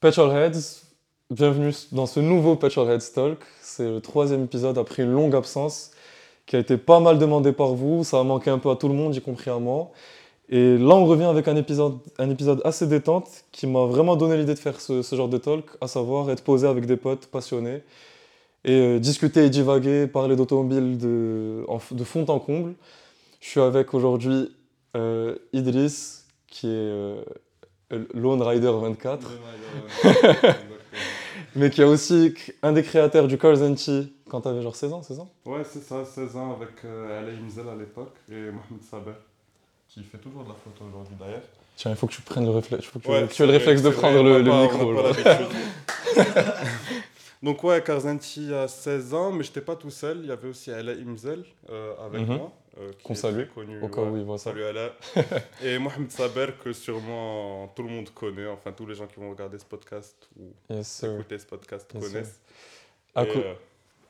Petrolheads, bienvenue dans ce nouveau Petrolheads Talk. C'est le troisième épisode après une longue absence qui a été pas mal demandé par vous. Ça a manqué un peu à tout le monde, y compris à moi. Et là, on revient avec un épisode, un épisode assez détente qui m'a vraiment donné l'idée de faire ce, genre de talk, à savoir être posé avec des potes passionnés et euh, discuter et divaguer, parler d'automobile de, de fond en comble. Je suis avec aujourd'hui euh, Idriss, qui est euh, Lone Rider 24, mais qui est aussi un des créateurs du and Tea quand t'avais genre 16 ans, c'est ça Ouais, c'est ça, 16 ans avec euh, Alain Imzel à l'époque et Mohamed Saber, qui fait toujours de la photo aujourd'hui d'ailleurs. Tiens, il faut que tu prennes le réflexe, faut que tu- Ouais, tu aies le réflexe de prendre vrai, le, le a pas- micro. a pas. Donc ouais, Karzanti à 16 ans, mais j'étais pas tout seul, il y avait aussi Alain Imzel euh, avec Mhm. moi. Euh, qui Qu'on est salue, connu. au cas où il voit ça. Salut Alain. et Mohamed Saber, que sûrement tout le monde connaît, enfin tous les gens qui vont regarder ce podcast ou Yes, écouter ce podcast Yes, connaissent. À, Et, co- euh,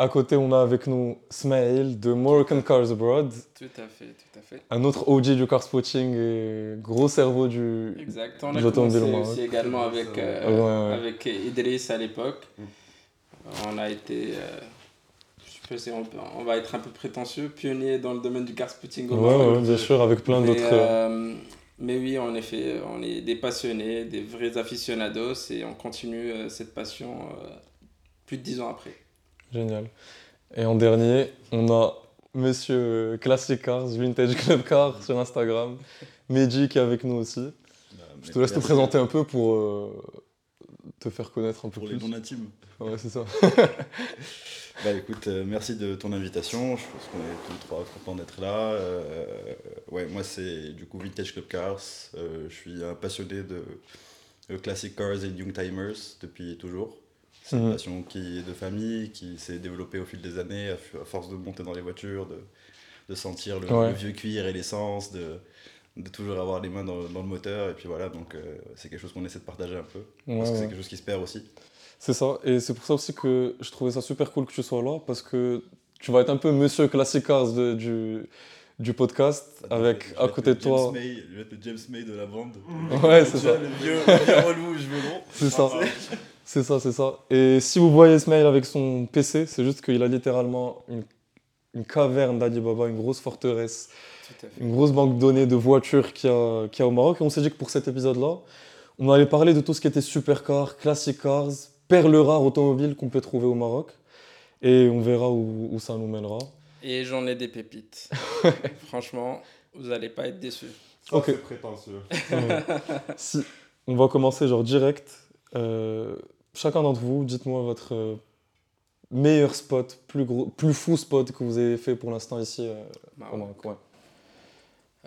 à côté, on a avec nous Smail de Moroccan Cars Abroad, Tout à fait, tout à fait. un autre OG du car spotting et gros cerveau du. Exact. On a commencé aussi également avec, euh, Ouais, ouais. avec Idriss à l'époque. Mm. On a été, euh, je sais on, peut- on va être un peu prétentieux, pionnier dans le domaine du car spotting Ouais, ouais, bien sûr, avec plein mais, d'autres. euh, euh, mais oui, en effet, on est des passionnés, des vrais aficionados et on continue euh, cette passion euh, plus de dix ans après. Génial. Et en dernier, on a Monsieur Classic Cars, Vintage Club Car sur Instagram, Meji qui est avec nous aussi. Je te laisse te présenter un peu pour euh, te faire connaître un peu Pour les plus. non-intimes. Ouais, c'est ça. Bah écoute, euh, merci de ton invitation. Je pense qu'on est tous les trois contents d'être là. Euh, ouais, moi c'est du coup Vintage Club Cars. Euh, je suis un passionné de Classic Cars et Young Timers depuis toujours. C'est une Mhm. passion qui est de famille, qui s'est développée au fil des années, à, force de monter dans les voitures, de, de sentir le, Ouais. le vieux cuir et l'essence, de, de toujours avoir les mains dans, dans le moteur. Et puis voilà, donc euh, c'est quelque chose qu'on essaie de partager un peu. Ouais, parce que ouais. c'est quelque chose qui se perd aussi. C'est ça, et c'est pour ça aussi que je trouvais ça super cool que tu sois là, parce que tu vas être un peu monsieur Classic Cars de- du, du podcast, avec à côté de toi. James May, je vais être le James May de la bande. Ouais, c'est ça. Le vieux, le vieux relou, je veux. C'est ça. C'est ça, c'est ça. Et si vous voyez Ismail avec son PC, c'est juste qu'il a littéralement une, une caverne d'Alibaba, une grosse forteresse. Une grosse banque de données de voitures qu'il y, a- qu'il y a au Maroc. Et on s'est dit que pour cet épisode-là, on allait parler de tout ce qui était supercar, classic cars, perles rares automobiles qu'on peut trouver au Maroc. Et on verra où, où ça nous mènera. Et j'en ai des pépites. Franchement, vous n'allez pas être déçus. ça, Ok. c'est prétentieux. Si, on va commencer genre direct. Euh, chacun d'entre vous, dites-moi votre euh, meilleur spot, plus, gros, plus fou spot que vous avez fait pour l'instant ici euh, au Maroc. ouais.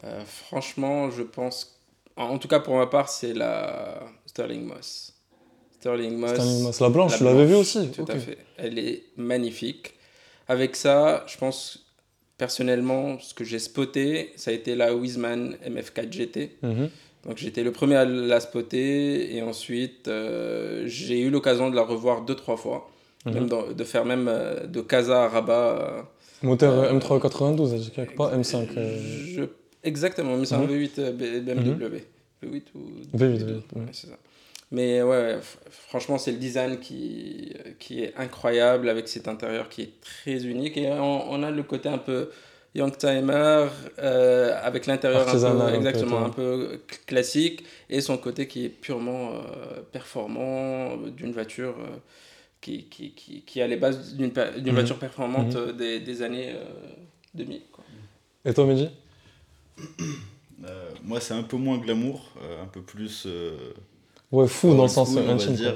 Euh, franchement, je pense. En tout cas, pour ma part, c'est la Sterling Moss. Sterling Moss. Sterling Moss, la blanche, la tu l'avais vue aussi Tout à fait. Elle est magnifique. Avec ça, je pense personnellement, ce que j'ai spoté, ça a été la Wiseman MF4 GT. Mhm. Donc j'étais le premier à la spotter et ensuite euh, j'ai eu l'occasion de la revoir deux trois fois, Mhm. même dans- de faire même euh, de Casa à Rabat. euh, Moteur euh, Euh, M392, j'ai quelque part M5. euh, Je- Exactement, mais c'est un Mhm. V8 euh, B- BMW. V8 ou V8, V2, V8, ouais, c'est ça. Mais ouais, franchement, c'est le design qui, qui est incroyable avec cet intérieur qui est très unique. Et on, on a le côté un peu Youngtimer euh, avec l'intérieur un peu, exactement, un peu cl- classique et son côté qui est purement euh, performant d'une voiture euh, qui, qui, qui, qui a les bases d'une Mhm. voiture performante Mhm. euh, des, des années euh, 2000. Quoi. Et toi, Mehdi? Euh, moi, c'est un peu moins glamour, euh, un peu plus. euh, Ouais, fou dans le sens euh, on va dire.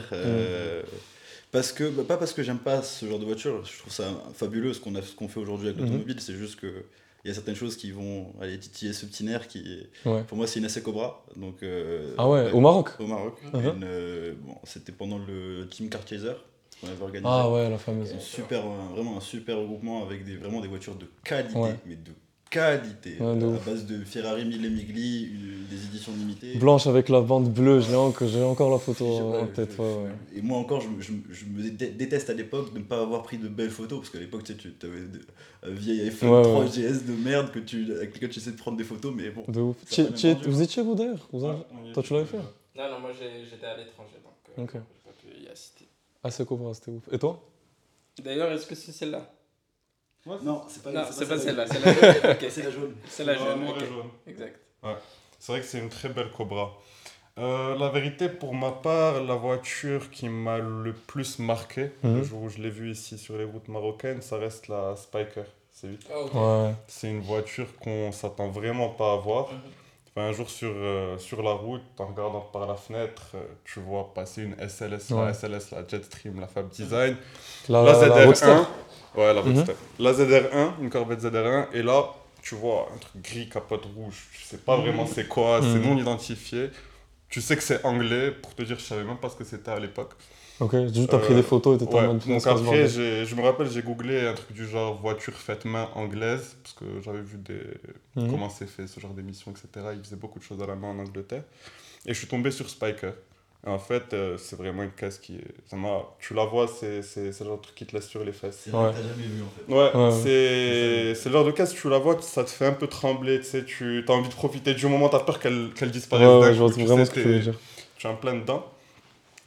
Parce que, bah, pas parce que j'aime pas ce genre de voiture, je trouve ça fabuleux ce qu'on a- ce qu'on fait aujourd'hui avec Mhm. l'automobile, c'est juste que il y a certaines choses qui vont aller titiller ce petit nerf qui Ouais. Pour moi, c'est une AC Cobra. Donc, euh, Ah ouais, au Maroc Au Maroc. Euh, bon, C'était pendant le Team Car Chaser qu'on avait organisé. Ah ouais, la fameuse. Un super, un- vraiment un super regroupement avec des, vraiment des voitures de qualité, Ouais. mais de qualité, à base de Ferrari Mille Migli, des éditions limitées. Blanche avec la bande bleue, j'ai encore, j'ai encore la photo en ouais, tête. je- ouais, ouais. Et moi encore, je, me- je, me- je me dé- déteste à l'époque de ne pas avoir pris de belles photos, parce qu'à l'époque, tu sais, tu avais un vieil iPhone Ouais, 3 ouais. GS de merde que tu, avec lequel tu essaies de prendre des photos, mais bon. De ouf. Vous étiez vous d'ailleurs Toi, tu l'avais fait Non, non, moi j'étais à l'étranger. Donc, euh, Ok. j'ai pas pu y assister. Assez Cobra, c'était ouf. Et toi? D'ailleurs, est-ce que c'est celle-là? Non, c'est pas, Non, c'est pas celle-là. C'est la jaune. C'est la jaune. C'est la Ouais, jaune. Exact. C'est vrai que c'est une très belle Cobra. Euh, la vérité, pour ma part, la voiture qui m'a le plus marqué, Mhm. le jour où je l'ai vue ici sur les routes marocaines, ça reste la Spiker C8. Ah. Ouais. C'est une voiture qu'on s'attend vraiment pas à voir. Mhm. Enfin, un jour sur, euh, sur la route, en regardant par la fenêtre, euh, tu vois passer une SLS, Ouais. la SLS, la Jetstream, la Fab Design, La, la, la ZR1. Roadster. ouais, la Mhm. Roadster. La ZR1, une Corvette ZR1, et là, tu vois un truc gris, capote rouge. Tu sais pas vraiment c'est quoi, c'est Mhm. non identifié. Tu sais que c'est anglais, pour te dire, je savais même pas ce que c'était à l'époque. Ok, juste t'as pris Euh, des photos et t'étais en Ouais, mode. donc après, je me rappelle, j'ai googlé un truc du genre voiture faite main anglaise, parce que j'avais vu des, Mhm. comment c'est fait, ce genre d'émission, etc. Ils faisaient beaucoup de choses à la main en Angleterre. Et je suis tombé sur Spiker. Et en fait, euh, c'est vraiment une caisse qui est... Ça. Tu la vois, c'est, c'est, le genre de truc qui te laisse sur les fesses. Ouais. que t'as jamais vu en fait. Ouais, Ouais, ouais. c'est, c'est le genre de caisse, tu la vois, ça te fait un peu trembler, tu sais, tu as envie de profiter du moment, t'as peur qu'elle, qu'elle disparaisse Ouais, ouais, je vois vraiment ce que tu veux dire. tu es en plein dedans.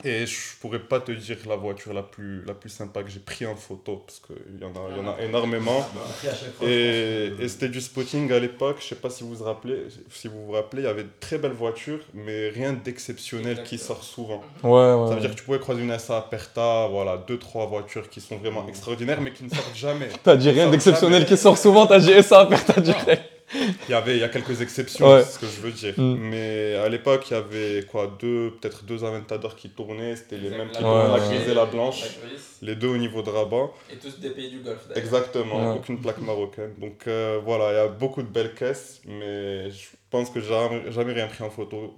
Et je pourrais pas te dire la voiture la plus, la plus sympa que j'ai pris en photo, parce qu'il y, en a- il y en a énormément. Fois, Et, c'était du spotting à l'époque, je sais pas si vous vous rappelez, si vous vous rappelez, il y avait de très belles voitures, mais rien d'exceptionnel qui sort souvent. Ouais, ouais. Ça veut ouais. dire que tu pouvais croiser une SA Aperta, voilà, deux, trois voitures qui sont vraiment extraordinaires, mais qui ne sortent jamais. T'as dit rien d'exceptionnel qui sort souvent, t'as dit t'as dit rien. Il y avait, il y a quelques exceptions, Ouais. c'est ce que je veux dire. Mm. Mais à l'époque, il y avait quoi, deux, peut-être deux Aventador qui tournaient, c'était les mêmes qui Ouais, la grise et la blanche, La grise. les deux au niveau de rabat. Et tous des pays du Golfe d'ailleurs. Exactement, Ouais. aucune plaque marocaine. Donc euh, voilà, il y a beaucoup de belles caisses, mais je pense que j'ai jamais, jamais rien pris en photo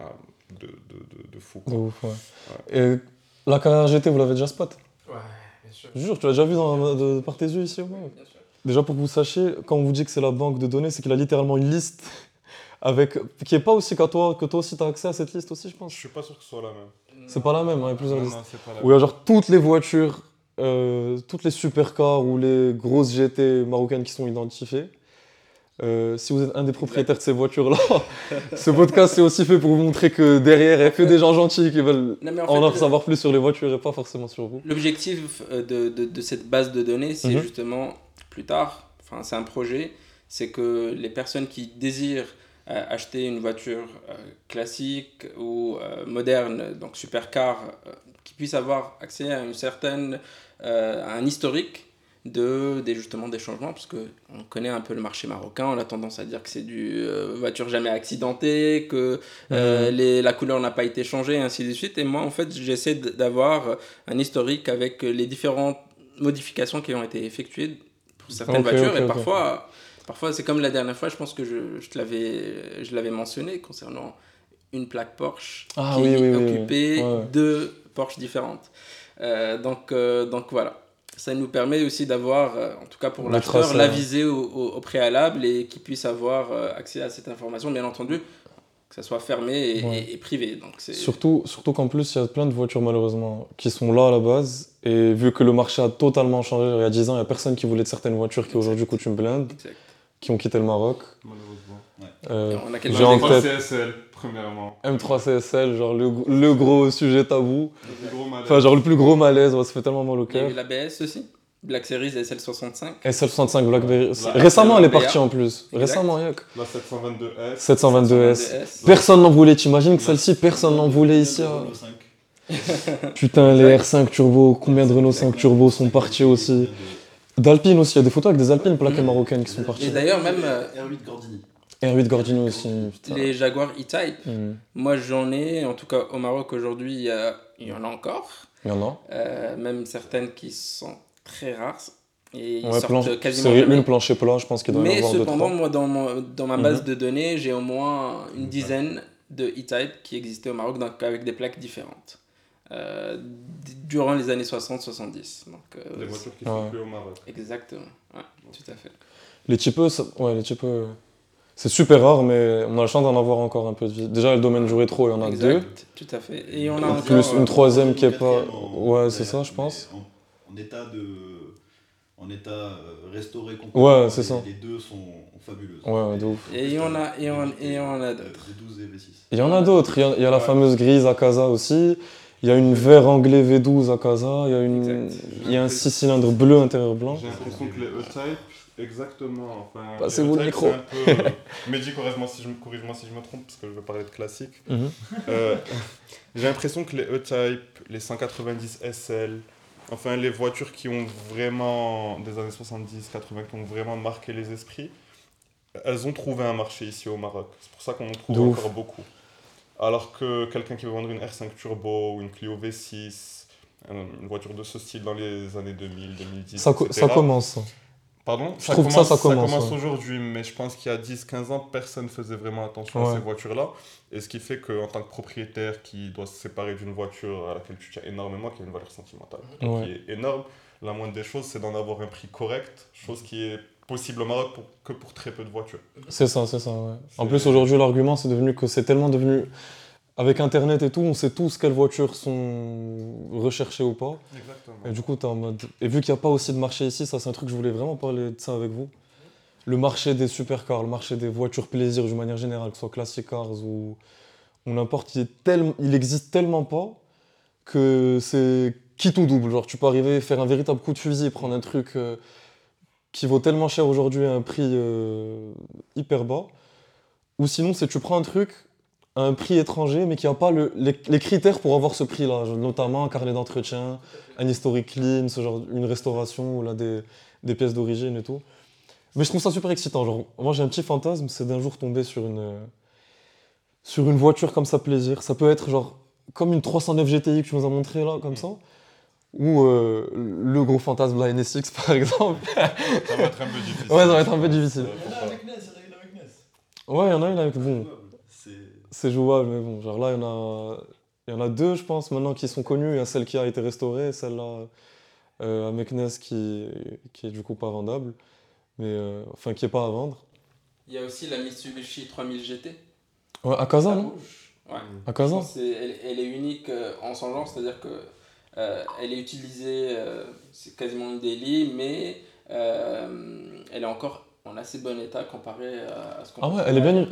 ah, de, de, de, de fou. De Quoi. ouf, ouais. Et la carrière GT, vous l'avez déjà spot? Ouais, bien sûr. Je jure, tu l'as déjà vu dans, de- par tes yeux ici au Maroc Bien sûr. Déjà pour que vous sachiez, quand on vous dit que c'est la banque de données, c'est qu'il a littéralement une liste avec qui est pas aussi qu'à toi, que toi aussi t'as accès à cette liste aussi, je pense. Je suis pas sûr que ce soit la même. C'est pas la même, hein, il y a plusieurs Non, listes. Où il y a genre toutes les voitures, euh, toutes les supercars ou les grosses GT marocaines qui sont identifiées. Euh, si vous êtes un des propriétaires de ces voitures-là, ce podcast c'est aussi fait pour vous montrer que derrière il n'y a que des gens gentils qui veulent Non, en en, fait, en savoir plus sur les voitures et pas forcément sur vous. L'objectif euh, de, de, de cette base de données, c'est Mhm. justement plus tard, enfin c'est un projet, c'est que les personnes qui désirent euh, acheter une voiture euh, classique ou euh, moderne, donc supercar, qui puissent avoir accès à une certaine, à un historique de des justement des changements parce que on connaît un peu le marché marocain. On a tendance à dire que c'est du voiture jamais accidentée que les, la couleur n'a pas été changée et ainsi de suite. Et moi en fait j'essaie d'avoir un historique avec les différentes modifications qui ont été effectuées pour certaines voitures et parfois parfois c'est comme la dernière fois je pense que je, je te l'avais je l'avais mentionné concernant une plaque Porsche Ah qui oui, oui, oui, oui. occupait deux Porsche différentes Euh, donc euh, donc voilà ça nous permet aussi d'avoir, euh, en tout cas pour l'acheteur, tracé, la ouais. visée au, au- au préalable et qu'il puisse avoir accès à cette information, bien entendu, que ça soit fermé et, Ouais. et- et privé. Donc c'est Surtout, surtout qu'en plus, il y a plein de voitures malheureusement qui sont là à la base. Et vu que le marché a totalement changé, il y a 10 ans, il n'y a personne qui voulait de certaines voitures qui aujourd'hui coûtent une blinde, Exact. qui ont quitté le Maroc. Malheureusement. Euh, Et on a quelques J'ai en tête- CSL, premièrement. M3 CSL, genre le, le gros sujet tabou. Le plus gros malaise. Enfin, genre le plus gros malaise, ouais, ça fait tellement mal au cœur. eu la BS aussi, Black Series SL65. SL65 Blackberry. La Récemment, elle est partie en plus. Exact. Récemment, Yac. La 722S. 722S. Personne n'en voulait, t'imagines que celle-ci, personne n'en voulait ici. Le hein. Renault 5. Putain, les R5 Turbo, combien de Renault 5 Turbo sont partis aussi D'Alpine aussi, il y a des photos avec des Alpines plaquées Mhm. marocaines qui sont Et parties. d'ailleurs, même euh, R8 Gordini. R8 Gordini aussi. putain. les Jaguar E-Type, Mhm. moi j'en ai, en tout cas au Maroc aujourd'hui, il y, a- il y en a encore. Il y en a. Euh, même certaines qui sont très rares. Et ils Ouais, sortent planche- quasiment jamais. 1, plancher plat, je pense qu'il doit y en Mais avoir deux, cependant, moi, dans, mon- dans ma base Mhm. de données, j'ai au moins une dizaine de E-Type qui existaient au Maroc, donc avec des plaques différentes. Euh, durant les années 60-70. Donc, euh, Des voitures qui Ouais. sont plus au Maroc. Exactement. Ouais, tout à fait. Les typeux, ouais, les typeux, c'est super rare, mais on a la chance d'en avoir encore un peu de vie. Déjà, le domaine du rétro, il y en a Exact, deux. Tout à fait. Et on a En encore. plus, une euh, troisième qui est pas. Ouais, c'est ça, je pense. En, en état de. En état euh, restauré Ouais, c'est ça. Les deux sont fabuleuses. Ouais, de ouf. Et on a- et on- et on a euh, d'autres. V12 et V6. Il y en a d'autres. Il y a, il y a la Ouais. fameuse grise à Casa aussi. Il y a une verre anglais V12 à Casa, il y a, une... Il y a un 6 cylindres bleu intérieur blanc. J'ai l'impression que les E-Type, exactement. Enfin, Passez-vous le micro. peu, euh, Mehdi, corrige-moi si, je me- corrige-moi si je me trompe, parce que je veux parler de classique. Mhm. Euh, J'ai l'impression que les E-Type, les 190 SL, enfin les voitures qui ont vraiment, des années 70, 80, qui ont vraiment marqué les esprits, elles ont trouvé un marché ici au Maroc. C'est pour ça qu'on en trouve ouf. encore beaucoup. Alors que quelqu'un qui veut vendre une R5 Turbo ou une Clio V6, euh, une voiture de ce style dans les années 2000, 2010, Ça, co- etc. ça commence. Pardon Je trouve que ça, ça commence, ouais. aujourd'hui, mais je pense qu'il y a 10-15 ans, personne ne faisait vraiment attention à ces voitures-là. Et ce qui fait qu'en tant que propriétaire qui doit se séparer d'une voiture à laquelle tu tiens énormément, qui a une valeur sentimentale, Ouais. qui est énorme, la moindre des choses, c'est d'en avoir un prix correct, chose qui est possible au Maroc pour- que pour très peu de voitures. C'est ça, c'est ça, ouais. En plus, aujourd'hui, l'argument, c'est devenu que c'est tellement devenu... Avec Internet et tout, on sait tous quelles voitures sont recherchées ou pas. Exactement. Et du coup, t'es en mode... Et vu qu'il n'y a pas aussi de marché ici, ça c'est un truc que je voulais vraiment parler de ça avec vous. Le marché des supercars, le marché des voitures plaisir d'une manière générale, que ce soit classic cars ou, ou n'importe, il, est tellement- il existe tellement pas que c'est qui tout double. Genre, tu peux arriver, faire un véritable coup de fusil, prendre un truc euh, qui vaut tellement cher aujourd'hui à un prix euh, hyper bas. Ou sinon, c'est tu prends un truc à un prix étranger, mais qui n'a pas le- les, les critères pour avoir ce prix-là, notamment un carnet d'entretien, un historique clean, ce genre, une restauration ou là, des, des pièces d'origine et tout. Mais je trouve ça super excitant. Genre, moi, j'ai un petit fantasme, c'est d'un jour tomber sur une, sur une voiture comme ça, plaisir. Ça peut être genre comme une 309 GTI que tu nous as montré là, comme ça. Ou euh, le gros fantasme, la NSX par exemple. Ça va être un peu difficile. Ouais, ça va être un peu difficile. Faut pas- avec Ness, il y en a une avec Ness. Ouais, il y en a une avec. Bon, C'est. C'est jouable, mais bon, genre là, il y en a, il y en a deux, je pense, maintenant qui sont connues. Il y a celle qui a été restaurée, celle-là euh, à Meknes qui, qui est du coup pas vendable, mais euh, enfin qui est pas à vendre. Il y a aussi la Mitsubishi 3000 GT. Ouais, à Kazan, non? Ouais. À Kazan elle, elle est unique euh, en son genre, c'est-à-dire que euh, elle est utilisée, euh, c'est quasiment une daily, mais elle est encore en assez bon état comparé à, à ce qu'on Ah ouais, elle est bien.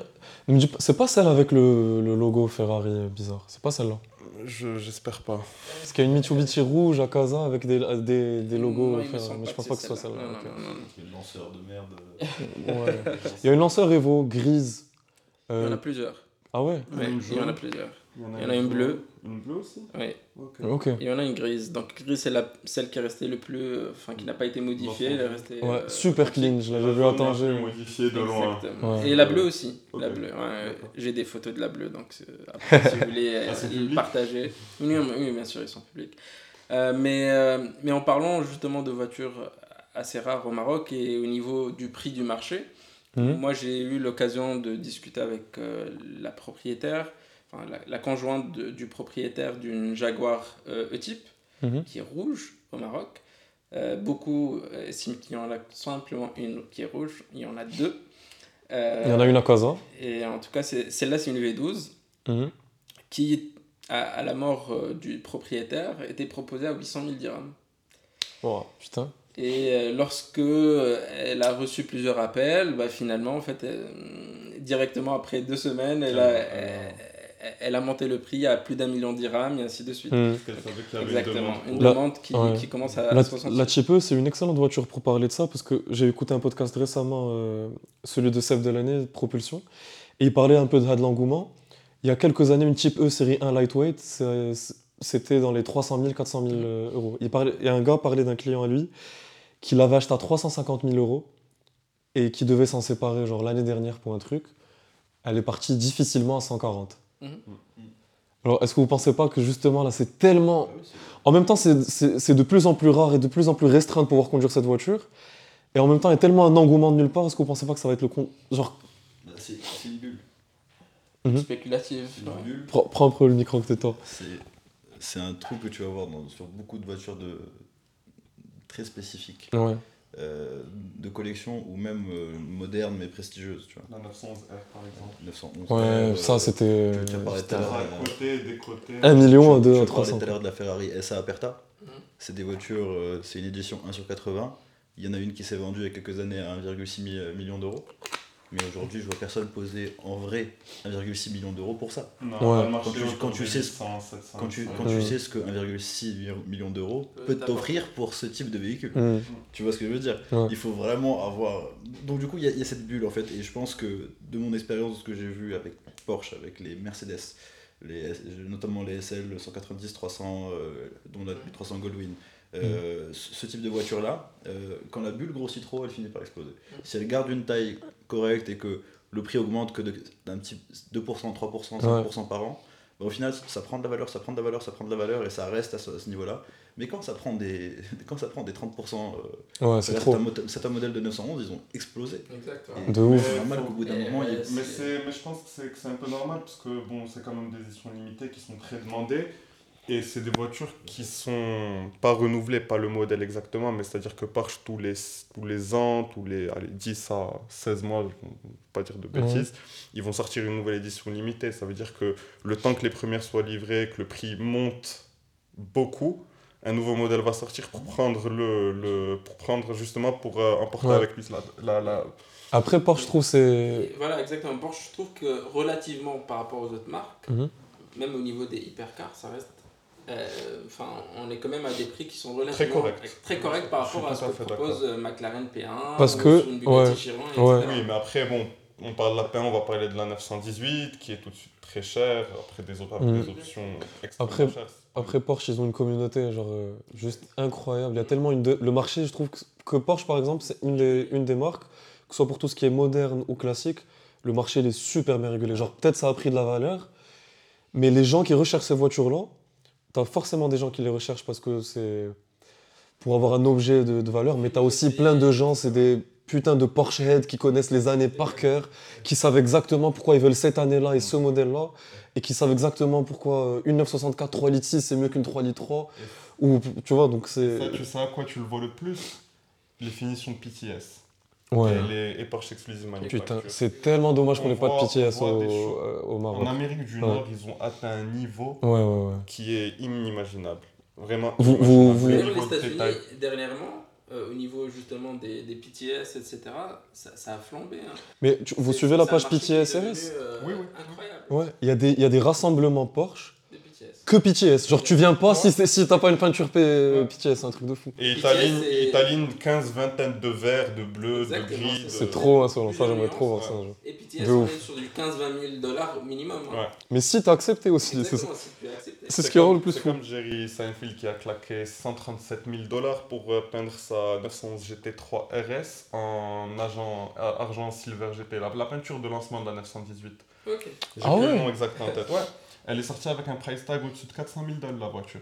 C'est pas celle avec le, le logo Ferrari euh, bizarre. C'est pas celle-là. Je- J'espère pas. Parce qu'il y a une Mitsubishi rouge à Kazan avec des, des, des logos Non, il Ferrari, mais je pense pas que ce soit celle-là. Non, non, non, non. Une lanceur de merde. Ouais. Il y a une lanceur Evo grise. Il y Euh, en a plusieurs. ah ouais? Il y en a plusieurs. Il y en a une bleue. Une bleue aussi Oui. Ok. Ok. Il y en a une grise. Donc grise, c'est la, celle qui est restée le plus, euh, enfin qui n'a pas été modifiée, elle est restée. Ouais, euh, super clean, je l'avais vu à Tanger. modifié de loin. Exactement. Ouais. Et la bleue aussi. La bleue, ouais. J'ai des photos de la bleue, donc c'est- après, si vous voulez euh, Ah, public partager. Oui, oui, bien sûr, ils sont publics. Euh, mais, euh, mais en parlant justement de voitures assez rares au Maroc et au niveau du prix du marché, Mhm. moi j'ai eu l'occasion de discuter avec euh, la propriétaire, enfin la, la conjointe de- du propriétaire d'une Jaguar euh, E-Type Mhm. qui est rouge au Maroc. Euh, beaucoup euh, estiment qu'il y en a simplement une qui est rouge, il y en a deux. Euh, Il y en a une à Kazan. Et en tout cas, celle-là, c'est une V12 Mhm. qui, à, à la mort euh, du propriétaire, était proposée à 800 000 dirhams. Oh, putain. Et lorsque elle a reçu plusieurs appels, bah, finalement, en fait, directement après deux semaines, elle a, Ah. elle, elle a monté le prix à plus d'un million de dirhams et ainsi de suite. Avait Exactement. une Une demande. Qui, ouais. qui commence à La, 60 la c'est une excellente voiture pour parler de ça parce que j'ai écouté un podcast récemment, euh, celui de Sèvres de l'année, Propulsion, et il parlait un peu de, de l'engouement. Il y a quelques années, une Type E série 1 lightweight, c'était dans les 300 000, 400 000 euh, euros. Il parlait, et un gars parlait d'un client à lui qui l'avait acheté à 350 000 euros et qui devait s'en séparer genre l'année dernière pour un truc. Elle est partie difficilement à 140. Mhm. Alors, est-ce que vous pensez pas que justement là, c'est tellement en même temps, c'est- c'est c'est de plus en plus rare et de plus en plus restreint de pouvoir conduire cette voiture. Et en même temps, il y a tellement un engouement de nulle part. Est-ce que vous pensez pas que ça va être le con... Genre, Bah, C'est c'est une bulle. spéculative. C'est une bulle. prends, prends un peu le micro que t'es toi. C'est c'est un truc que tu vas voir dans- sur beaucoup de voitures de très spécifiques, Ouais. Euh, de collection ou même euh, modernes mais prestigieuses, tu vois. La 911R par exemple. 911. Ouais, euh, ça c'était. tu as parlé c'était tout à l'heure. À côté, des côtés. Un million à Tu- deux tu à parlais 300. tout à l'heure de la Ferrari SA Aperta. Mhm. C'est des voitures, euh, c'est une édition 1 sur 80. Il y en a une qui s'est vendue il y a quelques années à 1,6 mi- million d'euros. Mais aujourd'hui, je vois personne poser en vrai 1,6 million d'euros pour ça. Non, Ouais. Quand tu- quand sais- 800, 700, Quand tu, 800. quand tu sais ce que 1,6 million d'euros Peut peut t'offrir pour ce type de véhicule. Tu vois ce que je veux dire? Ouais. Il faut vraiment avoir. Donc, du coup, il y, a- il y a cette bulle en fait. Et je pense que de mon expérience, de ce que j'ai vu avec Porsche, avec les Mercedes, les, notamment les SL 190, 300, euh, dont la 300 Goldwing, euh, ce ce type de voiture-là, euh, quand la bulle grossit trop, elle finit par exploser. Si elle garde une taille correcte et que le prix augmente que d'un petit 2%, 3%, 5% par an, bah, au final, ça prend de la valeur, ça prend de la valeur, ça prend de la valeur et ça reste à ce, ce niveau-là. Mais quand ça prend des, quand ça prend des 30%, euh, Ouais, c'est certains, modèles de 911, ils ont explosé. Exactement. De ouf. C'est normal qu'au bout d'un moment, Et- Mais, mais je pense que c'est, que c'est un peu normal parce que bon, c'est quand même des éditions limitées qui sont très demandées et c'est des voitures qui sont pas renouvelées, pas le modèle exactement, mais c'est-à-dire que Porsche tous les, tous les ans, tous les allez, 10 à 16 mois, je ne vais pas dire de bêtises, ils vont sortir une nouvelle édition limitée. Ça veut dire que le temps que les premières soient livrées, que le prix monte beaucoup, un nouveau modèle va sortir pour prendre le, le pour prendre justement pour euh, emporter Ouais. avec lui la, la, la- Après, Porsche, je trouve, c'est. Voilà, exactement. Porsche, je trouve que relativement par rapport aux autres marques, Mhm. même au niveau des hypercars, ça reste. Euh, Enfin, on est quand même à des prix qui sont relativement corrects. très corrects par rapport à ce que propose euh, McLaren P1 Parce ou que- une Bugatti ouais, Chiron, ouais. etc. Oui, mais après, bon, on parle de la P1, on va parler de la 918, qui est tout de suite très chère, après des, autres, des options extrêmement Après- chères. Après, Porsche, ils ont une communauté genre euh, juste incroyable. Il y a tellement une. de- Le marché, je trouve que, que Porsche, par exemple, c'est une des, une des marques, que ce soit pour tout ce qui est moderne ou classique, le marché il est super bien régulé. Genre, peut-être ça a pris de la valeur, mais les gens qui recherchent ces voitures-là, t'as forcément des gens qui les recherchent parce que c'est pour avoir un objet de, de valeur, mais t'as aussi plein de gens, c'est des putains de Porsche head qui connaissent les années par cœur, qui savent exactement pourquoi ils veulent cette année-là et ce modèle-là, et qui savent exactement pourquoi euh, une 964 3 litres 6 c'est mieux qu'une 3 litres 3, ou tu vois, donc c'est... Ça, tu sais à quoi tu le vois le plus? Les finitions PTS. Ouais. Et, les, et Porsche Exclusive Manufacture. Putain, c'est tellement dommage qu'on On n'ait pas de au, voit des choses. euh, au Maroc. En Amérique du Ouais. Nord, ils ont atteint un niveau Ouais, ouais, ouais. qui est inimaginable. Vraiment. Vous- vous- D'ailleurs, les États-Unis, dernièrement, euh, au niveau justement des, des PTS, etc., ça, ça a flambé. hein. Mais tu- vous suivez la page marché qui est PTS devenu, RS euh, Oui, oui. Incroyable, Ouais, il y, a des- il y a des rassemblements Porsche. Que PTS. Genre, tu viens pas si, t'as pas une peinture P- Ouais. PTS, c'est un truc de fou. Et Italine, c'est- Italine 15 vingtaine de verts, de bleus, de gris. c'est- de- trop insolent, ça Plusieurs j'aimerais trop voir ça. Et PTS, De on ouf. est sur du 15-20 000 dollars au minimum. hein. Ouais. Mais si t'as accepté aussi, c'est ça. C'est ce qui rend le plus C'est fou. comme Jerry Seinfeld qui a claqué 137 000 dollars pour euh, peindre sa 911 GT3 RS en argent, euh, argent silver GT. La, la peinture de lancement de la 918. Ok. J'ai Ah plus ouais? le nom exact en tête. Ouais. Elle est sortie avec un price tag au-dessus de 400 000 dollars la voiture.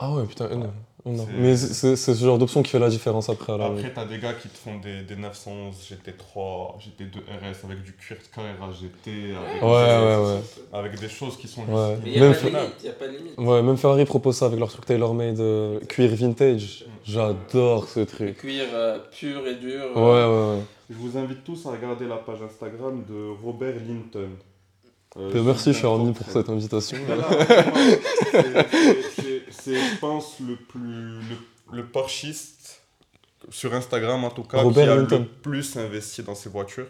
Ah ouais, putain, énorme. énorme. C'est- Mais c'est ce genre d'option qui fait la différence après. à la Après, t'as des gars qui te font des, des 911 GT3, GT2 RS avec du cuir Carrera GT, avec, Ouais, ouais, ouais. avec des choses qui sont Ouais. Mais n'y a Même pas limite. A pas de limite. Ouais, même Ferrari propose ça avec leur truc tailor-made euh, cuir vintage. J'adore ce Le truc. cuir euh, pur et dur. Ouais, euh, ouais, ouais. Je vous invite tous à regarder la page Instagram de Robert Linton. Euh, Ben, merci, un pour cette invitation. C'est- je pense, le plus. Le, le Porschiste, sur Instagram en tout cas, Robert qui a Linton. le plus investi dans ses voitures.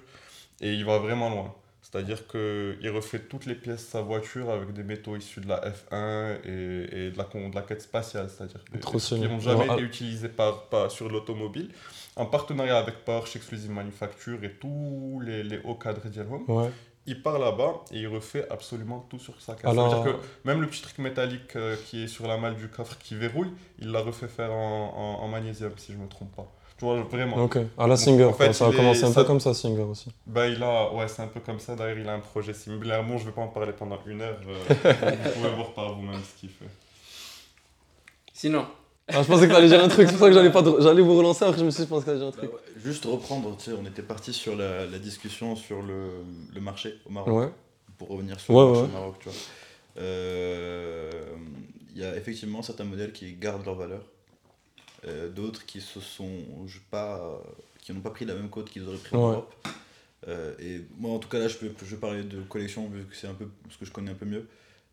Et il va vraiment loin. C'est-à-dire qu'il refait toutes les pièces de sa voiture avec des métaux issus de la F1 et, et de, la, de la quête spatiale, c'est-à-dire qui n'ont jamais été utilisés par, par- sur l'automobile, en partenariat avec Porsche, Exclusive Manufacture et tous les, les hauts cadres d'Yelhome. Ouais. Il part là-bas et il refait absolument tout sur sa caisse. Alors- C'est-à-dire que même le petit truc métallique euh, qui est sur la malle du coffre qui verrouille, il l'a refait faire en, en- en magnésium, si je me trompe pas. Tu vois, vraiment. Ok. À la Singer, en fait, ça a est- commencé un ça- peu comme ça, Singer aussi. Bah, il a, ouais, c'est un peu comme ça. D'ailleurs, il a un projet similaire. Bon, je vais pas en parler pendant une heure. euh, vous pouvez voir par vous-même ce qu'il fait. Sinon, Ah, je pensais que t'allais dire un truc, c'est pour ça que j'allais pas te- j'allais vous relancer, après je me suis dit, je pense que t'allais dire un Bah truc. ouais, Juste reprendre, tu sais, on était parti sur la, la discussion sur le, le marché au Maroc. Ouais. Pour revenir sur Ouais, le marché au Maroc, tu vois. Euh, Il y a effectivement certains modèles qui gardent leur valeur. Euh, D'autres qui se sont je- pas, qui n'ont pas pris la même cote qu'ils auraient pris en. Europe. Euh, et moi, en tout cas, là, je peux, je vais parler de collection vu que c'est un peu ce que je connais un peu mieux.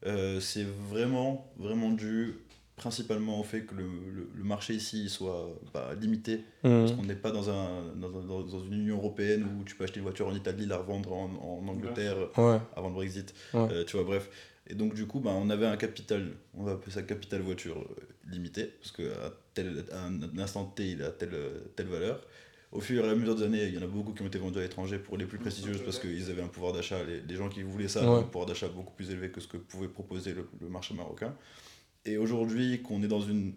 Euh, c'est vraiment, vraiment dû principalement au fait que le, le- le marché ici soit bah, limité. Mhm. Parce qu'on n'est pas dans, un, dans, dans- dans une Union européenne où tu peux acheter une voiture en Italie, la revendre en, en Angleterre Ouais. avant le Brexit. Ouais. Euh, tu vois, bref. Et donc, du coup, bah, on avait un capital, on va appeler ça capital voiture euh, limité, parce qu'à tel, à un instant T, il a telle, telle valeur. Au fur et à mesure des années, il y en a beaucoup qui ont été vendus à l'étranger pour les plus prestigieuses parce qu'ils avaient un pouvoir d'achat, les, les gens qui voulaient ça avaient un pouvoir d'achat beaucoup plus élevé que ce que pouvait proposer le, le marché marocain. Et aujourd'hui, qu'on est dans une,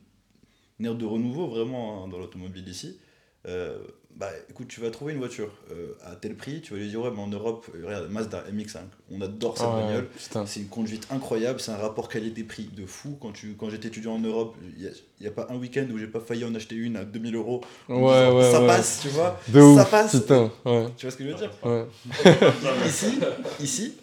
une ère de renouveau vraiment hein, dans l'automobile ici, euh, bah écoute, tu vas trouver une voiture euh, à tel prix, tu vas lui dire ouais, mais en Europe, euh, regarde, Mazda MX5, on adore cette ouais, bagnole. C'est une conduite incroyable, c'est un rapport qualité-prix de fou. Quand, tu, quand j'étais étudiant en Europe, il n'y a, pas un week-end où j'ai pas failli en acheter une à 2000 euros. Ouais, ouais, ça ouais. passe, tu vois. De ça ouf, passe. putain. Ouais, Tu vois ce que je veux dire? Ouais. Ici, ici,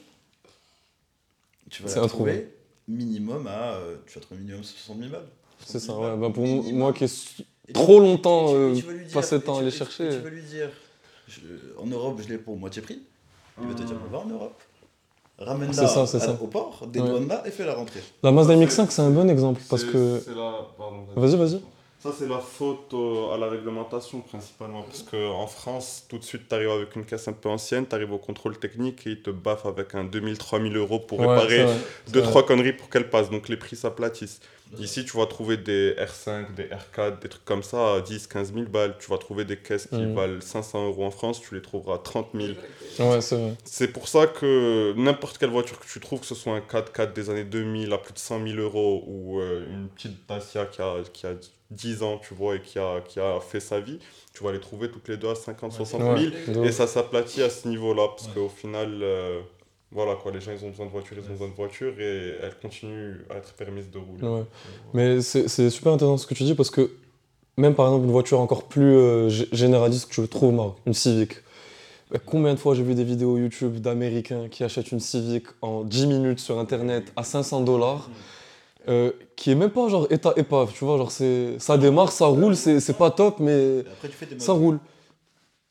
tu vas la trouver minimum à, euh, tu vas trouver minimum 60 000 balles. C'est 60 ça, 000 ouais. Bah, pour Minimum. moi qui est Et trop tu- longtemps tu- euh, tu vas lui dire- passé le et temps à tu- aller et tu- chercher. Tu vas lui dire, je- en Europe, je l'ai pour moitié prix. Il va te dire, va en Europe. Ramène-la C'est ça, c'est à- ça. au port, Ouais. dédouane-la et fais-la rentrer. La Mazda Ça, MX5, c'est un bon exemple parce que. c'est la... pardon, Vas-y, vas-y. Ça, c'est la faute euh, à la réglementation principalement. Parce qu'en France, tout de suite, tu arrives avec une caisse un peu ancienne, tu arrives au contrôle technique et ils te baffent avec un 2000-3000 euros pour Ouais, réparer vrai, c'est deux, vrai. trois conneries pour qu'elle passe. Donc les prix s'aplatissent. Ici, tu vas trouver des R5, des R4, des trucs comme ça à 10, 15 000 balles. Tu vas trouver des caisses qui Mhm. valent 500 euros en France, tu les trouveras à 30 000. Ouais, c'est vrai. C'est pour ça que n'importe quelle voiture que tu trouves, que ce soit un 4x4 des années 2000 à plus de 100 000 euros ou euh, une petite Dacia qui a, qui a 10 ans, tu vois, et qui a, qui a fait sa vie, tu vas les trouver toutes les deux à 50 60 000. Ouais, de Et ça s'aplatit à ce niveau-là, parce Ouais. qu'au final, euh, voilà quoi, les gens ils ont besoin de voitures, ils ont besoin de voitures et elles continuent à être permises de rouler. Ouais. Mais c'est c'est super intéressant ce que tu dis parce que même par exemple une voiture encore plus euh, généraliste que je trouve au Maroc, une Civic. Bah, Combien de fois j'ai vu des vidéos YouTube d'Américains qui achètent une Civic en 10 minutes sur Internet à 500 dollars, euh, qui est même pas genre état épave, tu vois, genre c'est ça démarre, ça roule, c'est c'est pas top, mais après, tu fais ça roule.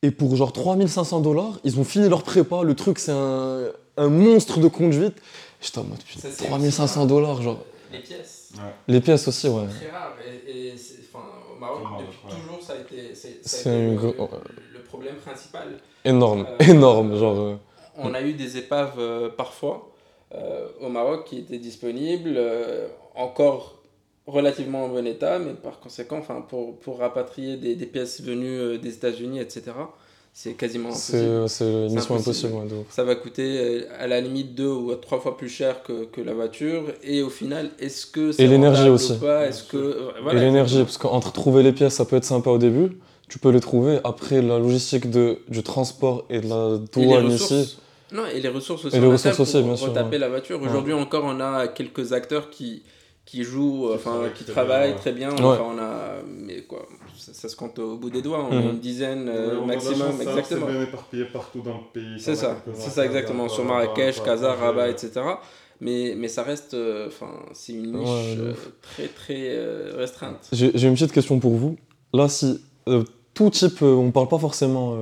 Et pour genre 3500 dollars, ils ont fini leur prépa, le truc c'est un, un monstre de conduite. J'étais en mode putain, Ça, c'est 3500 dollars, genre. Les pièces. Les pièces aussi, ouais. Très rare. Et, et c'est- enfin, au Maroc, depuis ouais. toujours, ça a été, c'est- ça a C'est été une le, problème principal. Énorme, Euh, énorme, genre. euh, On a eu des épaves euh, parfois au Maroc qui étaient disponibles, euh, encore relativement en bon état, mais par conséquent, enfin, pour, pour rapatrier des, des pièces venues euh, des États-Unis, etc., c'est quasiment impossible. C'est mission impossible. Ça va coûter euh, à la limite deux ou trois fois plus cher que, que la voiture. Et au final, est-ce que c'est Et l'énergie aussi. ou pas? Est-ce que euh, Et l'énergie, parce qu'entre trouver les pièces, ça peut être sympa au début, tu peux les trouver. Après, la logistique de, du transport et de la douane ici. Non, et les ressources aussi. Et les ressources aussi, bien sûr, Retaper ouais. la voiture. Aujourd'hui encore, on a quelques acteurs qui, qui jouent, enfin, qui très travaillent bien, ouais. très bien. Ouais. Enfin, on a, mais quoi, ça, ça se compte au bout des doigts. On a Mhm. une dizaine Ouais, euh, on a maximum, alors, exactement. C'est bien éparpillé partout dans le pays. C'est ça, c'est ça exactement. Sur Marrakech, Casa, Rabat, etc. Mais, mais ça reste, euh, enfin, c'est une niche euh, très très euh, restreinte. J'ai une petite question pour vous. Là, si euh, tout type, euh, on parle pas forcément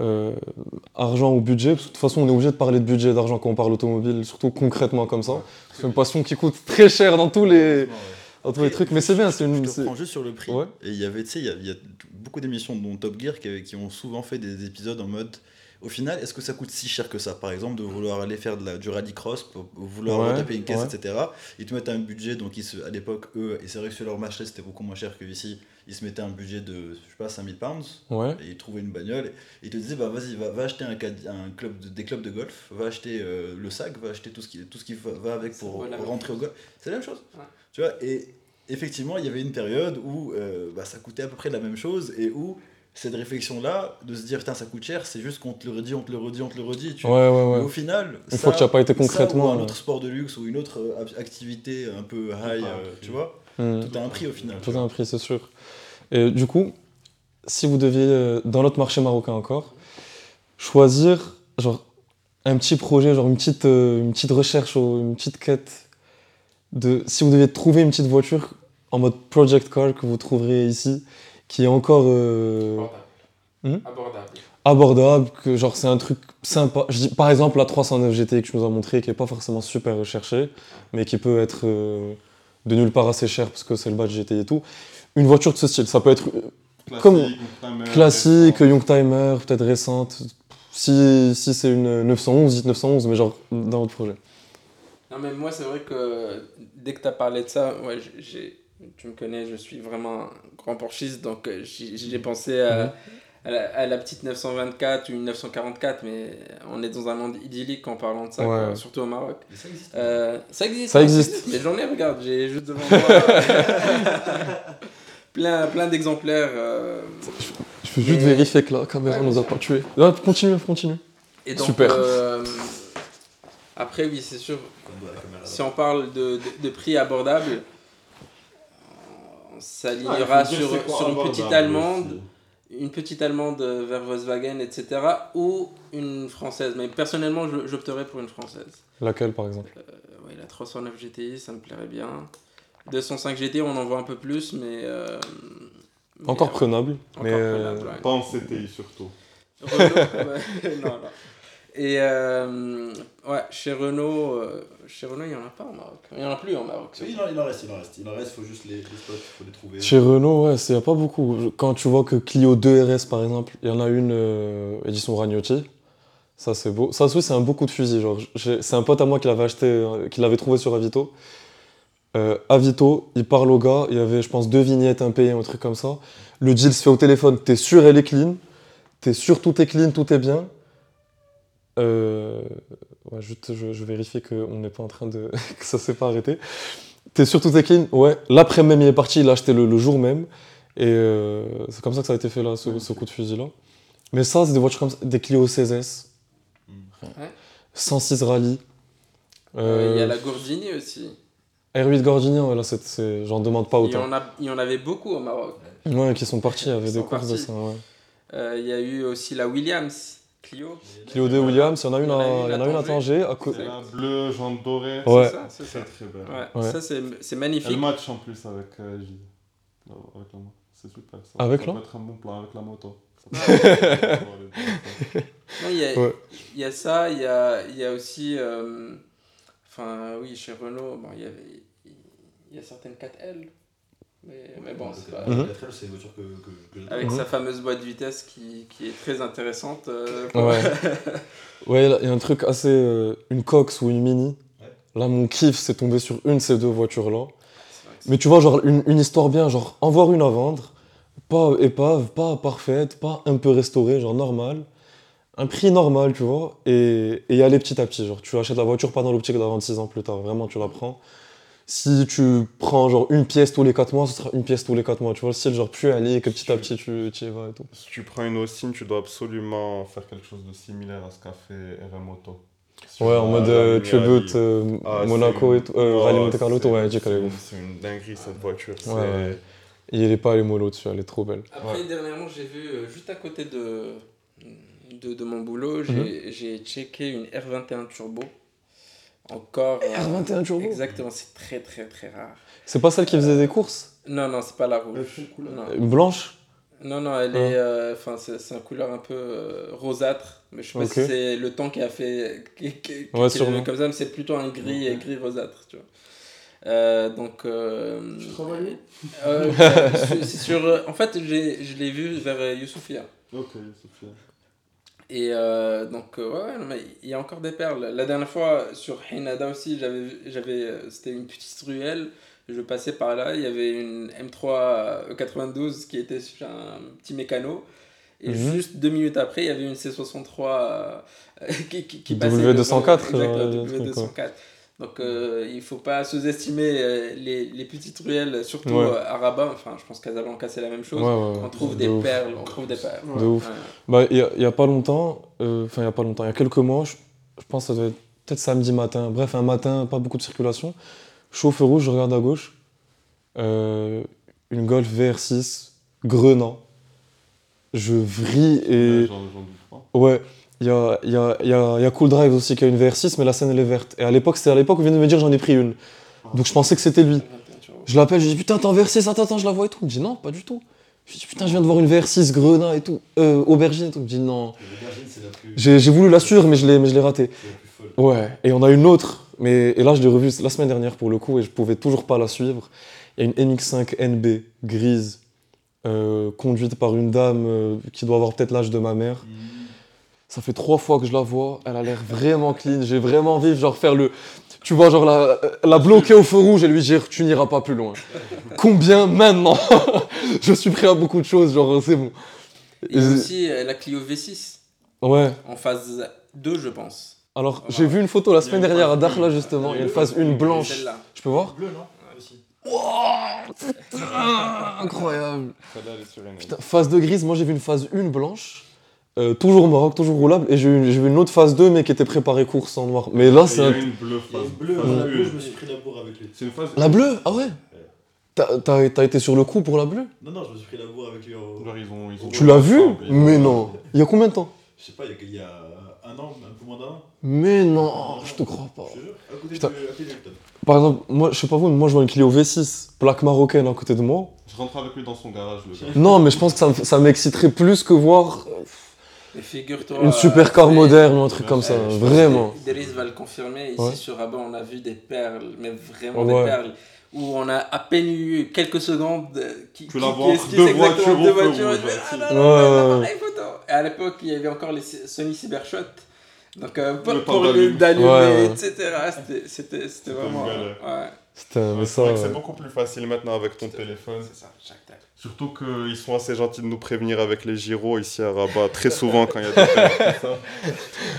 euh, argent ou budget, parce que de toute façon, on est obligé de parler de budget et d'argent quand on parle automobile, surtout concrètement comme ça. C'est une passion qui coûte très cher dans tous les, dans tous les trucs, mais c'est bien, c'est Je une. te c'est- prends juste sur le prix. Ouais. Et il y avait, tu sais, il y a, il y a beaucoup d'émissions, dont Top Gear, qui, qui ont souvent fait des épisodes en mode. Au final, est-ce que ça coûte si cher que ça Par exemple, de vouloir aller faire de la, du rallycross, pour vouloir Ouais, taper une caisse, ouais. etc. Ils te mettent un budget, donc ils se, à l'époque, eux, et c'est vrai que sur leur marché, c'était beaucoup moins cher que ici, ils se mettaient un budget de, je sais pas, 5000 pounds, Ouais. et ils trouvaient une bagnole, et ils te disaient, bah vas-y, va, va acheter un, club de- des clubs de golf, va acheter euh, le sac, va acheter tout ce qui, tout ce qui va, va avec pour rentrer au golf. C'est la même chose. Ouais. Tu vois, et effectivement, il y avait une période où euh, bah, ça coûtait à peu près la même chose et où cette réflexion-là, de se dire, putain, ça coûte cher, c'est juste qu'on te le redit, on te le redit, on te le redit. Tu... Ouais, ouais, Mais ouais. au final, Une ça- fois que tu n'as pas été ça ou concrètement. un euh, autre sport de luxe ou une autre euh, activité un peu high, euh, tu vois, hmm. tout a un prix au final. tu Tout a un prix, c'est sûr. Et du coup, si vous deviez, dans notre marché marocain encore, choisir genre, un petit projet, genre une petite, euh, une petite recherche ou une petite quête, de, si vous deviez trouver une petite voiture en mode project car que vous trouverez ici, qui est encore euh, Abordable. Hmm Abordable. abordable, que genre c'est un truc sympa. Je dis, par exemple la 309 GT que tu nous as montré, qui est pas forcément super recherché, mais qui peut être euh, de nulle part assez cher parce que c'est le badge GTI et tout. Une voiture de ce style, ça peut être euh, Comme- Youngtimer, classique. Youngtimer, peut-être récente. Si, si c'est une 911, dites 911, mais genre dans votre projet. Non, mais moi, c'est vrai que dès que tu as parlé de ça, ouais, j'ai, tu me connais, je suis vraiment un grand porchiste, donc euh, j'ai pensé à, Mhm. à, la, à la petite 924 ou une 944, mais on est dans un monde idyllique en parlant de ça, Ouais. quoi, surtout au Maroc. Mais ça existe. Euh, ça existe. Ça existe. Mais j'en ai, regarde, j'ai juste devant moi plein, plein d'exemplaires. euh, Je peux juste Mais- vérifier que la caméra Ouais, nous a pas tués. Ah, continue, continue. et donc, Super. euh, après, oui, c'est sûr, si on parle de, de, de prix abordables, Ah, s'alignera dire sur, c'est quoi sur une petite allemande, une petite allemande vers Volkswagen, etc. ou une française. Mais personnellement, je- j'opterais pour une française. Laquelle par exemple? Euh, ouais, la 309 GTI, ça me plairait bien. 205 GT, on en voit un peu plus, mais. euh, mais, Encore euh, prenable, encore mais euh, prenable, ouais. Pas en CTI surtout. Renault, ouais, non, non. Et euh, ouais, chez Renault, euh, chez Renault, il n'y en a pas au Maroc. Il n'y en a plus au Maroc. Oui, il en, il en reste, il en reste. Il en reste, il faut juste les, les spots, il faut les trouver. Chez Renault, ouais, il n'y a pas beaucoup. Quand tu vois que Clio 2 RS, par exemple, il y en a une euh, édition Ragnotti. Ça, c'est beau. Ça aussi, c'est un beau coup de fusil. Genre, c'est un pote à moi qui l'avait acheté, euh, qui l'avait trouvé sur Avito. Euh, Avito, il parle au gars. Il y avait, je pense, deux vignettes impayées, un truc comme ça. Le deal se fait au téléphone. T'es sûr, elle est clean. T'es sûr, tout est clean, tout est bien. Euh, ouais, juste, je, je vérifie qu'on n'est pas en train de. que ça s'est pas arrêté. T'es sûr, tout est clean Ouais. L'après-même, il est parti, il l'a acheté le, le jour même. Et euh, c'est comme ça que ça a été fait là, ce, ce coup de fusil là. Mais ça, c'est des voitures comme ça, des Clio 16S. Ouais. 106 Rally. Euh, Il y a Euh, la Gordini aussi. R8 Gordini, ouais, là, c'est- j'en demande pas Il y, autant. en a, il y en avait beaucoup au Maroc. Ouais, qui sont partis, il y avait Ils des courses de ça. Ouais. Euh, il y a eu aussi la Williams Clio. Clio 2 Williams, il y en a une Il y en a à, une Tanger. C'est la bleue, jaune dorée. Ouais. C'est ça, c'est. Très belle. Ouais, Ouais. Ça, c'est c'est Elle magnifique. match en plus avec euh, J. Là, Avec la moto. C'est super. Ça, Avec ça peut être un bon plan avec la moto. Non, il y a, Ouais. y a ça, il y a, il y a aussi. euh, Enfin, oui, chez Renault, bon, il, y y a certaines 4L. Mais, mais bon, c'est pas. Mhm. La trail, c'est une voiture que, que, que j'adore. Avec Mhm. sa fameuse boîte de vitesse qui, qui est très intéressante. euh, pour- Ouais. Ouais, là, il y a un truc assez. euh, une Cox ou une Mini. Ouais. Là, mon kiff, c'est tombé sur une de ces deux voitures-là. C'est- Mais tu vois, genre, une, une histoire bien, genre, en voir une à vendre. Pas épave, pas parfaite, pas un peu restaurée, genre normal. Un prix normal, tu vois. Et, et y aller petit à petit. Genre, tu achètes la voiture pas dans l'optique d'avoir 6 ans plus tard. Vraiment, tu la prends. Si tu prends, genre, une pièce tous les 4 mois, ce sera une pièce tous les 4 mois. Tu vois, le style, genre, plus aller, que petit à petit, tu, tu y vas et tout. Si tu prends une Austin, tu dois absolument faire quelque chose de similaire à ce qu'a fait RM Moto. Sur Ouais, en mode euh, Tribute, euh, Ah, Monaco et tout. euh, une- Rallye oh, Monte Carlo, ouais, elle est c'est- une dinguerie cette voiture. Ouais, ouais. Et il est pas allé mollo dessus, elle est trop belle. Après, Ouais. dernièrement, j'ai vu euh, juste à côté de, de, de mon boulot, j'ai j'ai checké une R21 Turbo. Encore. euh, R21 Turbo Exactement, c'est très très très rare. C'est pas celle qui faisait des courses? Non, non, c'est pas la rouge. Non. Blanche? Non, non, elle Ah. est. euh, Enfin, c'est c'est un couleur un peu euh, rosâtre. Mais je sais pas si c'est le temps qui a fait. Qui, qui, qui- Ouais, qui comme ça, mais c'est plutôt un gris, gris rosâtre, tu vois. Euh, donc. euh, Tu travailles c'est- c'est sur. En fait, j'ai- je l'ai vu vers Youssoufia. Ok, Sophia. Et euh, donc, euh, ouais, mais il y a encore des perles. La dernière fois, sur Hinada aussi, j'avais, euh, c'était une petite ruelle. Je passais par là, il y avait une M3 E92 qui était sur un petit mécano. Et Mhm. juste deux minutes après, il y avait une C63 euh, qui, qui, qui passait. W204, devant- euh, exactement, le truc, quoi. W204. Donc, euh, il faut pas sous-estimer euh, les, les petites ruelles, surtout Ouais. euh, à Rabat. Enfin, je pense Casablanca, c'est la même chose. Ouais, ouais, ouais. On trouve De des ouf. perles, on trouve des perles. De ouf. Ouais. Bah, il y, a- il y a pas longtemps, euh, enfin, il y a pas longtemps, il y a quelques mois, je, je pense que ça devait être peut-être samedi matin, bref, un matin, pas beaucoup de circulation. Feu rouge, je regarde à gauche, euh, une Golf VR6, Grenat. Je vrille et. Ouais, Il y a, y, a, y, a, Cool Drive aussi qui a une VR6, mais la scène elle est verte. Et à l'époque, c'était à l'époque où vient de me dire j'en ai pris une. Donc je pensais que c'était lui. Je l'appelle, je dis putain, t'es en VR6, attends, attends, je la vois et tout. Il me dit non, pas du tout. Je dis putain, je viens de voir une VR6 Grenat et tout, euh, aubergine et tout. Il me dit non. J'ai voulu la suivre, mais je l'ai mais je l'ai raté. c'est la plus folle. Ouais, et on a une autre Mais, et là, je l'ai revue la semaine dernière pour le coup et je pouvais toujours pas la suivre. Il y a une NX5 NB grise euh, conduite par une dame euh, qui doit avoir peut-être l'âge de ma mère. Ça fait trois fois que je la vois. Elle a l'air vraiment clean. J'ai vraiment envie de genre faire le. Tu vois, genre la, la bloquer au feu rouge et lui dire tu n'iras pas plus loin. Combien maintenant? Je suis prêt à beaucoup de choses, genre c'est bon. Il y a aussi euh, la Clio V6 Ouais. en phase 2, je pense. Alors j'ai vu une photo la semaine dernière à Dakhla justement. Il y a une phase une blanche. Celle-là. Je peux voir? Bleu, non? Ah, Incroyable. Sur une- Putain, phase de grise, moi j'ai vu une phase 1 blanche. Euh, toujours Maroc, toujours roulable. Et j'ai eu, j'ai une autre phase 2 mais qui était préparée course en noir. Mais là c'est Il y un- a une bleue phase une bleue, phase la une. bleue, je me suis pris la bourre avec lui. C'est une phase. La bleue? Ah ouais? T'as- T'as t'as été sur le coup pour la bleue? Non, non, je me suis pris la bourre avec lui en. Genre, ils ont, ils ont Tu l'as vu? ensemble, ils ont- Mais non. Il y a combien de temps? Je sais pas, il y y a un an, un peu moins d'un an. Mais non, je te crois pas. Je te jure, à côté de Putain. à côté de Hilton. Par exemple, moi je sais pas vous, mais moi je vois une Clio V6, plaque marocaine à côté de moi. Je rentre avec lui dans son garage, le gars. Non, mais je pense que ça, me- ça m'exciterait plus que voir euh, figure-toi. une supercar euh, moderne ou un truc comme ça. Vraiment. Idriss va le confirmer. Ici Ouais. sur Rabat, on a vu des perles, mais vraiment Ouais. des perles. Où on a à peine eu quelques secondes qui, Tu qui, la qui vois deux exactement voitures deux voitures. ah. Et à l'époque, il y avait encore les Sony Cybershot. Donc, euh, pas pour le d'allume. d'allumer, Ouais, etc. C'était- C'était c'était vraiment. galère. Ouais. C'est vrai que c'est ouais. beaucoup plus facile maintenant avec ton téléphone. C'est ça, chaque. Surtout qu'ils sont assez gentils de nous prévenir avec les gyros ici à Rabat, très souvent quand il y a des comme ça.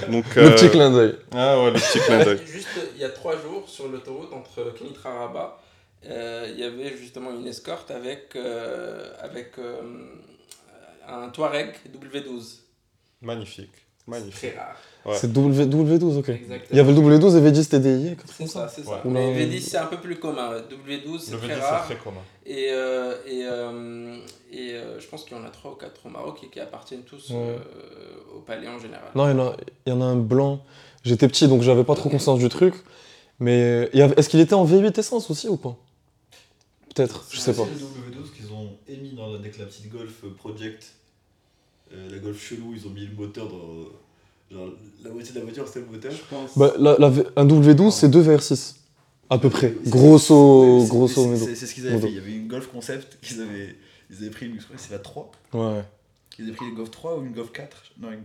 Donc, Le euh, petit clin d'œil. Ah ouais, le petit clin d'œil. Juste il y a trois jours sur l'autoroute entre Kenitra et Rabat, euh, il y avait justement une escorte avec, euh, avec euh, un Touareg W12. Magnifique, magnifique. Très rare. Ouais. C'est W, W12, ok. Exactement. Il y avait le W12 et V10 TDI. C'est ça, c'est ça. Ouais. Mais Oula. V10 c'est un peu plus commun. W12 c'est Le très V10 rare. c'est très commun. Et, euh, et, euh, et euh, je pense qu'il y en a trois ou quatre au Maroc et qui appartiennent tous Ouais. euh, au palais en général. Non, il y, en a, il y en a un blanc. J'étais petit donc j'avais pas trop conscience du truc. Mais est-ce qu'il était en V8 essence aussi ou pas? Peut-être, je sais pas. C'est le W12 qu'ils ont émis dans la, avec la petite Golf Project. Euh, la Golf chelou, ils ont mis le moteur dans. Genre, la moitié de la voiture, c'était le moteur. Bah, la- la un W12, c'est 2 VR6. À peu près. Grosso, c'est- grosso c'est- modo. C'est c'est ce qu'ils avaient Modo. fait. Il y avait une Golf Concept qu'ils avaient. Ils avaient pris une. je C'est la 3. Ouais. Ils avaient pris une Golf 3 ou une Golf 4 Non, une-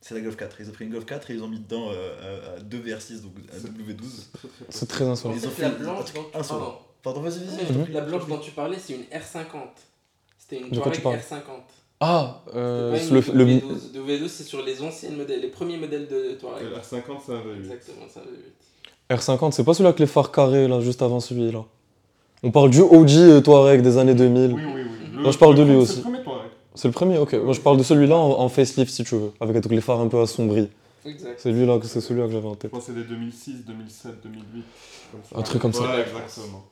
c'est la Golf 4. Ils ont pris une Golf 4 et ils ont mis dedans euh, à- à 2 VR6, donc à W12. C'est très insolite. Ils ont la fait blanche dont tu insolent. pardon. Vas-y, vas-y. La blanche dont tu parlais, c'est une R50. C'était une Touareg parles R50. Ah, euh, c'est le, une le- V12. Le V12, c'est sur les anciennes modèles, les premiers modèles de Touareg. Le R50 c'est un V8. Exactement, ça V8. R50, c'est pas celui avec les phares carrés là, juste avant celui-là. On parle du OG euh, Touareg des années 2000. Oui, oui, oui. Le- Non, je parle de le lui aussi. C'est le premier Touareg. C'est le premier, ok. Moi je parle de celui-là en, en facelift si tu veux, avec tous les phares un peu assombris. Exact. C'est lui là, c'est celui-là que j'avais en Je tête. pense que c'est des 2006, 2007, 2008. comme ça. Un truc comme ça. Ouais, exactement.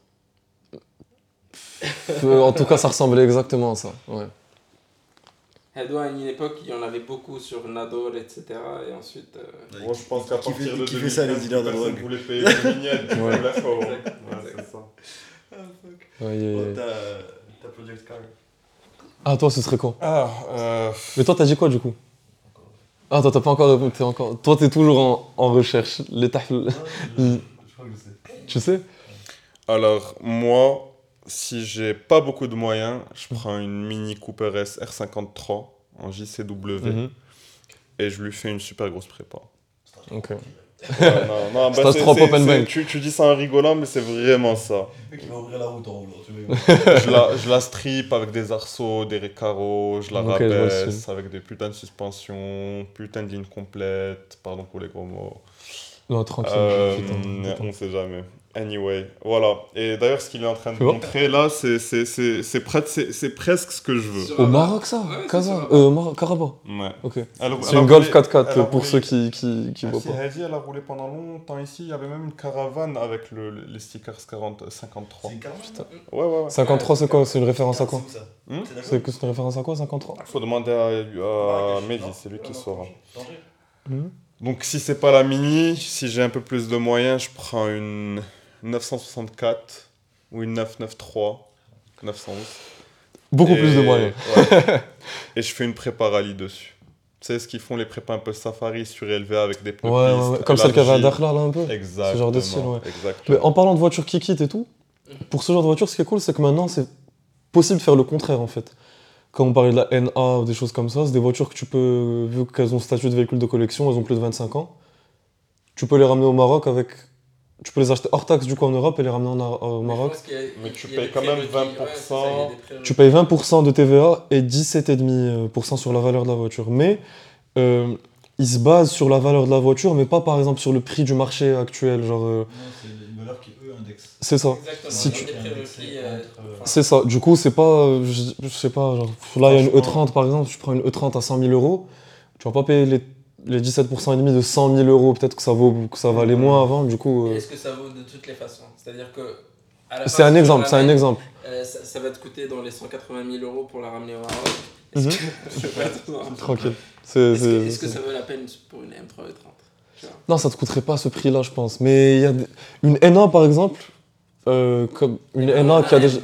Euh, en tout cas, ça ressemblait exactement à ça. Ouais. Edo, à une époque, il y en avait beaucoup sur Nador, etc. Et ensuite. euh, Moi, je pense qu'à partir fait- de qui fait ça, les 2015, dealers de drogue voulait payer les vignettes. Ouais. Ouais, c'est ça. Ah, fuck. Ouais, Bon, t'as Project Car. Ah, toi, ce serait quoi Ah, euh, Mais toi, t'as dit quoi du coup? Ah, toi, t'as pas encore répondu. t'es encore... Toi, t'es toujours en, en recherche. L'état. Je, je crois que je sais. Tu sais? Alors, moi, si j'ai pas beaucoup de moyens, je prends une Mini Cooper S R53 en JCW Mhm. et je lui fais une super grosse prépa. Ok. Ouais, non, non, bah, c'est- 3 c'est- Pop and c'est- Bank. Tu, tu dis ça en rigolant, mais c'est vraiment ça. Le mec, il va ouvrir la route en roulant, tu vois. je, la, je la strip avec des arceaux, des récaros, je la Ok, je vois le rabaisse avec des putains de suspensions, putain de ligne complète, pardon pour les gros mots. Non, tranquille. Euh, putain, putain. on sait jamais. Anyway, voilà. Et d'ailleurs, ce qu'il est en train de montrer là, c'est c'est- c'est- c'est pres- c'est- c'est presque ce que je veux. Au. Maroc, ça Ouais, euh, Mar- Karabakh. Ouais. Ok. C'est a une Golf roulé- 4x4 elle a pour roulé- ceux qui, qui, qui voient Si pas. Heidi, elle a roulé pendant longtemps ici. Il y avait même une caravane avec le, les stickers 40, 53. C'est une caravane Putain. Ouais, ouais, ouais. 53, c'est quoi? C'est une référence à quoi? C'est Hmm une référence à quoi 53 Faut demander à, à Marrakech, Mehdi, c'est lui qui saura. Mhm. Donc si c'est pas la mini, si j'ai un peu plus de moyens, je prends une 964 ou une 993, 911. Beaucoup Et- plus de moyens. ouais. Et je fais une prépa rallye dessus. sais, ce qu'ils font, les prépas un peu safari surélevés avec des Ouais, ouais, ouais. Comme celle qu'il y avait à Dakhla, là, un peu. Exactement. Ce genre de style, ouais. Exactement. Mais en parlant de voitures qui quittent et tout, pour ce genre de voiture, ce qui est cool, c'est que maintenant, c'est possible de faire le contraire, en fait. Quand on parlait de la NA ou des choses comme ça, c'est des voitures que tu peux, vu qu'elles ont statut de véhicule de collection, elles ont plus de 25 ans, tu peux les ramener au Maroc avec. Tu peux les acheter hors taxe du coup en Europe et les ramener en au Maroc. Mais tu payes quand même 20%. Tu payes 20% de TVA et 17,5% sur la valeur de la voiture. Mais euh, ils se basent sur la valeur de la voiture, mais pas par exemple sur le prix du marché actuel. Genre, euh, Non, c'est une valeur qui eux indexent. c'est ça. Exactement. Si tu- euh, C'est ça. Du coup, c'est pas. euh, Je, je sais pas. Genre, là, il y a une Franchement. E30 par exemple. Tu prends une E30 à 100 000 euros. Tu vas pas payer les, les 17% et demi de 100 000 euros. Peut-être que ça vaut que ça valait moins avant. Du coup, euh, Est-ce que ça vaut de toutes les façons? C'est-à-dire que. c'est un exemple. C'est un exemple. euh, ça, ça va te coûter dans les 180 000 euros pour la ramener au Maroc. Est-ce que, je sais pas, attends. Tranquille. Est-ce que, c'est- est-ce que c'est- ça vaut la peine pour une M3 E30 Tu vois Non, ça te coûterait pas ce prix-là, je pense. Mais il y a des- une NA par exemple. euh, comme une Mais NA qui a un déjà.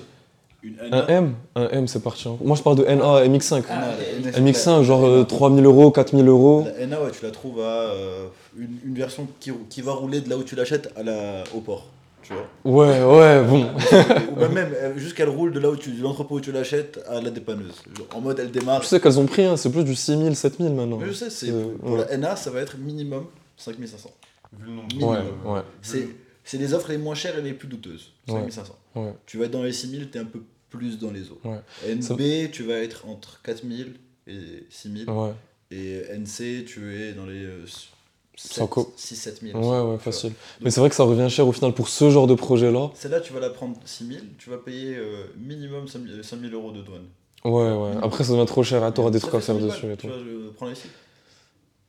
Une Un M Un M, c'est parti. hein. Moi, je parle de NA MX5. Ah, NA, ok. la MX5, genre euh, 3000 euros, 4000 euros. La NA, ouais, tu la trouves à euh, une, une version qui, qui va rouler de là où tu l'achètes à la, au port. Tu vois Ouais, ouais, bon. Ou même, même juste qu'elle roule de là où tu, de l'entrepôt où tu l'achètes à la dépanneuse. Genre, en mode elle démarre. Tu sais qu'elles ont pris, hein, c'est plus du 6000, 7000 maintenant. Mais je sais, c'est, Euh, pour ouais. la NA, ça va être minimum 5500. Vu le nombre Ouais, ouais. C'est, c'est les offres les moins chères et les plus douteuses. Ouais. 5500. Ouais. Tu vas être dans les 6000, tu es un peu plus dans les autres. Ouais. NB, tu vas être entre 4000 et 6000. Ouais, Et NC, tu es dans les Sans co- 6-7 000. ouais, ouais, facile. Mais c'est vrai que ça revient cher au final pour ce genre de projet-là. Celle-là, tu vas la prendre 6000, tu vas payer euh, minimum 5000 5000 euros de douane. Ouais, ouais. Après, ça devient trop cher. hein, T'auras des trucs à faire 5000 dessus et balles, tout. Tu vois, je prends ici.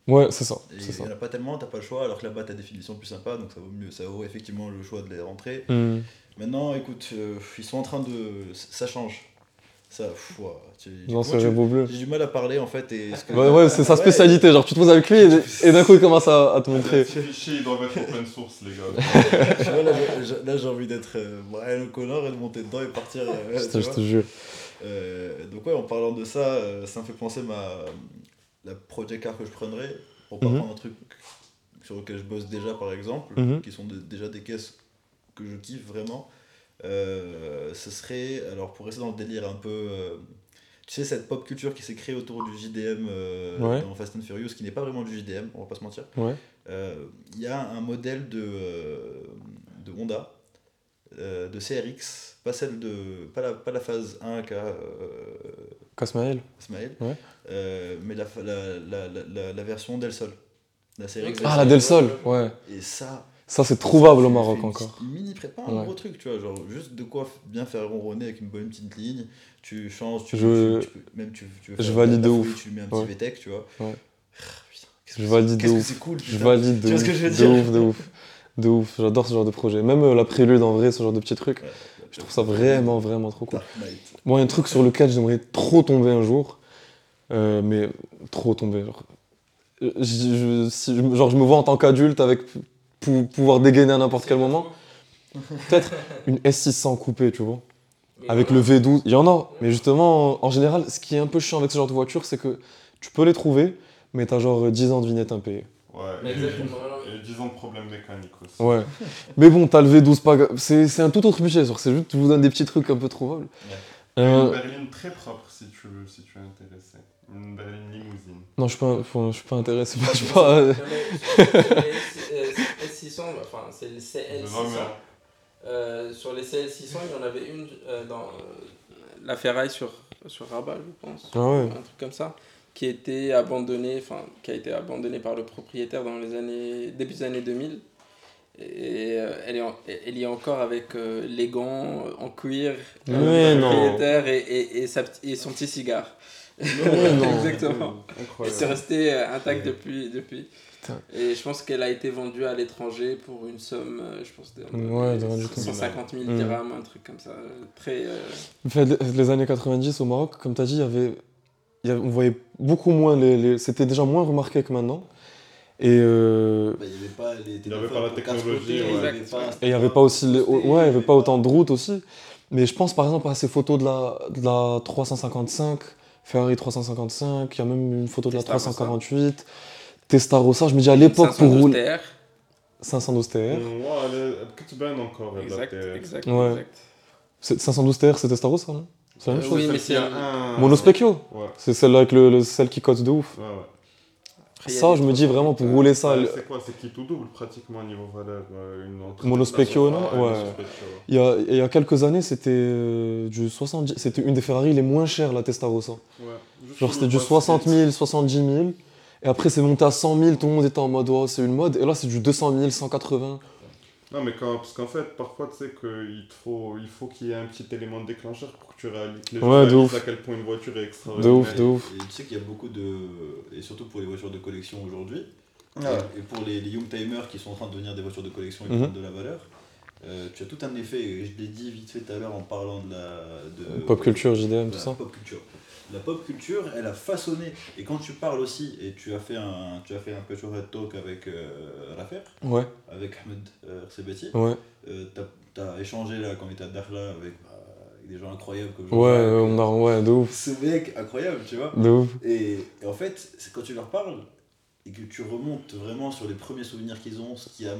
Ouais, c'est ça. Il n'y en a pas tellement, t'as pas le choix, alors que là-bas, t'as des finitions plus sympas, donc ça vaut mieux. Ça vaut effectivement le choix de les rentrer. Hmm. Maintenant, écoute, euh, ils sont en train de. Ça change. Ça. pff, ouah, tu- Non, moi, c'est tu- beau bleu. J'ai du mal à parler en fait. Et ce que- Ouais, ouais, c'est sa Ouais, spécialité. Genre, tu te poses avec lui et, et d'un coup, il commence à, à te montrer. Fichier, ils doivent être en pleine source, les gars. tu vois, là, j'ai- envie d'être euh, Brian O'Connor et de monter dedans et partir. euh, Je te, je vois. te jure. Euh, donc ouais, en parlant de ça, euh, ça me fait penser ma la project car que je prendrais pour pas Mhm. prendre un truc sur lequel je bosse déjà par exemple, Mhm. qui sont de- déjà des caisses que je kiffe vraiment. Euh, ce serait alors pour rester dans le délire un peu, euh, tu sais cette pop culture qui s'est créée autour du JDM euh, Ouais. dans Fast and Furious, qui n'est pas vraiment du JDM, on va pas se mentir. Ouais. Euh, Il y a un modèle de, de Honda, de CRX, pas celle de. pas la, pas la phase 1 qu'a. Ismaël, Ouais. mais la, la, la- la version Del Sol. La CRX. Ah, la Del Sol, ouais. Et ça. Ça, c'est trouvable ça au Maroc une encore. Mini pré, pas un Ouais. gros truc, tu vois, genre juste de quoi bien faire ronronner avec une bonne petite ligne. Tu changes, tu, Je- tu- tu peux- même tu, tu veux je valide de ouf. Tu mets un petit Ouais. VTEC, tu vois. Ouais. Ah, putain, Je valide de ouf. cool, Je valide de Tu vois ouf. ce que je veux de dire ouf, de ouf. De ouf. J'adore ce genre de projet. Même euh, la prélude en vrai, ce genre de petits trucs. Je trouve ça vraiment, vraiment trop cool. Moi, il y a un truc sur lequel j'aimerais trop tomber un jour, euh, mais trop tomber. Genre, Euh, je, je- si je- genre, je me vois en tant qu'adulte avec pou- pouvoir dégainer à n'importe quel moment. Peut-être une S600 coupée, tu vois. Avec le V12, il y en a. Mais justement, en général, ce qui est un peu chiant avec ce genre de voiture, c'est que tu peux les trouver, mais t'as genre 10 ans de vignette impayée. Ouais, et, Exactement. et 10 ans de problèmes mécaniques aussi. Ouais. mais bon, t'as le V12, pas c'est c'est un tout autre budget. genre, C'est juste, je vous donne des petits trucs un peu trouvables. Une Euh, berline très propre si tu veux, si tu es intéressé. Une berline limousine. non, je suis pas, je suis pas intéressé. Je suis pas. Non, mais sur les, S600, enfin c'est le CL600. Vraiment. Euh, sur les CL600, il y en avait une euh, dans euh, la ferraille sur, sur Rabat, je pense. Ah ouais. Un truc comme ça. Qui, était abandonnée, enfin, qui a été abandonnée par le propriétaire dans les années, début des années 2000. Et euh, elle, est en- elle y est encore avec euh, les gants en cuir non. propriétaire et, et, et, sa petit- et son petit cigare. Mais non. Exactement. C'est resté intact depuis. depuis. Et je pense qu'elle a été vendue à l'étranger pour une somme, euh, je pense, de, Ouais, de rien du tout. 150 000 Mm. dirhams, un truc comme ça. Très. euh, En fait, les années 90 au Maroc, comme tu as dit, il y avait, il y avait- on voyait beaucoup moins les, les- c'était déjà moins remarqué que maintenant. Et euh, Bah, il n'y avait pas les Il y avait téléphones pas la technologie, ouais. il ouais. et n'y avait pas aussi les, ouais, il y avait pas autant de routes aussi. Mais je pense par exemple à ces photos de la, de la 355 Ferrari 355, il y a même une photo de la Testarossa. 348. Testarossa, je me dis à l'époque pour rouler. 512 TR. encore. Euh, exact, exact, ouais. exact. 512 TR, c'est Testarossa, non? C'est la même chose? Oui, mais c'est un... Monospecchio. Ouais. C'est celle-là avec le, celle qui cote de ouf. Ouais, ça, je me dis vraiment pour euh, rouler ça. C'est quoi C'est qui tout double pratiquement au niveau valeur euh, une Monospecchio, non? Ouais. Il y, a, il y, a, quelques années, c'était du 70. C'était une des Ferrari les moins chères, la Testarossa. Ouais. Genre, c'était du 60 000, 70 000. Et après c'est monté à 100 000, tout le monde était en mode oh, c'est une mode. Et là c'est du 200 000, 180. Non, mais quand, parce qu'en fait, parfois, tu sais qu'il faut, il faut qu'il y ait un petit élément de déclencheur pour que tu réalises, que les gens Ouais, de réalisent ouf. à quel point une voiture est De extraordinaire. ouf, de ouf. Et tu sais qu'il y a beaucoup de. Et surtout pour les voitures de collection aujourd'hui, Ouais. et, et pour les, les Youngtimers qui sont en train de devenir des voitures de collection et qui Mhm. prennent de la valeur, euh, tu as tout un effet, et je l'ai dit vite fait tout à l'heure en parlant de la. De, Pop culture, JDM, de tout ça. pop culture. La pop culture, elle a façonné. Et quand tu parles aussi, et tu as fait un, tu as fait un Talk avec euh, Rafer, Ouais, avec Ahmed euh, ouais. euh, t'as as échangé là quand on était à Dakhla avec, bah, avec des gens incroyables comme Ouais, on a, ouais, de ouf. Ce mec incroyable, tu vois. De ouf. Et, et en fait, c'est quand tu leur parles et que tu remontes vraiment sur les premiers souvenirs qu'ils ont, ce qui a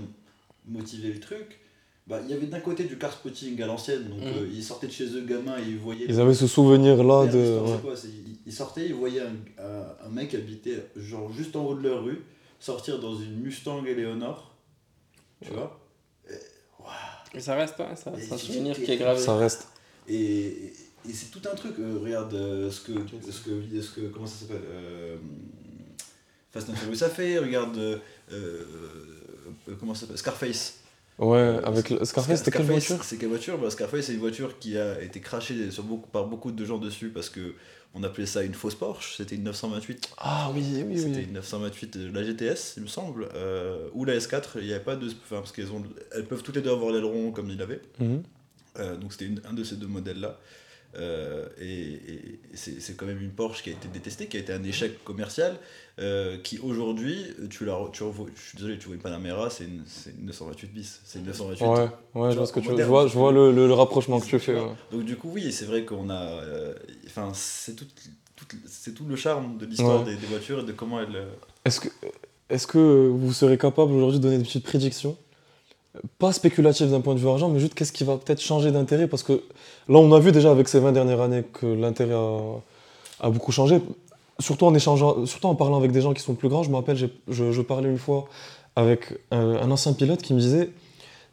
motivé le truc, bah, il y avait d'un côté du car spotting à l'ancienne, donc Mhm. euh, ils sortaient de chez eux gamins et ils voyaient. Ils avaient ce souvenir-là de. ouais. c'est quoi ils- Ils sortaient, ils voyaient un, un- un mec habiter genre juste en haut de leur rue, sortir dans une Mustang Eleonore, tu vois. Mais ça reste, hein, ça, Et c'est un souvenir qui est gravé. Ça reste. Et, et, et c'est tout un truc. euh, regarde euh, ce que, ce que, ce que, comment ça s'appelle euh, Fast and Furious a fait. Regarde, euh, euh, comment ça s'appelle Scarface. Ouais, avec le- Scarface, c'était quelle voiture C'est quelle voiture bah, Scarface, c'est une voiture qui a été crachée sur beaucoup, par beaucoup de gens dessus parce que on appelait ça une fausse Porsche. C'était une 928. Ah oui, oui, C'était oui. une 928 de la GTS, il me semble, euh, ou la S4. Il n'y avait pas de, enfin parce qu'elles ont, elles peuvent toutes les deux avoir l'aileron comme il avait. Mhm. Euh, donc c'était un de ces deux modèles-là. Euh, et et c'est quand même une Porsche qui a été détestée, qui a été un échec commercial, euh, qui aujourd'hui, tu la, tu revois- je suis désolé, tu vois une Panamera, c'est une, une 928 bis, c'est une 928. Ouais, ouais, je vois, ce que tu veux. Je moderne, vois, je vois le, le- le rapprochement que tu fais. ouais. Donc du coup, oui, c'est vrai qu'on a, euh, enfin, c'est tout, tout- c'est tout le charme de l'histoire Ouais. des, des voitures et de comment elles. Est-ce que, est-ce que vous serez capable aujourd'hui de donner des petites prédictions Pas spéculatives d'un point de vue argent, mais juste qu'est-ce qui va peut-être changer d'intérêt Parce que là, on a vu déjà avec ces 20 dernières années que l'intérêt a, beaucoup changé. Surtout en, échangeant, surtout en parlant avec des gens qui sont plus grands. Je me rappelle, je, parlais une fois avec un, un ancien pilote qui me disait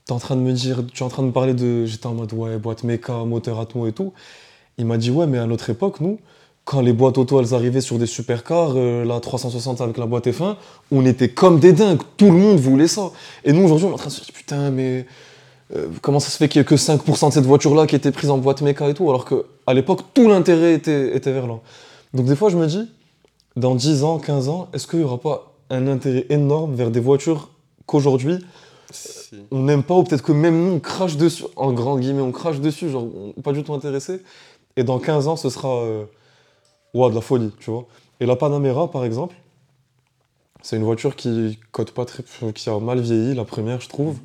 T'es en train de me dire, tu es en train de me parler de. J'étais en mode ouais, boîte méca, moteur Atmo et tout. Il m'a dit ouais, mais à notre époque, nous, quand les boîtes auto elles arrivaient sur des supercars, euh, la 360 avec la boîte F1, on était comme des dingues, tout le monde voulait ça. Et nous aujourd'hui on est en train de se dire putain mais euh, comment ça se fait qu'il n'y ait que 5% de cette voiture là qui était prise en boîte méca et tout, alors qu'à l'époque tout l'intérêt était, était vers là. Donc des fois je me dis, dans 10 ans, 15 ans, est-ce qu'il n'y aura pas un intérêt énorme vers des voitures qu'aujourd'hui Si. on n'aime pas, ou peut-être que même nous on crache dessus, en grand guillemets, on crache dessus, genre on n'est pas du tout intéressé. Et dans 15 ans, ce sera euh, ouah, de la folie, tu vois. Et la Panamera, par exemple, c'est une voiture qui cote pas très, qui a mal vieilli, la première, je trouve.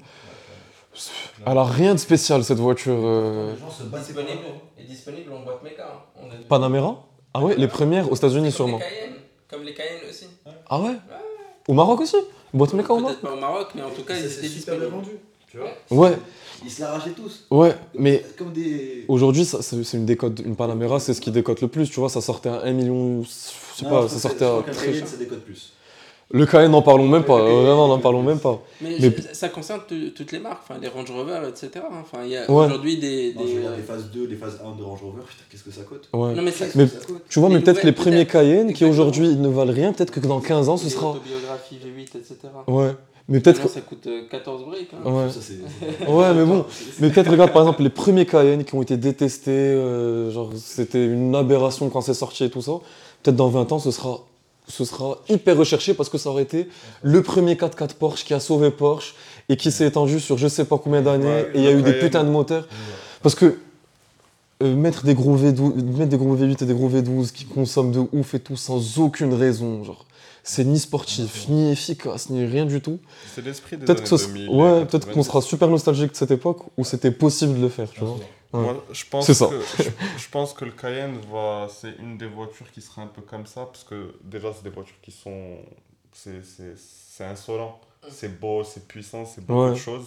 Elle a rien de spécial cette voiture. euh, Les gens se battent Disponible, est disponible en boîte méca. hein. On Panamera? Ah ouais, les premières aux États-Unis sûrement. les Cayenne, Comme les Cayenne aussi. Ah ouais? Au Maroc aussi? Boîte méca au Maroc? Peut-être pas au Maroc, mais en tout cas, ils étaient super bien disponibles. vendu, tu vois. Ouais, Ils se l'arrachaient tous. ouais, mais Comme des. Aujourd'hui, ça- c'est une décote, une Panamera, c'est ce qui décote le plus, tu vois, ça sortait à 1 million, je sais Non, pas, je ça sortait je à très Cayenne, ça décode plus. Le Cayenne, n'en parlons même pas, vraiment, n'en décote parlons même pas. Mais, Mais- je- ça concerne toutes les marques, enfin les Range Rover, etc. Enfin, il y a Ouais. aujourd'hui des. Non, des- je regarde les phases 2, les phases 1 de Range Rover, putain, qu'est-ce que ça coûte? Ouais. Non, mais Ça coûte. Tu vois, les mais peut-être que les premiers peut-être. Cayenne, qui aujourd'hui ne valent rien, peut-être que dans 15 ans, ce sera. autobiographies V8, etc. Ouais. Mais peut-être ça coûte euh, 14 briques. hein. Ouais. Ça, Ouais, mais bon. Mais peut-être, regarde, par exemple, les premiers Cayenne qui ont été détestés, euh, genre, c'était une aberration quand c'est sorti et tout ça. Peut-être dans 20 ans, ce sera, ce sera hyper recherché parce que ça aurait été le premier 4x4 Porsche qui a sauvé Porsche et qui s'est étendu sur je sais pas combien d'années Ouais, et il y a eu des putains de moteurs. Parce que euh, mettre, des gros V12, mettre des gros V8 et des gros V12 qui consomment de ouf et tout sans aucune raison, genre, c'est ni sportif, ni efficace, ni rien du tout. C'est l'esprit des Peut-être années que ce- 2000. ouais, peut-être qu'on 90. sera super nostalgique de cette époque où c'était possible de le faire, tu vois. Ouais. Moi, je pense C'est ça. que je, je pense que le Cayenne va, c'est une des voitures qui sera un peu comme ça parce que déjà c'est des voitures qui sont, c'est c'est c'est insolent, c'est beau, c'est puissant, c'est beaucoup Ouais. de choses.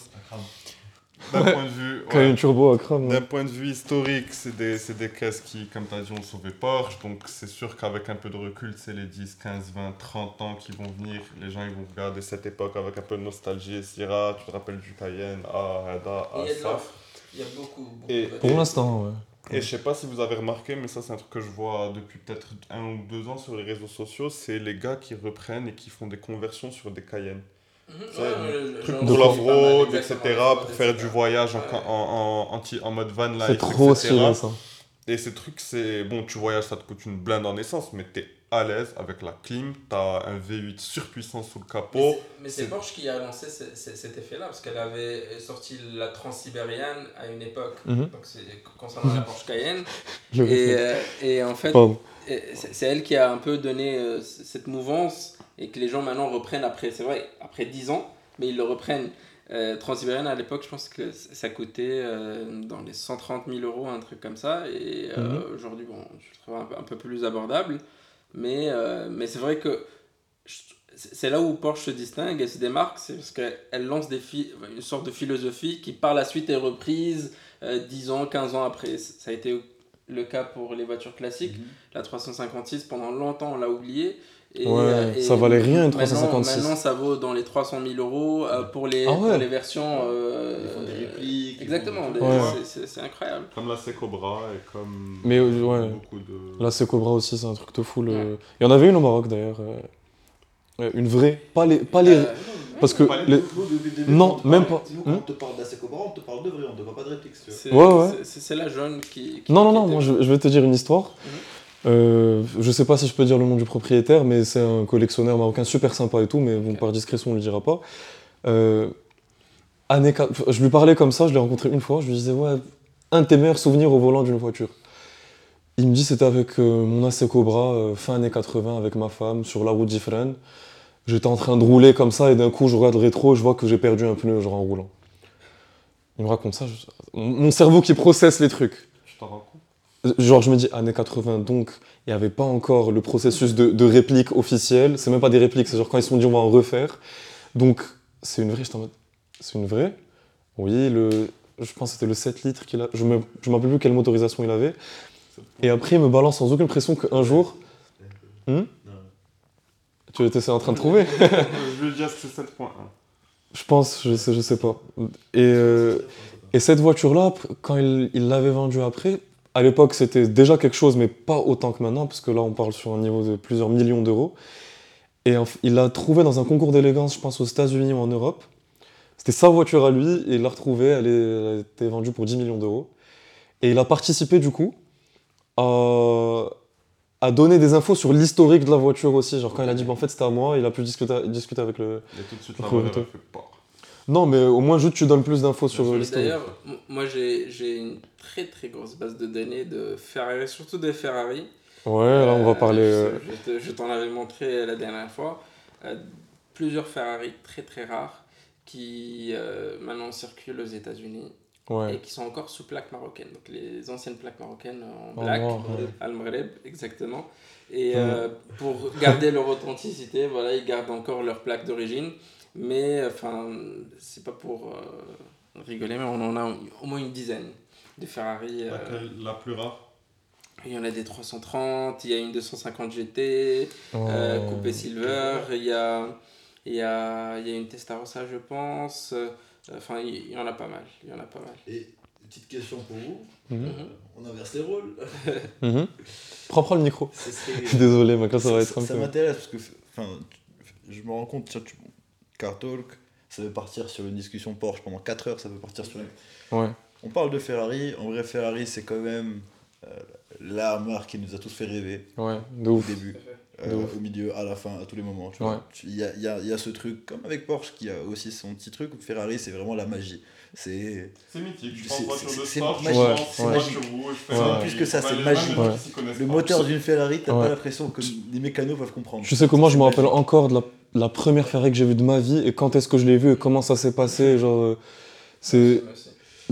D'un Ouais. point de vue, Quand il y a ouais. une turbo à crame. D'un ouais. point de vue historique, c'est des, c'est des caisses qui, comme tu as dit, ont sauvé Porsche. Donc c'est sûr qu'avec un peu de recul, c'est les 10, 15, 20, 30 ans qui vont venir. Les gens ils vont regarder cette époque avec un peu de nostalgie et se dire Ah, tu te rappelles du Cayenne, ah, Hada, ah, Il y a de ça. l'offre. Il y a beaucoup, beaucoup Et- de- Pour l'instant, ouais. Et je sais pas si vous avez remarqué, mais ça c'est un truc que je vois depuis peut-être un ou deux ans sur les réseaux sociaux, c'est les gars qui reprennent et qui font des conversions sur des Cayennes. Mhm, Truc j'en pour vois la pas mal, road, exactement, etc., pour faire du voyage en, en, en, anti- en mode van life, C'est trop etc. stylé ça. Et ces trucs, c'est bon, tu voyages, ça te coûte une blinde en essence, mais t'es à l'aise avec la clim, t'as un V8 surpuissant sous le capot. Mais c'est Porsche qui a lancé ce- ce- cet effet-là, parce qu'elle avait sorti la Transsibérienne à une époque. Mhm. Donc c'est concernant la Porsche Cayenne. Je Et, euh, et en fait, c'est elle qui a un peu donné euh, cette mouvance et que les gens maintenant reprennent après, c'est vrai, après 10 ans, mais ils le reprennent. Euh, Transsibérienne à l'époque, je pense que ça coûtait euh, dans les 130 000 euros, un truc comme ça. Et euh, Mhm. aujourd'hui, bon, je le trouve un peu, un peu plus abordable. Mais, euh, mais c'est vrai que c'est là où Porsche se distingue et se démarque, c'est parce qu'elle lance des une sorte de philosophie qui par la suite est reprise euh, 10 ans, 15 ans après. Ça a été le cas pour les voitures classiques. Mhm. La 356, pendant longtemps, on l'a oublié. Et, Ouais, euh, et ça valait rien, une maintenant- 356. Maintenant, ça vaut dans les 300 000 euros euh, pour, les, Ah ouais. pour les versions. euh, Ils font des répliques. Exactement, Ouais. c'est- incroyable. Comme la Secobra et comme Mais, euh, ouais. beaucoup de. Là, c'est Cobra aussi, c'est un truc de fou. le- Ouais. Il y en avait une au Maroc d'ailleurs. euh, Une vraie. Pas les. Pas les... Euh, Parce que. Les- Non, même pas. Quand Hmm on te parle d'Asecobra, on te parle de vrai, on te parle pas de réplique. si c'est Ouais, ouais. c'est- la jaune qui. qui- Non, non, non, moi je, je vais te dire une histoire. Mhm. Euh, je sais pas si je peux dire le nom du propriétaire, mais c'est un collectionneur marocain super sympa et tout, mais bon, par discrétion on le dira pas. Euh, année je lui parlais comme ça, je l'ai rencontré une fois, je lui disais, ouais, un de tes meilleurs souvenirs au volant d'une voiture. Il me dit, c'était avec euh, mon AC Cobra, euh, fin années 80, avec ma femme, sur la route d'Ifrane. J'étais en train de rouler comme ça, et d'un coup, je regarde le rétro, je vois que j'ai perdu un pneu, genre en roulant. Il me raconte ça, je- mon cerveau qui processe les trucs. Tu t'en rends Genre, je me dis, années 80, donc, il n'y avait pas encore le processus de, de réplique officielle. C'est même pas des répliques, c'est genre quand ils se sont dit, on va en refaire. Donc, c'est une vraie, j'étais en mode, c'est une vraie? Oui, le, je pense que c'était le 7 litres qu'il a. Je je me rappelle plus quelle motorisation il avait. Et après, il me balance sans aucune pression qu'un jour. Hmm? Tu étais en train de trouver? Je veux dire que c'est 7.1. Je pense, je sais, je sais pas. Et, euh, et cette voiture-là, quand il l'avait vendue après, à l'époque c'était déjà quelque chose, mais pas autant que maintenant, parce que là on parle sur un niveau de plusieurs millions d'euros. Et il l'a trouvée dans un concours d'élégance, je pense aux États-Unis ou en Europe. C'était sa voiture à lui, et il l'a retrouvée, elle, elle a été vendue pour 10 millions d'euros. Et il a participé du coup à, à donner des infos sur l'historique de la voiture aussi. Genre quand il a dit, bah, en fait c'était à moi, il a pu discuter, discuter avec le, Et tout de suite, la Retrouve non, mais au moins, juste tu donnes plus d'infos sur sûr. l'historique. D'ailleurs, moi j'ai une très très grosse base de données de Ferrari, surtout des Ferrari. Ouais, là, on va Euh, parler. euh, Je, te- je t'en avais montré la dernière fois. Euh, plusieurs Ferrari très très rares qui maintenant circulent aux États-Unis et qui sont encore sous plaque marocaine. Donc les anciennes plaques marocaines en black. ouais. Al-Maghreb, exactement. Et Ouais. euh, pour garder leur authenticité, voilà, ils gardent encore leur plaque d'origine. Mais enfin, c'est pas pour euh, rigoler, mais on en a au moins une dizaine de Ferrari. euh, Laquelle, la plus rare? il y en a des 330, il y a une 250 GT, euh, Ouais. coupé silver, il y a, il y, a, il y a une Testarossa, je pense. euh, Enfin, il il y en a pas mal. Il y en a pas mal. Et petite question pour vous. Mhm. On inverse les rôles. Mhm. Prends, prends le micro. Serait- Désolé, mec, là, ça va ça, être un ça peu. m'intéresse parce que enfin, je me rends compte, tiens, tu, Car Talk, ça veut partir sur une discussion Porsche pendant 4 heures, ça peut partir sur une... Ouais. On parle de Ferrari, en vrai Ferrari c'est quand même euh, la marque qui nous a tous fait rêver Ouais, de au début, De euh, ouf. au milieu, à la fin, à tous les moments. tu Ouais. vois. Il y, a, il y, a, il y a ce truc, comme avec Porsche qui a aussi son petit truc, où Ferrari c'est vraiment la magie. C'est C'est mythique. Je C'est- voiture de sport, je magique. Ouais, ouais. rouge, Ouais. Ferrari. Plus que ça, c'est magique. Ouais. le moteur d'une Ferrari, t'as Ouais. pas l'impression que les mécanos peuvent comprendre. Tu sais que moi, je me rappelle magique. encore de la, la première Ferrari que j'ai vue de ma vie et quand est-ce que je l'ai vue et comment ça s'est passé. Genre, euh, c'est.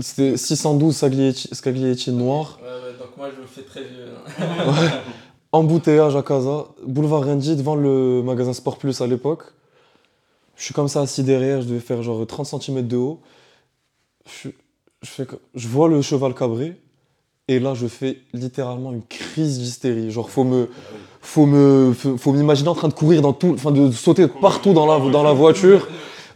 C'était 612 Scaglietti, Scaglietti noir. Ouais, ouais, donc moi je me fais très vieux. hein. Embouteillage à Casa, boulevard Rendy, devant le magasin Sport Plus à l'époque. Je suis comme ça assis derrière, je devais faire genre 30 cm de haut. Je, je, fais, que- je vois le cheval cabré, et là je fais littéralement une crise d'hystérie. Genre, faut me. Faut me. Faut, m'imaginer en train de courir dans tout. Enfin, de sauter partout dans la, dans la voiture.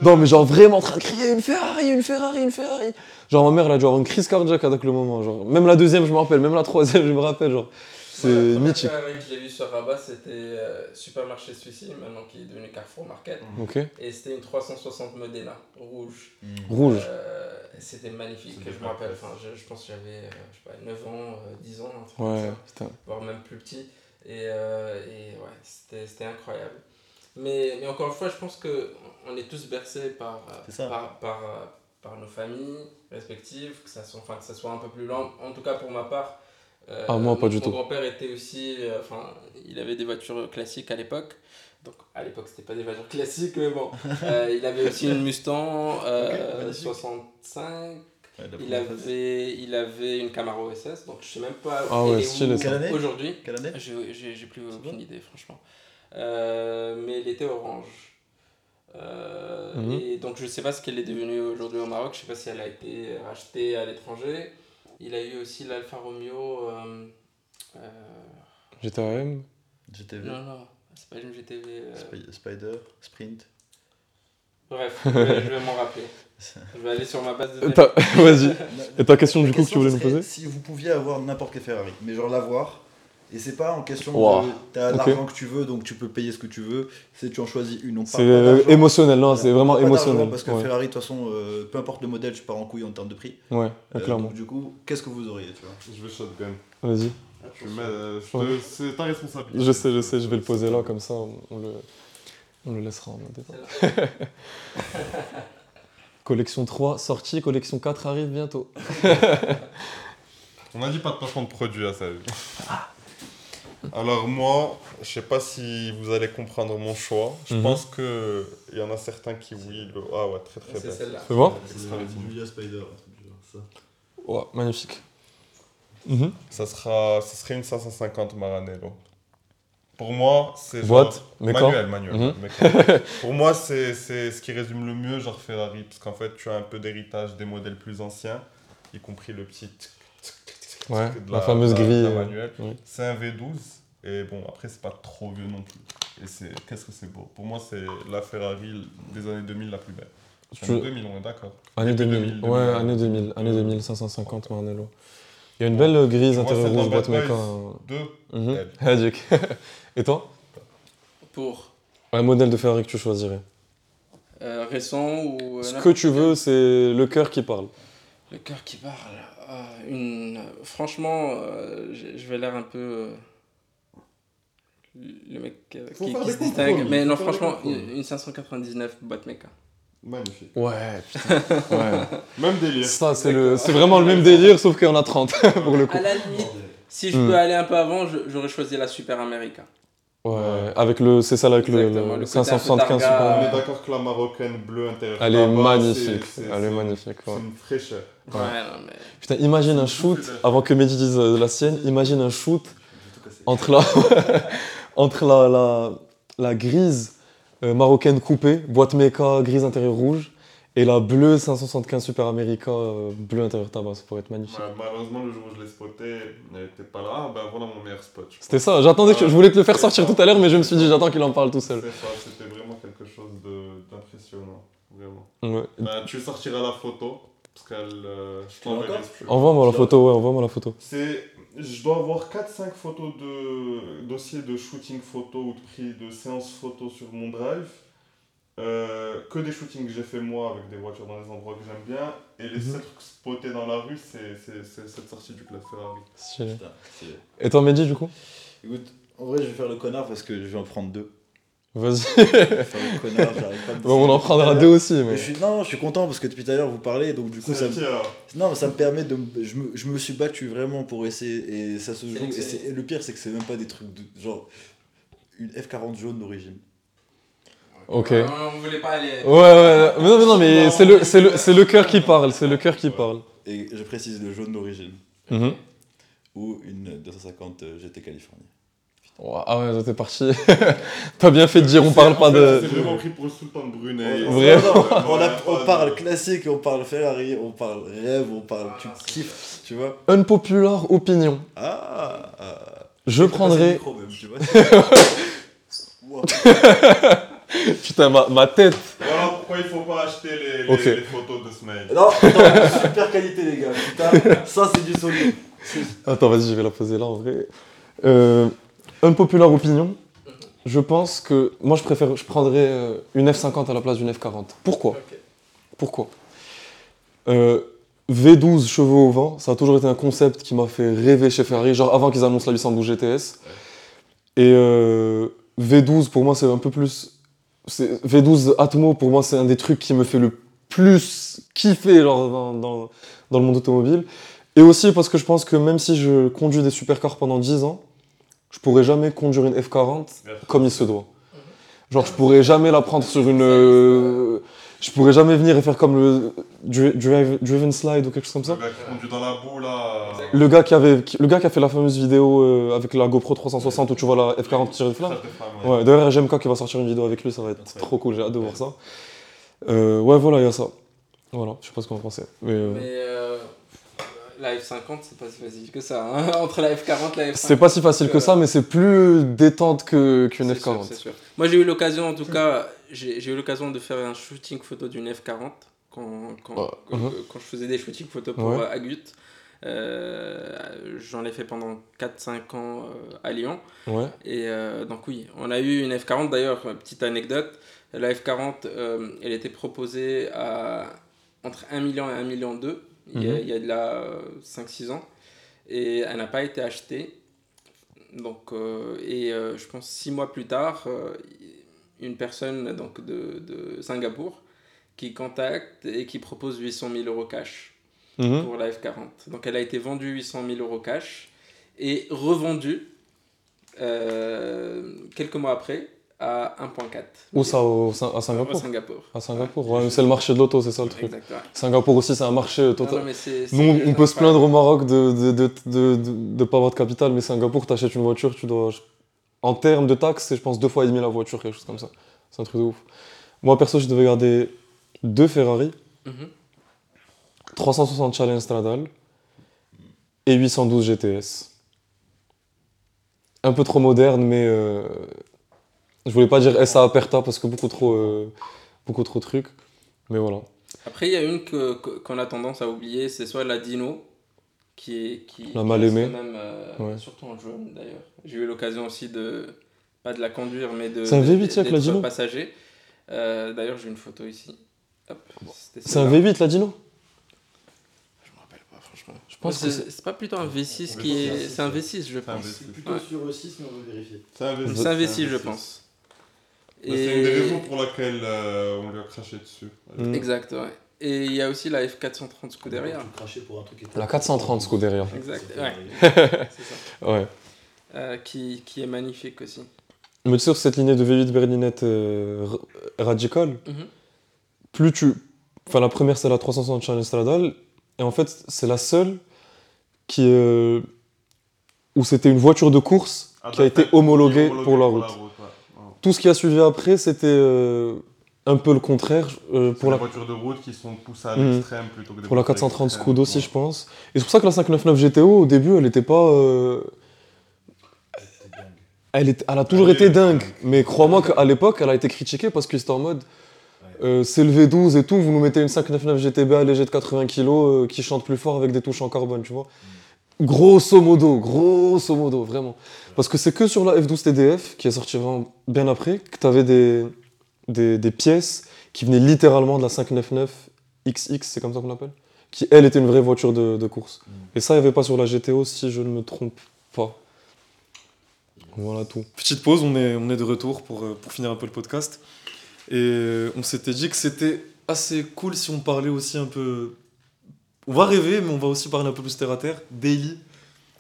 Non, mais genre vraiment en train de crier une Ferrari, une Ferrari, une Ferrari. Genre, ma mère, elle a dû avoir une crise cardiaque avec le moment. Genre, même la deuxième, je me rappelle, même la troisième, je me rappelle. Genre, c'est Moi, la première mythique. Ferrari que j'ai vu sur Rabat, c'était euh, Supermarché Suisse, maintenant qui est devenu Carrefour Market. Ok. Et c'était une 360 Modena, rouge. Rouge. Euh, c'était magnifique, je me rappelle. Enfin, je, je pense que j'avais euh, je sais pas, 9 ans, euh, 10 ans, un truc comme Ouais, ça, putain. voire même plus petit. Et, euh, et ouais, c'était c'était incroyable. Mais, mais encore une fois, je pense qu'on est tous bercés par, euh, par, par, euh, par nos familles respectives, que ça, soit, enfin, que ça soit un peu plus lent. En tout cas, pour ma part, euh, Ah, moi, pas du mon tout. grand-père était aussi. euh, Enfin, il avait des voitures classiques à l'époque. Donc, à l'époque, c'était pas des voitures classiques, mais bon. Euh, il avait aussi une Mustang euh, magnifique. 65. Ouais, Il avait, il avait une Camaro SS, donc je sais même pas elle ouais, est où aujourd'hui. Quelle année J'ai plus aucune bon idée, franchement. Euh, mais il était orange. Euh, Mhm. Et donc je sais pas ce qu'elle est devenue aujourd'hui au Maroc, je sais pas si elle a été rachetée à l'étranger. Il a eu aussi l'Alfa Romeo. euh, euh, GTAM. GTV, non, non, c'est pas une GTV. euh, Spi- Spider, Sprint. Bref, je vais, je vais m'en rappeler. Je vais aller sur ma base de données. T'as- Vas-y. Et ta question du coup que tu voulais nous poser Si vous pouviez avoir n'importe quel Ferrari, mais genre l'avoir, et c'est pas en question Wow. de t'as l'argent que tu veux donc tu peux payer ce que tu veux, c'est tu en choisis une. On parle C'est euh, émotionnel, non, c'est vraiment émotionnel. Parce que ouais, Ferrari, de toute façon, euh, peu importe le modèle, tu pars en couille en termes de prix. ouais, Euh, clairement. donc, du coup, qu'est-ce que vous auriez tu vois Je vais shotgun. Vas-y. Euh. C'est ta responsabilité. Je sais, je sais, je vais le poser là, comme ça, on, on le, on le laissera en mode débat. Collection 3, sortie, collection 4 arrive bientôt. On a dit pas de placement de produit à ça. Alors moi, je sais pas si vous allez comprendre mon choix. Je Mhm. pense que il y en a certains qui oui. Le... Ah ouais, très très C'est bien. celle-là. C'est bon. Julia Spider. Ouais, magnifique. Mhm. Ça sera, ça serait une 550 Maranello. Pour moi, c'est genre-. Manuel, manuel. Mhm. Pour moi, c'est c'est ce qui résume le mieux genre Ferrari, parce qu'en fait, tu as un peu d'héritage des modèles plus anciens, y compris le petit. tic, tic, tic, tic, Ouais, de la fameuse grille, oui. C'est un V12, et bon, après, c'est pas trop vieux non plus. Et c'est qu'est-ce que c'est beau? Pour moi, c'est la Ferrari des années 2000 la plus belle. Année 2000, on est d'accord. Année Début 2000. 2000, Ouais, 2000. année 2000. Année 2000, 550 Maranello. Il y a une belle euh, grise dans rouge, boîte méca. Boys. Deux. Mhm. Elle. Magic. Et toi Pour Un modèle de Ferrari que tu choisirais euh, récent ou. euh, Ce que tu veux, c'est le cœur qui parle. Le cœur qui parle. Ah, une... Franchement, euh, je vais l'air un peu. euh, Le mec euh, qui, se distingue. Mais non, franchement, une 599 boîte méca. Magnifique. Ouais, putain. Ouais. Même délire. Ça, c'est le- c'est vraiment le même délire, sauf qu'il y en a 30 pour le coup. À la limite, si je Hmm. peux aller un peu avant, j'aurais choisi la Super America. Ouais, avec le, c'est ça là, avec le, Exactement, le le côté un peu 575 targa. Super. On est d'accord que la marocaine bleue intérieure. Elle est magnifique, c'est- elle est magnifique. C'est une fraîcheur. Ouais, non, mais. Putain, imagine un shoot, avant que Mehdi dise euh, la sienne, imagine un shoot entre la, entre la, la, la grise euh, marocaine coupée, boîte méca, grise intérieure rouge, et la bleue 575 Super America, euh, bleu intérieur tabac, ça pourrait être magnifique. Ouais, malheureusement, le jour où je l'ai spoté, elle n'était pas là. Ben voilà mon meilleur spot. je C'était ça, j'attendais que je voulais te le faire sortir ça. tout à l'heure, mais je me suis dit, j'attends qu'il en parle tout seul. C'est ça, c'était vraiment quelque chose d'impressionnant. Vraiment. Ouais. Ben, tu sortiras la photo, parce qu'elle. euh, je t'enverrai. Envoie-moi la photo, ouais, envoie-moi la photo. C'est, je dois avoir 4-5 photos de dossiers de shooting photo ou de prix de séances photo sur mon drive. Euh, que des shootings que j'ai fait moi avec des voitures dans des endroits que j'aime bien. Et les Mhm. 7 trucs spotés dans la rue, c'est, c'est, c'est cette sortie du club Ferrari. Stylé. Putain, c'est- Et toi, Mehdi, du coup? Écoute, en vrai, je vais faire le connard parce que je vais en prendre deux. Vas-y. Bon, on en prendra deux aussi, Mais mais. je suis, non, je suis content parce que depuis tout à l'heure vous parlez, donc du coup ça, C'est me- non, ça me permet de, je me, je me suis battu vraiment pour essayer et ça se joue. Et, et le pire c'est que c'est même pas des trucs de genre une F40 jaune d'origine. Ok. On voulait pas aller. Ouais, ouais, mais non, mais non, mais c'est le, c'est le, c'est le cœur qui parle, c'est le cœur qui parle. et je précise le jaune d'origine, Mhm. ou une 250 GT Californie. Ah ouais, t'es parti. T'as bien fait de dire, on parle pas de. C'est vraiment pris pour le sultan de Brunei. Vraiment. Non, on, a- on parle classique, on parle Ferrari, on parle rêve, on parle tu kiffes, tu vois. Unpopular opinion. Ah, ah. Je Passer le prendrais. micro même, tu vois. Wow. Putain, ma, ma tête. Voilà pourquoi il faut pas acheter les, les, Ok. les photos de Smail. Non, attends, super qualité les gars, putain, ça c'est du solide. Attends, vas-y, je vais la poser là en vrai. Euh, unpopular opinion. Je pense que moi je préfère, je prendrais euh, une F50 à la place d'une F40. Pourquoi? Pourquoi? Euh, V12 chevaux au vent, ça a toujours été un concept qui m'a fait rêver chez Ferrari, genre avant qu'ils annoncent la 812 GTS. Et euh, V12 pour moi c'est un peu plus. c'est- V12 Atmo pour moi c'est un des trucs qui me fait le plus kiffer genre, dans, dans- dans le monde automobile. Et aussi parce que je pense que même si je conduis des supercars pendant 10 ans, je pourrais jamais conduire une F40 comme il se doit. Genre, je pourrais jamais la prendre sur une. euh, je pourrais jamais venir et faire comme le dri- drive- Driven Slide ou quelque chose comme ça. Le gars qui conduit dans la boue là. Le gars qui, avait, qui- le gars qui a fait la fameuse vidéo euh, avec la GoPro 360 où tu vois la F40 tirer de flamme. Ouais. D'ailleurs, RGMK qui va sortir une vidéo avec lui, ça va être trop cool, j'ai hâte de voir ça. Euh, ouais, voilà, il y a ça. Voilà, je sais pas ce que vous en pensez. Mais, euh, Mais euh, la F50, c'est pas si facile que ça. hein. Entre la F40 et la F50. c'est pas si facile que ça, mais c'est plus détente que- qu'une sûr, F40. c'est sûr. Moi, j'ai eu l'occasion, en tout cas, j'ai eu l'occasion de faire un shooting photo d'une F40 quand, quand, Ah, quand, mhm. quand je faisais des shootings photos pour Ouais. euh, Agut. Euh, J'en ai fait pendant 4-5 ans euh, à Lyon. Ouais. Et euh, donc oui, on a eu une F40 d'ailleurs, euh, petite anecdote, la F40, euh, elle était proposée à entre 1 million et 1 million 2, il, y a, Mhm. il y a de là 5-6 ans, et elle n'a pas été achetée. Donc, euh, et euh, je pense 6 mois plus tard, euh, une personne donc, de, de Singapour qui contacte et qui propose 800 000 euros cash Mhm. pour la F40. Donc elle a été vendue 800 000 euros cash et revendue euh, quelques mois après à 1.4. Où ça au- À Singapour Singapour. À Singapour, ouais, c'est le marché de l'auto, c'est ça le truc. Exact, ouais. Singapour aussi, c'est un marché Non, total. non, Nous, on- peut se plaindre au Maroc de de, de, de, de- de pas avoir de capital, mais Singapour, t'achètes une voiture, tu dois. En termes de taxes, c'est je pense deux fois et demi la voiture, quelque chose comme ça. C'est un truc de ouf. Moi, perso, je devais garder deux Ferrari, Mhm. 360 Challenge Stradale et 812 GTS. Un peu trop moderne, mais euh, je voulais pas dire SA Aperta parce que beaucoup trop, euh, beaucoup trop de trucs. Mais voilà. Après, il y a une que- que- qu'on a tendance à oublier, c'est soit la Dino, qui est. Qui, La mal aimée. Même, euh, Ouais. Surtout en jaune d'ailleurs. J'ai eu l'occasion aussi de. Pas de la conduire, mais de. C'est un de- V8 avec la Dino passager. Euh, d'ailleurs, j'ai une photo ici. C'est un celle-là. V8 la Dino Je me rappelle pas, franchement. Je pense que c'est c'est pas plutôt un V6 Oui, qui c'est est. C'est un V6, je C'est pense. V6. Plutôt sur 6, mais on veut vérifier. C'est un V6. C'est un V6, c'est je pense. Mais C'est une des raisons pour laquelle euh, on lui a craché dessus. Mm. Exact, ouais. Et il y a aussi la F430 Scuderia. Pour un truc qui était- La 430 Scuderia. Exact, ouais. C'est ça. Ouais. Euh, qui, qui est magnifique aussi. Mais tu sais, sur cette lignée de V8 berlinette euh, r- Radical, Mhm. plus tu. Enfin, la première, c'est la 360 Challenge Stradale. Et en fait, c'est la seule qui. euh, où c'était une voiture de course qui a été homologuée pour la route. Tout ce qui a suivi après, c'était euh, un peu le contraire. euh, Pour les la, voitures de route qui sont poussées à Mhm. l'extrême plutôt que des pour la voitures 430 extrêmes, Scud aussi, je pense. Et c'est pour ça que la 599 GTO, au début, elle n'était pas. euh. Elle, est- elle a toujours Elle été dingue, dingue. mais crois-moi qu'à l'époque, elle a été critiquée parce que c'était en mode c'est le V12 et tout, vous nous mettez une 599 GTB allégée de 80 kg qui chante plus fort avec des touches en carbone, tu vois. Grosso modo, grosso modo, vraiment. Parce que c'est que sur la F12 TDF, qui est sortie vraiment bien après, que tu avais des, des, des pièces qui venaient littéralement de la 599 XX, c'est comme ça qu'on l'appelle, qui elle était une vraie voiture de, de course. Et ça, il n'y avait pas sur la GTO, si je ne me trompe pas. Voilà tout. Petite pause, on est, on est de retour pour, euh, pour finir un peu le podcast. Et on s'était dit que c'était assez cool si on parlait aussi un peu. On va rêver, mais on va aussi parler un peu plus terre à terre. Daily.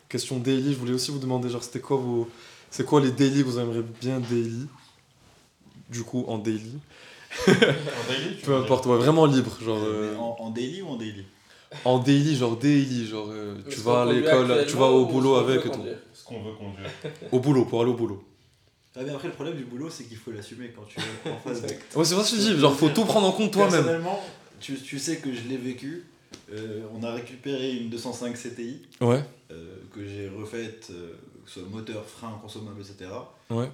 Question daily, je voulais aussi vous demander, genre, c'était quoi vos. C'est quoi les daily? Que vous aimeriez bien daily? Du coup, en daily. En daily, tu Peu importe, ouais, vraiment libre. Genre, euh, en, en daily ou en daily? En daily, genre daily, genre euh, tu Est-ce vas à l'école, tu vas au ou boulot avec et tout. Ce qu'on veut conduire. Au boulot, pour aller au boulot. Ah, mais après, le problème du boulot, c'est qu'il faut l'assumer quand tu es en face de. Ouais, c'est vrai ce que je dis, genre faut tout prendre en compte toi-même. Personnellement, tu, tu sais que je l'ai vécu. Euh, on a récupéré une 205 CTI Ouais, euh, que j'ai refaite, euh, que ce soit moteur, frein, consommable, etc. ouais.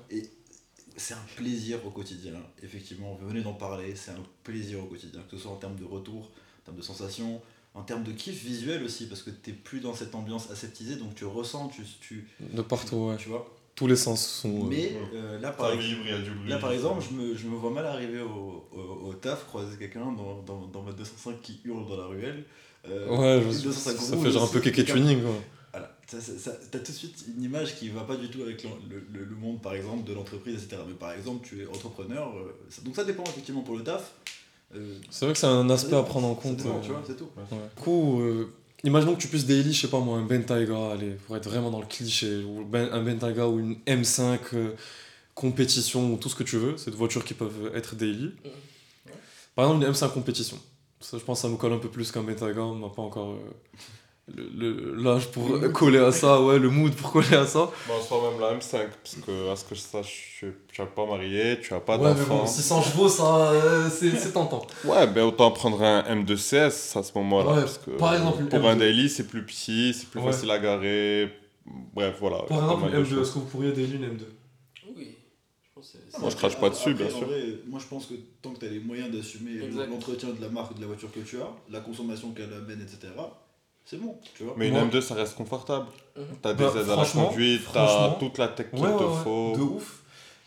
C'est un plaisir au quotidien. Effectivement, venez d'en parler, c'est un plaisir au quotidien, que ce soit en termes de retour, en termes de sensations, en termes de kiff visuel aussi, parce que tu plus dans cette ambiance aseptisée, donc tu ressens, tu, tu, De partout, ouais. tu vois. Tous les sens sont. euh, Mais euh, là, par exemple, vibre, il y a du bruit. Là par exemple, je me, je me vois mal arriver au, au, au taf, croiser quelqu'un dans, dans, dans ma 205 qui hurle dans la ruelle. Euh, Ouais, je- 205 ça fait genre un peu kéké tuning quoi. Voilà, ça, ça, ça- t'as tout de suite une image qui va pas du tout avec le, le- le monde par exemple de l'entreprise, etc. Mais par exemple, tu es entrepreneur, euh, ça- donc ça dépend effectivement pour le taf. Euh, C'est vrai que c'est un aspect à prendre en compte. dépend, euh, tu vois, c'est tout. Ouais. Du coup, euh, imaginons que tu puisses daily, je sais pas moi, un Bentayga, allez, pour être vraiment dans le cliché, ou ben- un Bentayga ou une M5 euh, compétition ou tout ce que tu veux, c'est des voitures qui peuvent être daily. Par exemple, une M5 compétition. Ça, je pense que ça nous colle un peu plus qu'un Bentayga, on n'a pas encore euh, l'âge pour coller à ça, ouais, le mood pour coller à ça. Bon, soit même la M5, parce que, à ce que je sache, tu n'as pas marié, tu n'as pas Ouais, mais d'enfant. bon, 600 chevaux, ça, euh, c'est c'est tentant. Ouais, ben autant prendre un M2CS à ce moment-là. Ouais, parce que par exemple, une pour un M2. daily, c'est plus petit, c'est plus Ouais. facile à garer. Bref, voilà. Par exemple, mal une de M2, choses. est-ce que vous pourriez daily une M2 Oui. Je pense Ah, Moi, je crache pas dessus, Après, bien en sûr. vrai, moi je pense que tant que tu as les moyens d'assumer Exact. l'entretien de la marque de la voiture que tu as, la consommation qu'elle amène, etc., c'est bon, tu vois. Mais une Moi- M2, ça reste confortable. Mhm. T'as des Bah, aides à la franchement, conduite, t'as toute la tech qu'il Ouais, te ouais, ouais, faut. de ouf.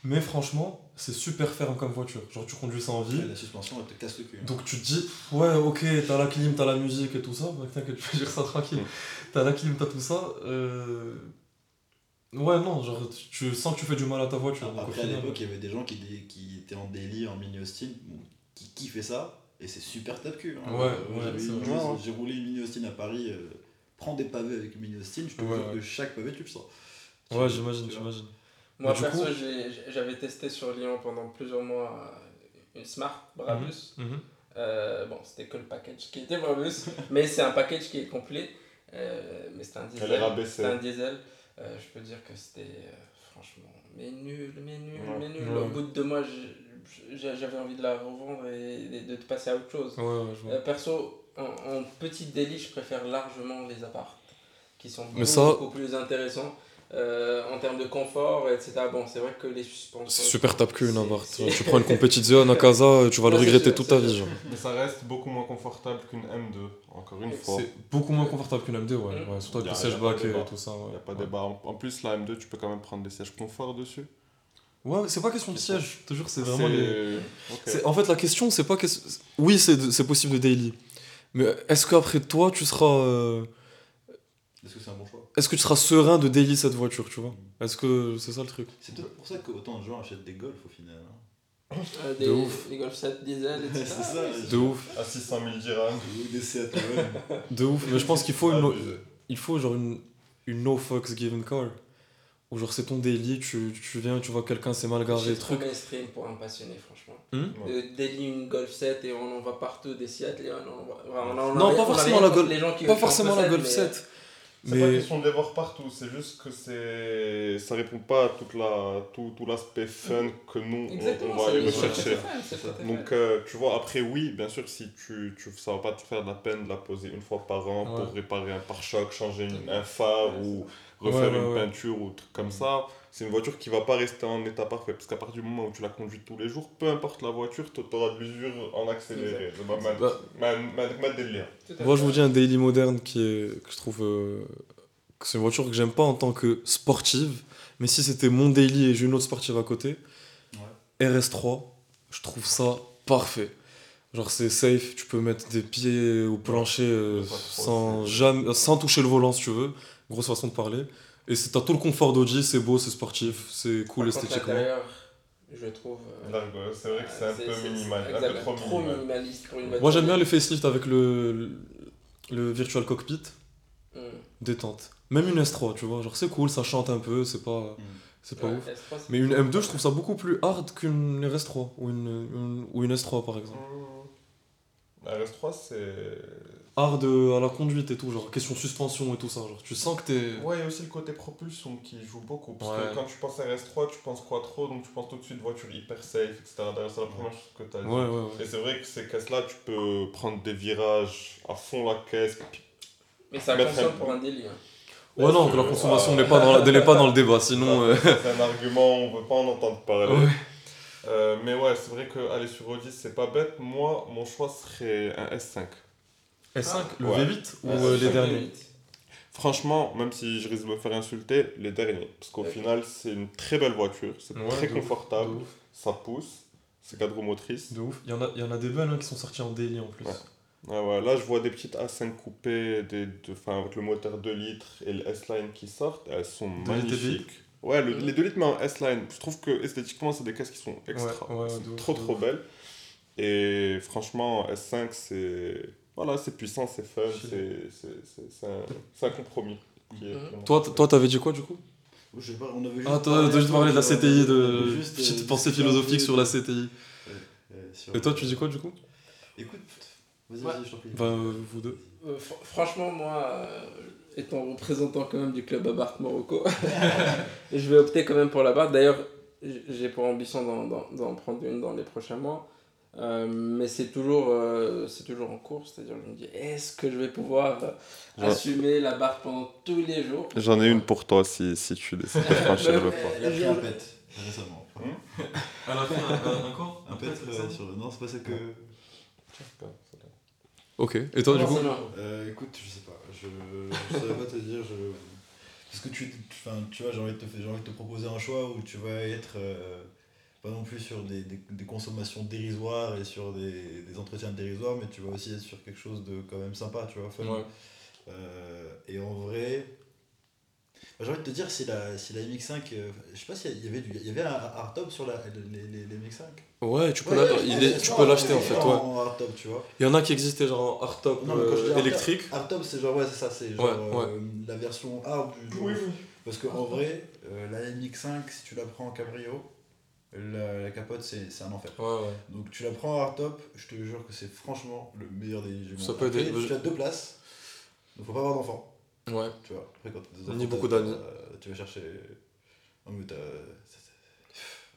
Mais franchement, c'est super ferme comme voiture. Genre, tu conduis ça en ville. La suspension, elle te casse le cul. hein. Donc tu te dis, ouais, ok, t'as la clim, t'as la musique et tout ça. Bah, T'inquiète, je peux dire ça tranquille. T'as la clim, t'as tout ça. euh, Ouais, non, genre, tu sens que tu fais du mal à ta voiture. Après, à l'époque, il y avait des gens qui, étaient en daily, en mini Austin, bon, qui kiffaient ça, et c'est super tape-cul. hein. Ouais, Euh, ouais, c'est. J'ai roulé une mini Austin à Paris, euh, prends des pavés avec une mini Austin, je peux Ouais, dire ouais. que chaque pavé, tu le sens. Tu- Ouais, j'imagine, j'imagine. Moi, perso, coup- j'avais testé sur Lyon pendant plusieurs mois euh, une Smart Brabus. Mhm. Euh, bon, c'était que le package qui était Brabus, mais c'est un package qui est complet. Euh, mais c'était un diesel. Elle est rabaissée. C'était un diesel. Euh, je peux dire que c'était euh, franchement, mais nul, mais nul, Ouais. mais nul. Ouais. Au bout de deux mois, je- j'avais envie de la revendre et de, de passer à autre chose. Ouais, ouais, je vois. Euh, perso, en, en petite délit, je préfère largement les apparts, qui sont Mais beaucoup, ça- beaucoup plus intéressants. Euh, en termes de confort, etc. Bon, c'est vrai que les suspensions. C'est super tape cul une appart. Tu prends une compétition à casa, tu vas le regretter sûr, toute ta sûr. vie. Genre. Mais ça reste beaucoup moins confortable qu'une M2, encore une fois. C'est beaucoup moins confortable qu'une M2, ouais. Mm. ouais surtout avec le siège back et tout ça. Il Ouais, n'y a pas ouais. de débat. En en plus, la M2, tu peux quand même prendre des sièges confort dessus. Ouais, c'est pas question de siège, jure, c'est vraiment les. En fait, la question, c'est pas. qu'est-ce- Oui, c'est possible de daily. Mais est-ce qu'après toi, tu seras. euh, Est-ce que c'est un bon choix? Est-ce que tu seras serein de daily cette voiture, tu vois? Est-ce que c'est ça le truc? C'est peut-être pour ça qu'autant de gens achètent des Golf au final. hein. Euh, des, De ouf. des Golf 7 diesel, etc. c'est ça. De ouf, À 600 000 dirhams. Ou des Seat de ouf. Mais je pense qu'il faut une, Abusé. il faut genre une, une no fucks given car. Ou genre c'est ton daily, tu, tu viens, tu vois quelqu'un s'est mal garé, C'est truc. mainstream pour un passionné, franchement. Hmm Euh, Daily, une Golf 7 et on en va partout, des Seat Leon, on en on en Non, pas forcément la Golf- les gens qui- Pas forcément la Golf mais- 7. C'est pas Mais. question de les voir partout, c'est juste que c'est ça répond pas à toute la, tout, tout l'aspect fun que nous, on- Exactement, on, va c'est- aller c'est rechercher. c'est. Donc, euh, tu vois, après, oui, bien sûr, si tu, tu, ça va pas te faire de la peine de la poser une fois par an Ouais. pour réparer un pare-choc, changer une- un phare Ouais, ou refaire ouais, une ouais. peinture ou truc comme ça, c'est une voiture qui va pas rester en état parfait. Parce qu'à partir du moment où tu la conduis tous les jours, peu importe la voiture, tu auras de l'usure en accéléré. Bah. Moi, je vous dis un daily moderne qui est, que je trouve euh, que c'est une voiture que j'aime pas en tant que sportive, mais si c'était mon daily et j'ai une autre sportive à côté, RS3, je trouve ça parfait. Genre c'est safe, tu peux mettre des pieds au plancher euh, sans, jamais, sans toucher le volant si tu veux, grosse façon de parler. Et c'est- t'as tout le confort d'Audi, c'est beau, c'est sportif, c'est cool esthétiquement. je trouve. euh, c'est vrai que c'est un peu minimal, un peu trop trop minimal. minimaliste pour une. Moi j'aime bien le facelift avec le, le, le virtual cockpit, Hmm. détente. Même une S3, tu vois, genre c'est cool, ça chante un peu, c'est pas, c'est pas Ouais, ouf. S3, c'est Mais une plutôt- M2, je trouve ça beaucoup plus hard qu'une RS3 ou une, une- ou une S3 par exemple. La RS3, c'est art de, à la conduite et tout, genre question suspension et tout ça. Genre, tu sens que t'es. Ouais, il y a aussi le côté propulsion qui joue beaucoup. Parce Ouais. que quand tu penses RS3, tu penses Quattro, donc tu penses tout de suite voiture hyper safe, etc. D'ailleurs, c'est la première chose que tu as dit. Ouais, ouais, ouais. Et c'est vrai que ces caisses-là, tu peux prendre des virages à fond la caisse. puis- Mais ça consomme pour un délit. hein. Ouais, non, que la consommation n'est pas, dans la- n'est pas dans le débat, sinon. euh, C'est un argument, on veut pas en entendre parler. Ouais. Euh, mais ouais, c'est vrai qu'aller sur Audi, c'est pas bête. Moi, mon choix serait un S5. S5, le Ouais. V8 ou euh, les derniers. Franchement, même si je risque de me faire insulter, les derniers. Parce qu'au final, c'est une très belle voiture, c'est Ouais, très confortable, ouf. ça pousse, c'est quatre roues motrices. De ouf. Il y en a, il y en a des belles hein, qui sont sorties en daily en plus. Ouais, là, je vois des petites A5 coupées, des, de, enfin, avec le moteur 2 litres et le S-Line qui sortent, elles sont magnifiques. Ouais, le- les 2 litres, mais en S-Line. Je trouve que esthétiquement, c'est des caisses qui sont extra. Sont ouf, trop, trop belles. Et franchement, S5, c'est. Voilà, c'est puissant, c'est fun, c'est c'est- c'est- c'est un, c'est un compromis. Qui est Mhm. vraiment- Toi, toi, t'avais dit quoi du coup? Je sais pas, on avait juste Ah, toi, juste parlé de la CTI, de juste, petite euh, pensée philosophique sur la CTI. euh, sur- Et toi, tu dis quoi du coup? Écoute, vas-y, Ouais. vas-y, je t'en prie. Enfin, euh, vous deux. Euh, fr- franchement, moi, euh, étant représentant quand même du club Abarth Morocco, je vais opter quand même pour la barre. D'ailleurs, j'ai pour ambition d'en- d'en d'en prendre une dans les prochains mois. Euh, mais c'est toujours, euh, c'est toujours en cours, c'est-à-dire je me dis, est-ce que je vais pouvoir euh, assumer la barre pendant tous les jours? J'en ai une pour toi si, si tu décides de franchir le pas. Elle a pris un pet récemment. À la fin, encore Un pet sur le. Non, c'est pas celle que. Ok. Et toi du coup? Euh, écoute, je sais pas. Je, je saurais pas te dire. Je... Parce que tu, enfin, tu vois, j'ai envie, de te, faire- j'ai envie de te proposer un choix où tu vas être euh, pas non plus sur des, des, des consommations dérisoires et sur des, des entretiens dérisoires, mais tu vas aussi être sur quelque chose de quand même sympa, tu vois. fun. Ouais. Euh, et en vrai, bah, j'ai envie de te dire si la, si la MX5, euh, je sais pas s'il y avait du, il y avait un hardtop sur la, les, les, les MX5. Ouais, tu peux Ouais, l'acheter en fait, en- ouais. En hardtop, tu vois. Il y en a qui existaient genre en hardtop Non, mais quand je dis euh, électrique. Hardtop, c'est genre, ouais, c'est ça, c'est genre Ouais, ouais. euh, la version hard du. du- Parce qu'en vrai, euh, la MX5, si tu la prends en cabrio, la, la capote, c'est c'est un enfer. Ouais, ouais. Donc tu la prends en hardtop, je te jure que c'est franchement le meilleur des jugements. Ça peut Après, être- Tu as deux places, donc faut pas avoir d'enfants. Ouais. Tu vois, après quand Ni enfants, beaucoup d'amis. Tu vas chercher. Non mais t'as.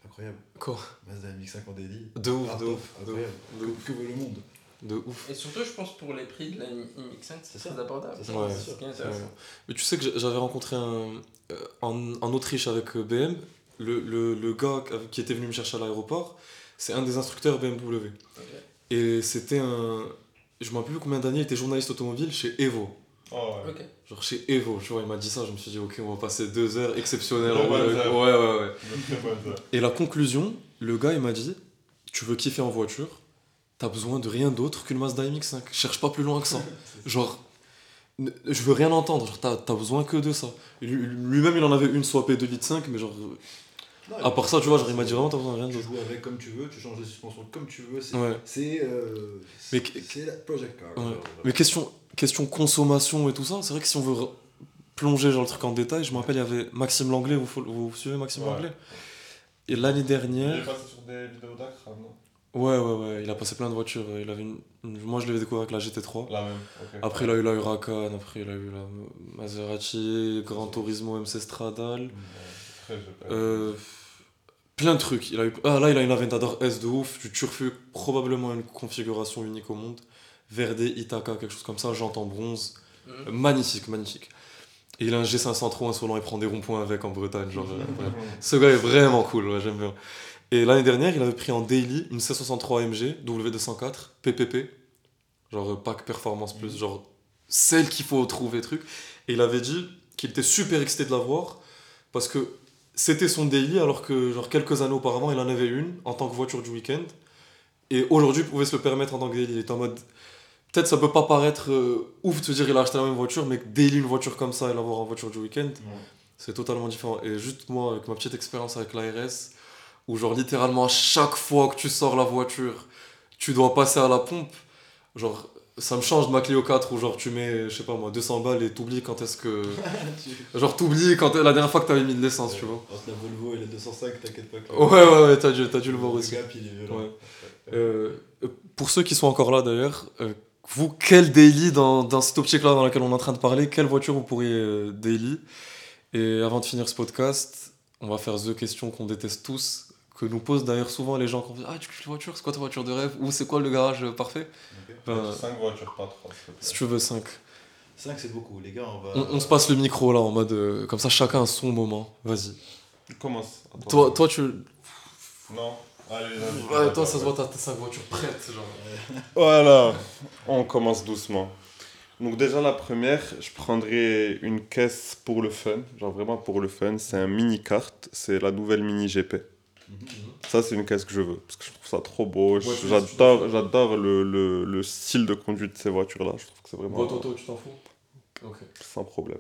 Incroyable. Quoi? Mazda MX5 en délit. De ouf, de ouf, de incroyable. ouf, de Que- ouf. Que veut le monde De ouf. Et surtout, je pense pour les prix de la MX5, c'est C'est très ça. abordable. C'est ça, Ouais. Mais tu sais que j'a- j'avais rencontré un, euh, en, en Autriche avec euh, BM, le, le, le gars qui était venu me chercher à l'aéroport, c'est un des instructeurs BMW. Et c'était un. Je me rappelle plus combien d'années, il était journaliste automobile chez Evo. Oh, ouais. Genre chez Evo, tu vois, il m'a dit ça, je me suis dit, ok, on va passer deux heures exceptionnelles. Ouais, ouais, ouais. Heures. Et la conclusion, le gars, il m'a dit, tu veux kiffer en voiture, t'as besoin de rien d'autre qu'une Mazda MX-5. Cherche pas plus loin que ça. Genre, ne- je veux rien entendre, genre, t'as, t'as besoin que de ça. Lui-même, il en avait une swapée 2 litres 5, mais genre, à part ça, tu vois, genre, il m'a dit vraiment, t'as besoin de rien Tu joues avec comme tu veux, tu changes de suspension comme tu veux. C'est Ouais. c'est, euh, la Project Car. Ouais. Mais question, question consommation et tout ça, c'est vrai que si on veut plonger genre le truc en détail, je me rappelle, il y avait Maxime Langlais, vous, vous suivez Maxime Ouais. Langlais? Et l'année Il dernière. est passé sur des vidéos d'Akram, non? Ouais, ouais, ouais, il a passé plein de voitures. Il avait une... une- Moi, je l'avais découvert avec la GT3. La même, ok. Après, il a eu la Huracan, après, il a eu la Maserati, Gran Turismo MC Stradale. Euh, plein de trucs. Il a eu... Ah, là, il a une Aventador S de ouf. Du Turfu, probablement une configuration unique au monde. Verde, Itaka, quelque chose comme ça. J'entends bronze. Mhm. Magnifique, magnifique. Et il a un G500 trop insolent, il prend des ronds-points avec en Bretagne. Genre, euh, bref. Ce gars est vraiment cool, ouais, j'aime bien. Et l'année dernière, il avait pris en daily une C63 AMG W204 PPP, genre euh, pack performance plus, genre celle qu'il faut trouver truc. Et il avait dit qu'il était super excité de l'avoir parce que c'était son daily alors que genre quelques années auparavant, il en avait une en tant que voiture du week-end. Et aujourd'hui, il pouvait se le permettre en tant que daily. Il était en mode peut-être ça peut pas paraître euh, ouf de se dire il a acheté la même voiture, mais que daily une voiture comme ça et l'avoir en voiture du week-end, c'est totalement différent. Et juste moi, avec ma petite expérience avec l'ARS, où genre littéralement à chaque fois que tu sors la voiture, tu dois passer à la pompe, genre ça me change de ma Clio 4 où genre tu mets, je sais pas moi, 200 balles et t'oublies quand est-ce que... genre t'oublies quand la dernière fois que t'avais mis de l'essence, tu vois. Entre la Volvo et la 205, t'inquiète pas. que- Ouais, ouais, ouais, t'as dû, t'as dû le voir Le aussi. gap, il est violent. Ouais. Euh, euh, pour ceux qui sont encore là d'ailleurs, euh, vous, quel daily dans, dans cette optique-là dans laquelle on est en train de parler, quelle voiture vous pourriez euh, daily? Et avant de finir ce podcast, on va faire The question qu'on déteste tous, que nous posent d'ailleurs souvent les gens quand on dit Ah, tu kiffes les voitures, c'est quoi ta voiture de rêve Ou c'est quoi le garage euh, parfait? Ben, 5 voitures, pas 3. Si tu veux 5. 5 c'est beaucoup, les gars, on va. On, on se passe le micro là en mode. euh, comme ça, chacun a son moment. Vas-y. Commence. Toi, toi, tu. Non. Allez, vas-y. Ouais, toi, ça se voit, t'as tes 5 voitures prêtes. Genre. Voilà, on commence doucement. Donc déjà la première, je prendrais une caisse pour le fun, genre vraiment pour le fun, c'est un mini carte, c'est la nouvelle mini GP. Ça c'est une caisse que je veux, parce que je trouve ça trop beau, Ouais, j'adore j'adore le, le, le style de conduite de ces voitures-là, je trouve que c'est vraiment Toi, toi, tu t'en fous? Ok, sans problème.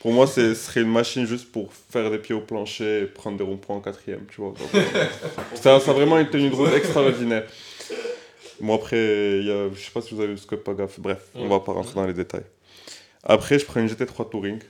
Pour moi, ce serait une machine juste pour faire des pieds au plancher et prendre des ronds-points en quatrième, tu vois. ça, ça a vraiment une tenue de route extraordinaire. Bon, après, y a, je sais pas si vous avez vu ce que Paga fait. Bref, on va pas rentrer dans les détails. Après, je prends une GT3 Touring.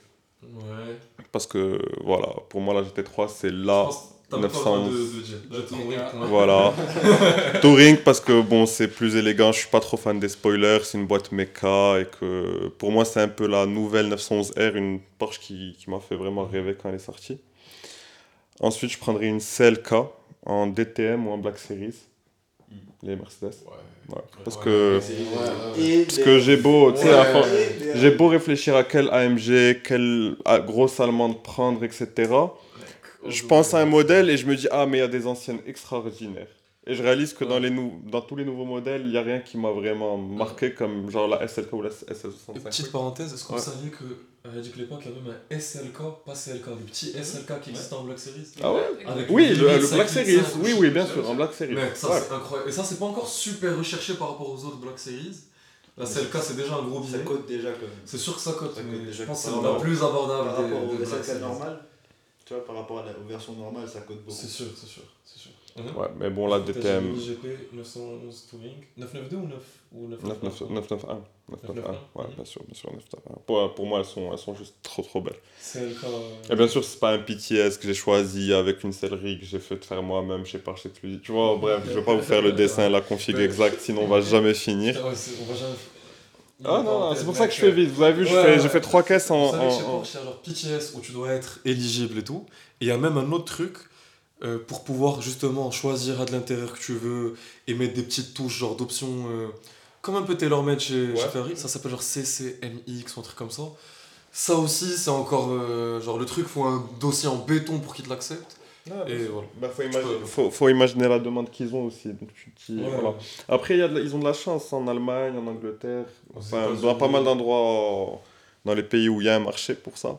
Ouais. Parce que, voilà, pour moi, la GT3, c'est là. Que t'as même pas 911. besoin de, de jet. Jet touring, point. Voilà. Touring parce que bon, c'est plus élégant. Je suis pas trop fan des spoilers. C'est une boîte méca et que pour moi, c'est un peu la nouvelle 911R, une Porsche qui, qui m'a fait vraiment rêver quand elle est sortie. Ensuite, je prendrai une CLK en DTM ou en Black Series. Les Mercedes. Ouais. Parce que, ouais, parce que j'ai beau, j'ai beau réfléchir à quelle AMG, quelle grosse allemande prendre, etc. Je pense à un modèle et je me dis, ah, mais il y a des anciennes extraordinaires. Et je réalise que dans, Ouais. les nou- dans tous les nouveaux modèles, il n'y a rien qui m'a vraiment marqué, comme genre la SLK ou la Et SL65. petite parenthèse, est-ce que Ouais. vous saviez que l'époque, il y a même un SLK, pas CLK, le petit SLK qui existe en Black Series Ah ouais Avec Oui, le, Black 5 Series, oui, oui, bien sûr, en Black Series. Mec, ça Ouais. c'est incroyable. Et ça, c'est pas encore super recherché par rapport aux autres Black Series. La CLK, c'est déjà un gros Ça billet. cote déjà quand même. C'est sûr que ça cote, Ça cote mais déjà je pense que c'est la plus abordable Par des, rapport des au Black SLK normal, tu vois, par rapport à la, aux versions normales, ça cote beaucoup. C'est sûr, c'est sûr, c'est sûr. Ouais, mais bon, la DTM, GP 911 Touring. 992 ou 9 ou 991. 991. 991. Ouais, Mhm. bien sûr, bien sûr, 991. Pour, pour moi, elles sont, elles sont juste trop, trop belles. CLK. Et bien sûr, c'est pas un PTS que j'ai choisi avec une sellerie que j'ai fait faire moi-même chez Parche Exclusive. Tu vois, bref, je vais pas vous faire le dessin, la config exacte, sinon on va jamais finir. Ouais, c'est- on va jamais. Ah non, non, c'est pour ça que je fais vite. Vous avez vu, je Ouais, fais- ouais. j'ai fait trois caisses en. Vous savez en- en- Porsche, il y a genre PTS où tu dois être éligible et tout. Et il y a même un autre truc euh, pour pouvoir justement choisir à de l'intérieur que tu veux et mettre des petites touches, genre d'options euh, comme un peu tailor-made chez, Ouais. chez Ferrari. Ça s'appelle genre CCMX ou un truc comme ça. Ça aussi, c'est encore euh, genre le truc, faut un dossier en béton pour qu'il te l'accepte. Ah, Et voilà. Bah, faut, imaginer, peux- faut, faut imaginer la demande qu'ils ont aussi. Donc, tu Ouais. voilà. Après, il y a de la- ils ont de la chance en Allemagne, en Angleterre, enfin, dans pas mal d'endroits dans les pays où il y a un marché pour ça.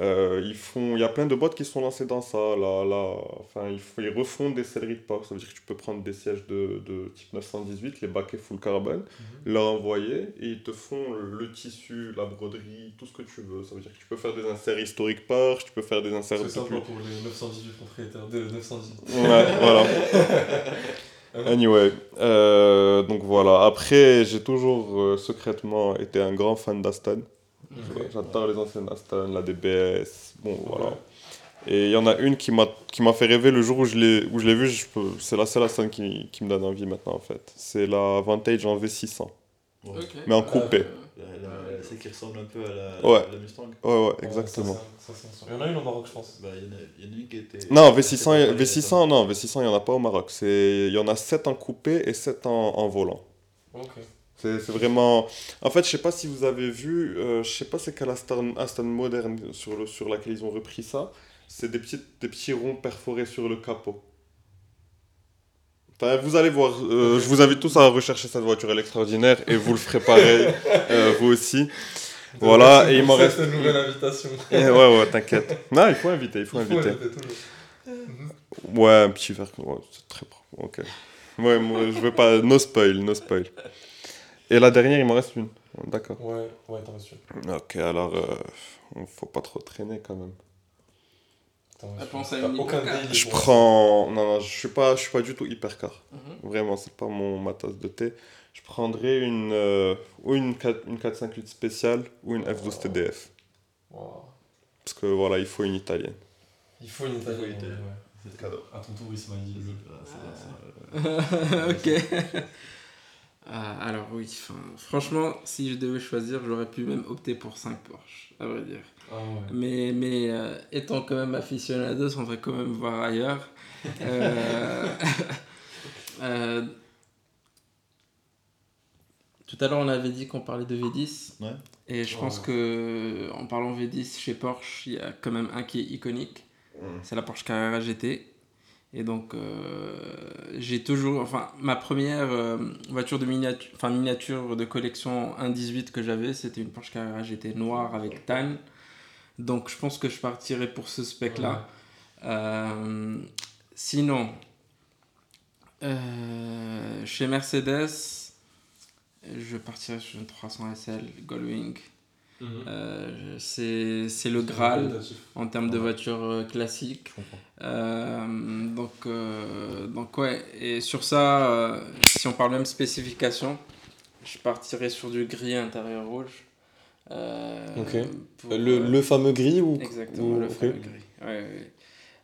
Euh, ils font, il y a plein de boîtes qui sont lancées dans ça. Là, là, enfin, ils, font- ils refont des selleries de Porsche. Ça veut dire que tu peux prendre des sièges de, de type 918, les baquets full carbone, Mhm. leur envoyer et ils te font le tissu, la broderie, tout ce que tu veux. Ça veut dire que tu peux faire des inserts historiques Porsche, tu peux faire des inserts C'est de simple plus. pour les 918 propriétaires de 918. Ouais, voilà. Anyway, euh, donc voilà. Après, j'ai toujours euh, secrètement été un grand fan d'Aston. J'adore les anciennes Aston, la DBS. Bon, voilà. Et il y en a une qui m'a qui m'a fait rêver le jour où je l'ai où je l'ai vue. C'est la seule Aston qui, qui me donne envie maintenant en fait. C'est la Vantage en V600, Ouais. Ok. mais en coupé. La- Celle qui ressemble un peu à la, Ouais. la Mustang. Ouais, ouais, exactement. Ça. Il y en a une au Maroc, je pense. Bah, il y, en a- il y en a une qui était. Non, qui était V600, pas mal, V600, non, V600, il n'y en a pas au Maroc. C'est- Il y en a 7 en coupé et 7 en, en volant. Ok. C'est vraiment. En fait, je sais pas si vous avez vu, euh, je sais pas c'est quelle Aston, Aston moderne sur, le, sur laquelle ils ont repris ça. C'est des, petites, des petits ronds perforés sur le capot. Enfin, vous allez voir, euh, je vous invite tous à rechercher cette voiture, elle est extraordinaire et vous le ferez pareil, euh, vous aussi. Voilà, et il m'en reste. une nouvelle invitation. Ouais, ouais, t'inquiète. Non, il faut inviter, il faut inviter. Ouais, un petit verre, ouais, c'est très propre. Ok. Ouais, moi, je veux pas. No spoil, no spoil. Et la dernière, il m'en reste une. D'accord. Ouais, ouais, t'en restes une. Ok, alors, euh, faut pas trop traîner quand même. Elle pense à une aucun hypercar. Je prends. Non, non, je suis pas, je suis pas du tout hypercar. Mhm. Vraiment, c'est pas mon, ma tasse de thé. Je prendrais une. euh, ou une, 4, une 458 spéciale ou une F12 TDF. Wow. Parce que voilà, il faut une italienne. Il faut une italienne. une italienne. ouais. C'est cadeau. À ton tour, il se m'a dit. Ah, ok. Ah, alors oui, franchement, si je devais choisir, j'aurais pu même opter pour 5 Porsche, à vrai dire. Ah Mais, mais euh, étant quand même aficionado, on va quand même voir ailleurs. Euh, euh, tout à l'heure, on avait dit qu'on parlait de V10. Ouais. Et je pense Ouais. que en parlant V10 chez Porsche, il y a quand même un qui est iconique. C'est la Porsche Carrera GT. Et donc, euh, j'ai toujours. Enfin, ma première euh, voiture de miniature, enfin, miniature de collection 1.18 que j'avais, c'était une Porsche Carrera GT noire avec tan. Donc, je pense que je partirais pour ce spec-là. Euh, sinon, chez Mercedes, je partirais sur une 300 SL Goldwing. Euh, c'est c'est le Graal en termes de voiture euh, classique. Euh, donc, euh, donc ouais, et sur ça, euh, si on parle même spécification, je partirais sur du gris intérieur rouge. Euh, pour, Le, euh, le fameux gris ou Exactement, ou- le fameux gris. Ouais, ouais.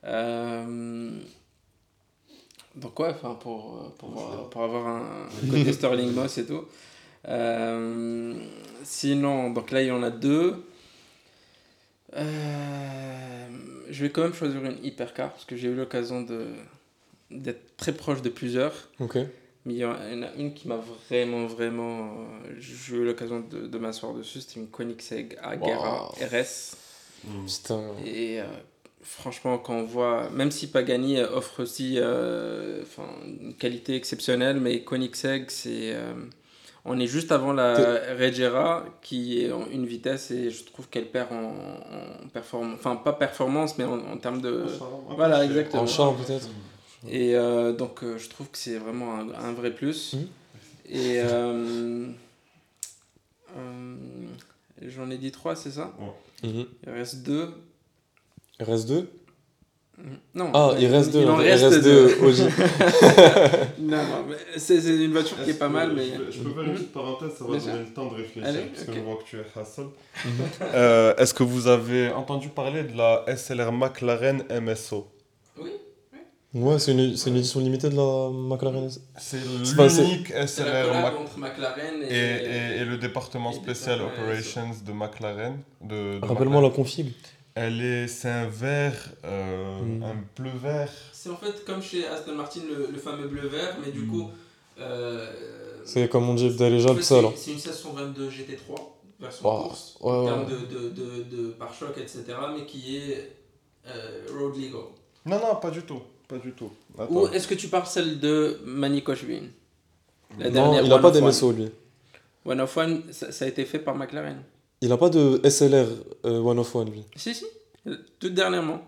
Euh, donc ouais, enfin pour, pour, pour avoir un côté Sterling Moss et tout. Euh, sinon, donc là il y en a deux. Euh, je vais quand même choisir une hypercar parce que j'ai eu l'occasion de d'être très proche de plusieurs. Ok. Mais il y en a une qui m'a vraiment, vraiment. euh, J'ai eu l'occasion de, de m'asseoir dessus. C'était une Koenigsegg Agera Wow. RS. Putain. Et euh, franchement, quand on voit, même si Pagani offre aussi euh, enfin, une qualité exceptionnelle, mais Koenigsegg, c'est. On est juste avant la Regera qui est en une vitesse et je trouve qu'elle perd en, en performance. Enfin, pas performance, mais en, en termes de. Voilà, exactement. En charme peut-être Et euh, donc, euh, je trouve que c'est vraiment un, un vrai plus. Mhm. Et euh, euh, j'en ai dit trois, c'est ça? Mhm. Il reste deux. Il reste deux? Non, Ah, il reste deux. Il en il reste, reste deux. non, c'est c'est une voiture qui est pas mal, mais. Je, je peux faire une petite parenthèse, ça va sûr. donner le temps de réfléchir, Allez, parce que je vois que tu es Hassan. Euh, Est-ce que vous avez entendu parler de la SLR McLaren MSO Oui. Ouais, c'est une, c'est une édition limitée de la McLaren. C'est l'unique SLR Mac- entre McLaren et. et, et, et le département et spécial Operations de McLaren. De, de Rappelle-moi la config. Elle est, c'est un vert, euh, Mm. un bleu vert. C'est en fait comme chez Aston Martin le, le fameux bleu vert, mais du coup. euh, C'est comme mon Jeep déjà en le seul. c'est- C'est une 1622 GT3 version Wow. course Ouais, en ouais. termes de, de, de, de pare-choc, etc. Mais qui est euh, road legal. Non, non, pas du tout. Pas du tout. Attends. Ou est-ce que tu parles celle de Manny Non, dernière il a One pas of One. d'MSO lui. One of One, ça, ça a été fait par McLaren. Il a pas de SLR euh, One of One lui. Si, si, tout dernièrement.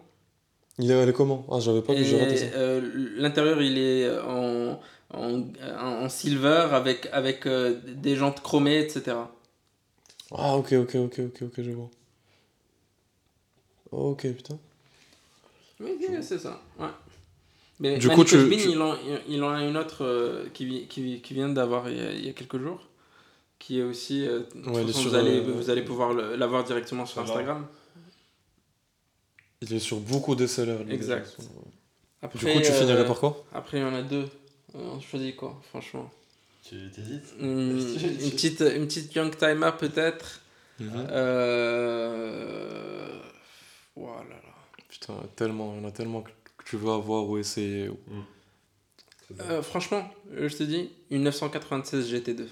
Il est, elle est comment? Ah, j'avais pas vu, j'ai raté ça. Euh, L'intérieur, il est en, en, en silver avec, avec euh, des jantes chromées, etc. Ah, ok, ok, ok, ok, ok, je vois. Ok, putain. Oui, c'est ça. Ouais. Mais Du coup, tu- Il, en, il en a une autre euh, qui, qui, qui vient d'avoir il y a quelques jours. Qui est aussi. euh, Ouais, est vous, allez, euh, vous allez pouvoir le- la voir directement sur. Instagram. Il est sur beaucoup de lui. Exact. Après, Du coup, tu euh, finirais par quoi? Après, il y en a deux. On choisit quoi, franchement? Tu t'hésites? Une, une petite, une petite Young Timer peut-être. Mhm. Euh... Voilà. Putain, tellement, il y en a tellement que tu veux avoir ou essayer. Euh, franchement, je te dis, une 996 GT2.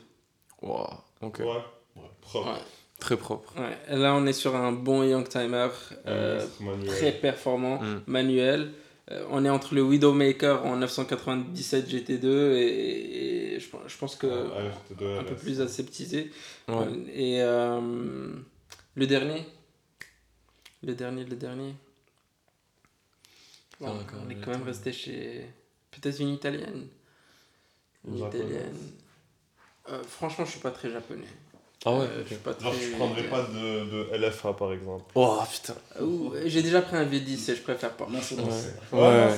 Ouah, ok. Ouais, ouais, propre. Ouais. Très propre. Ouais. Là, on est sur un bon Young Timer, euh, Euh, très performant, Mm. manuel. Euh, on est entre le Widowmaker en 997 GT2 et, et je, pense- je pense que Ah, un peu plus aseptisé. Ouais. Et euh, le dernier Le dernier, le dernier Ah, On est quand même resté chez. Peut-être une italienne Une italienne. Euh, franchement, je suis pas très japonais. Ah ouais, Euh, je suis pas très... Genre, tu prendrais pas de, de LFA par exemple. Oh putain. Ouh, J'ai déjà pris un V10 et je préfère pas. L'insolence. Ouais. Ouais, Ouais.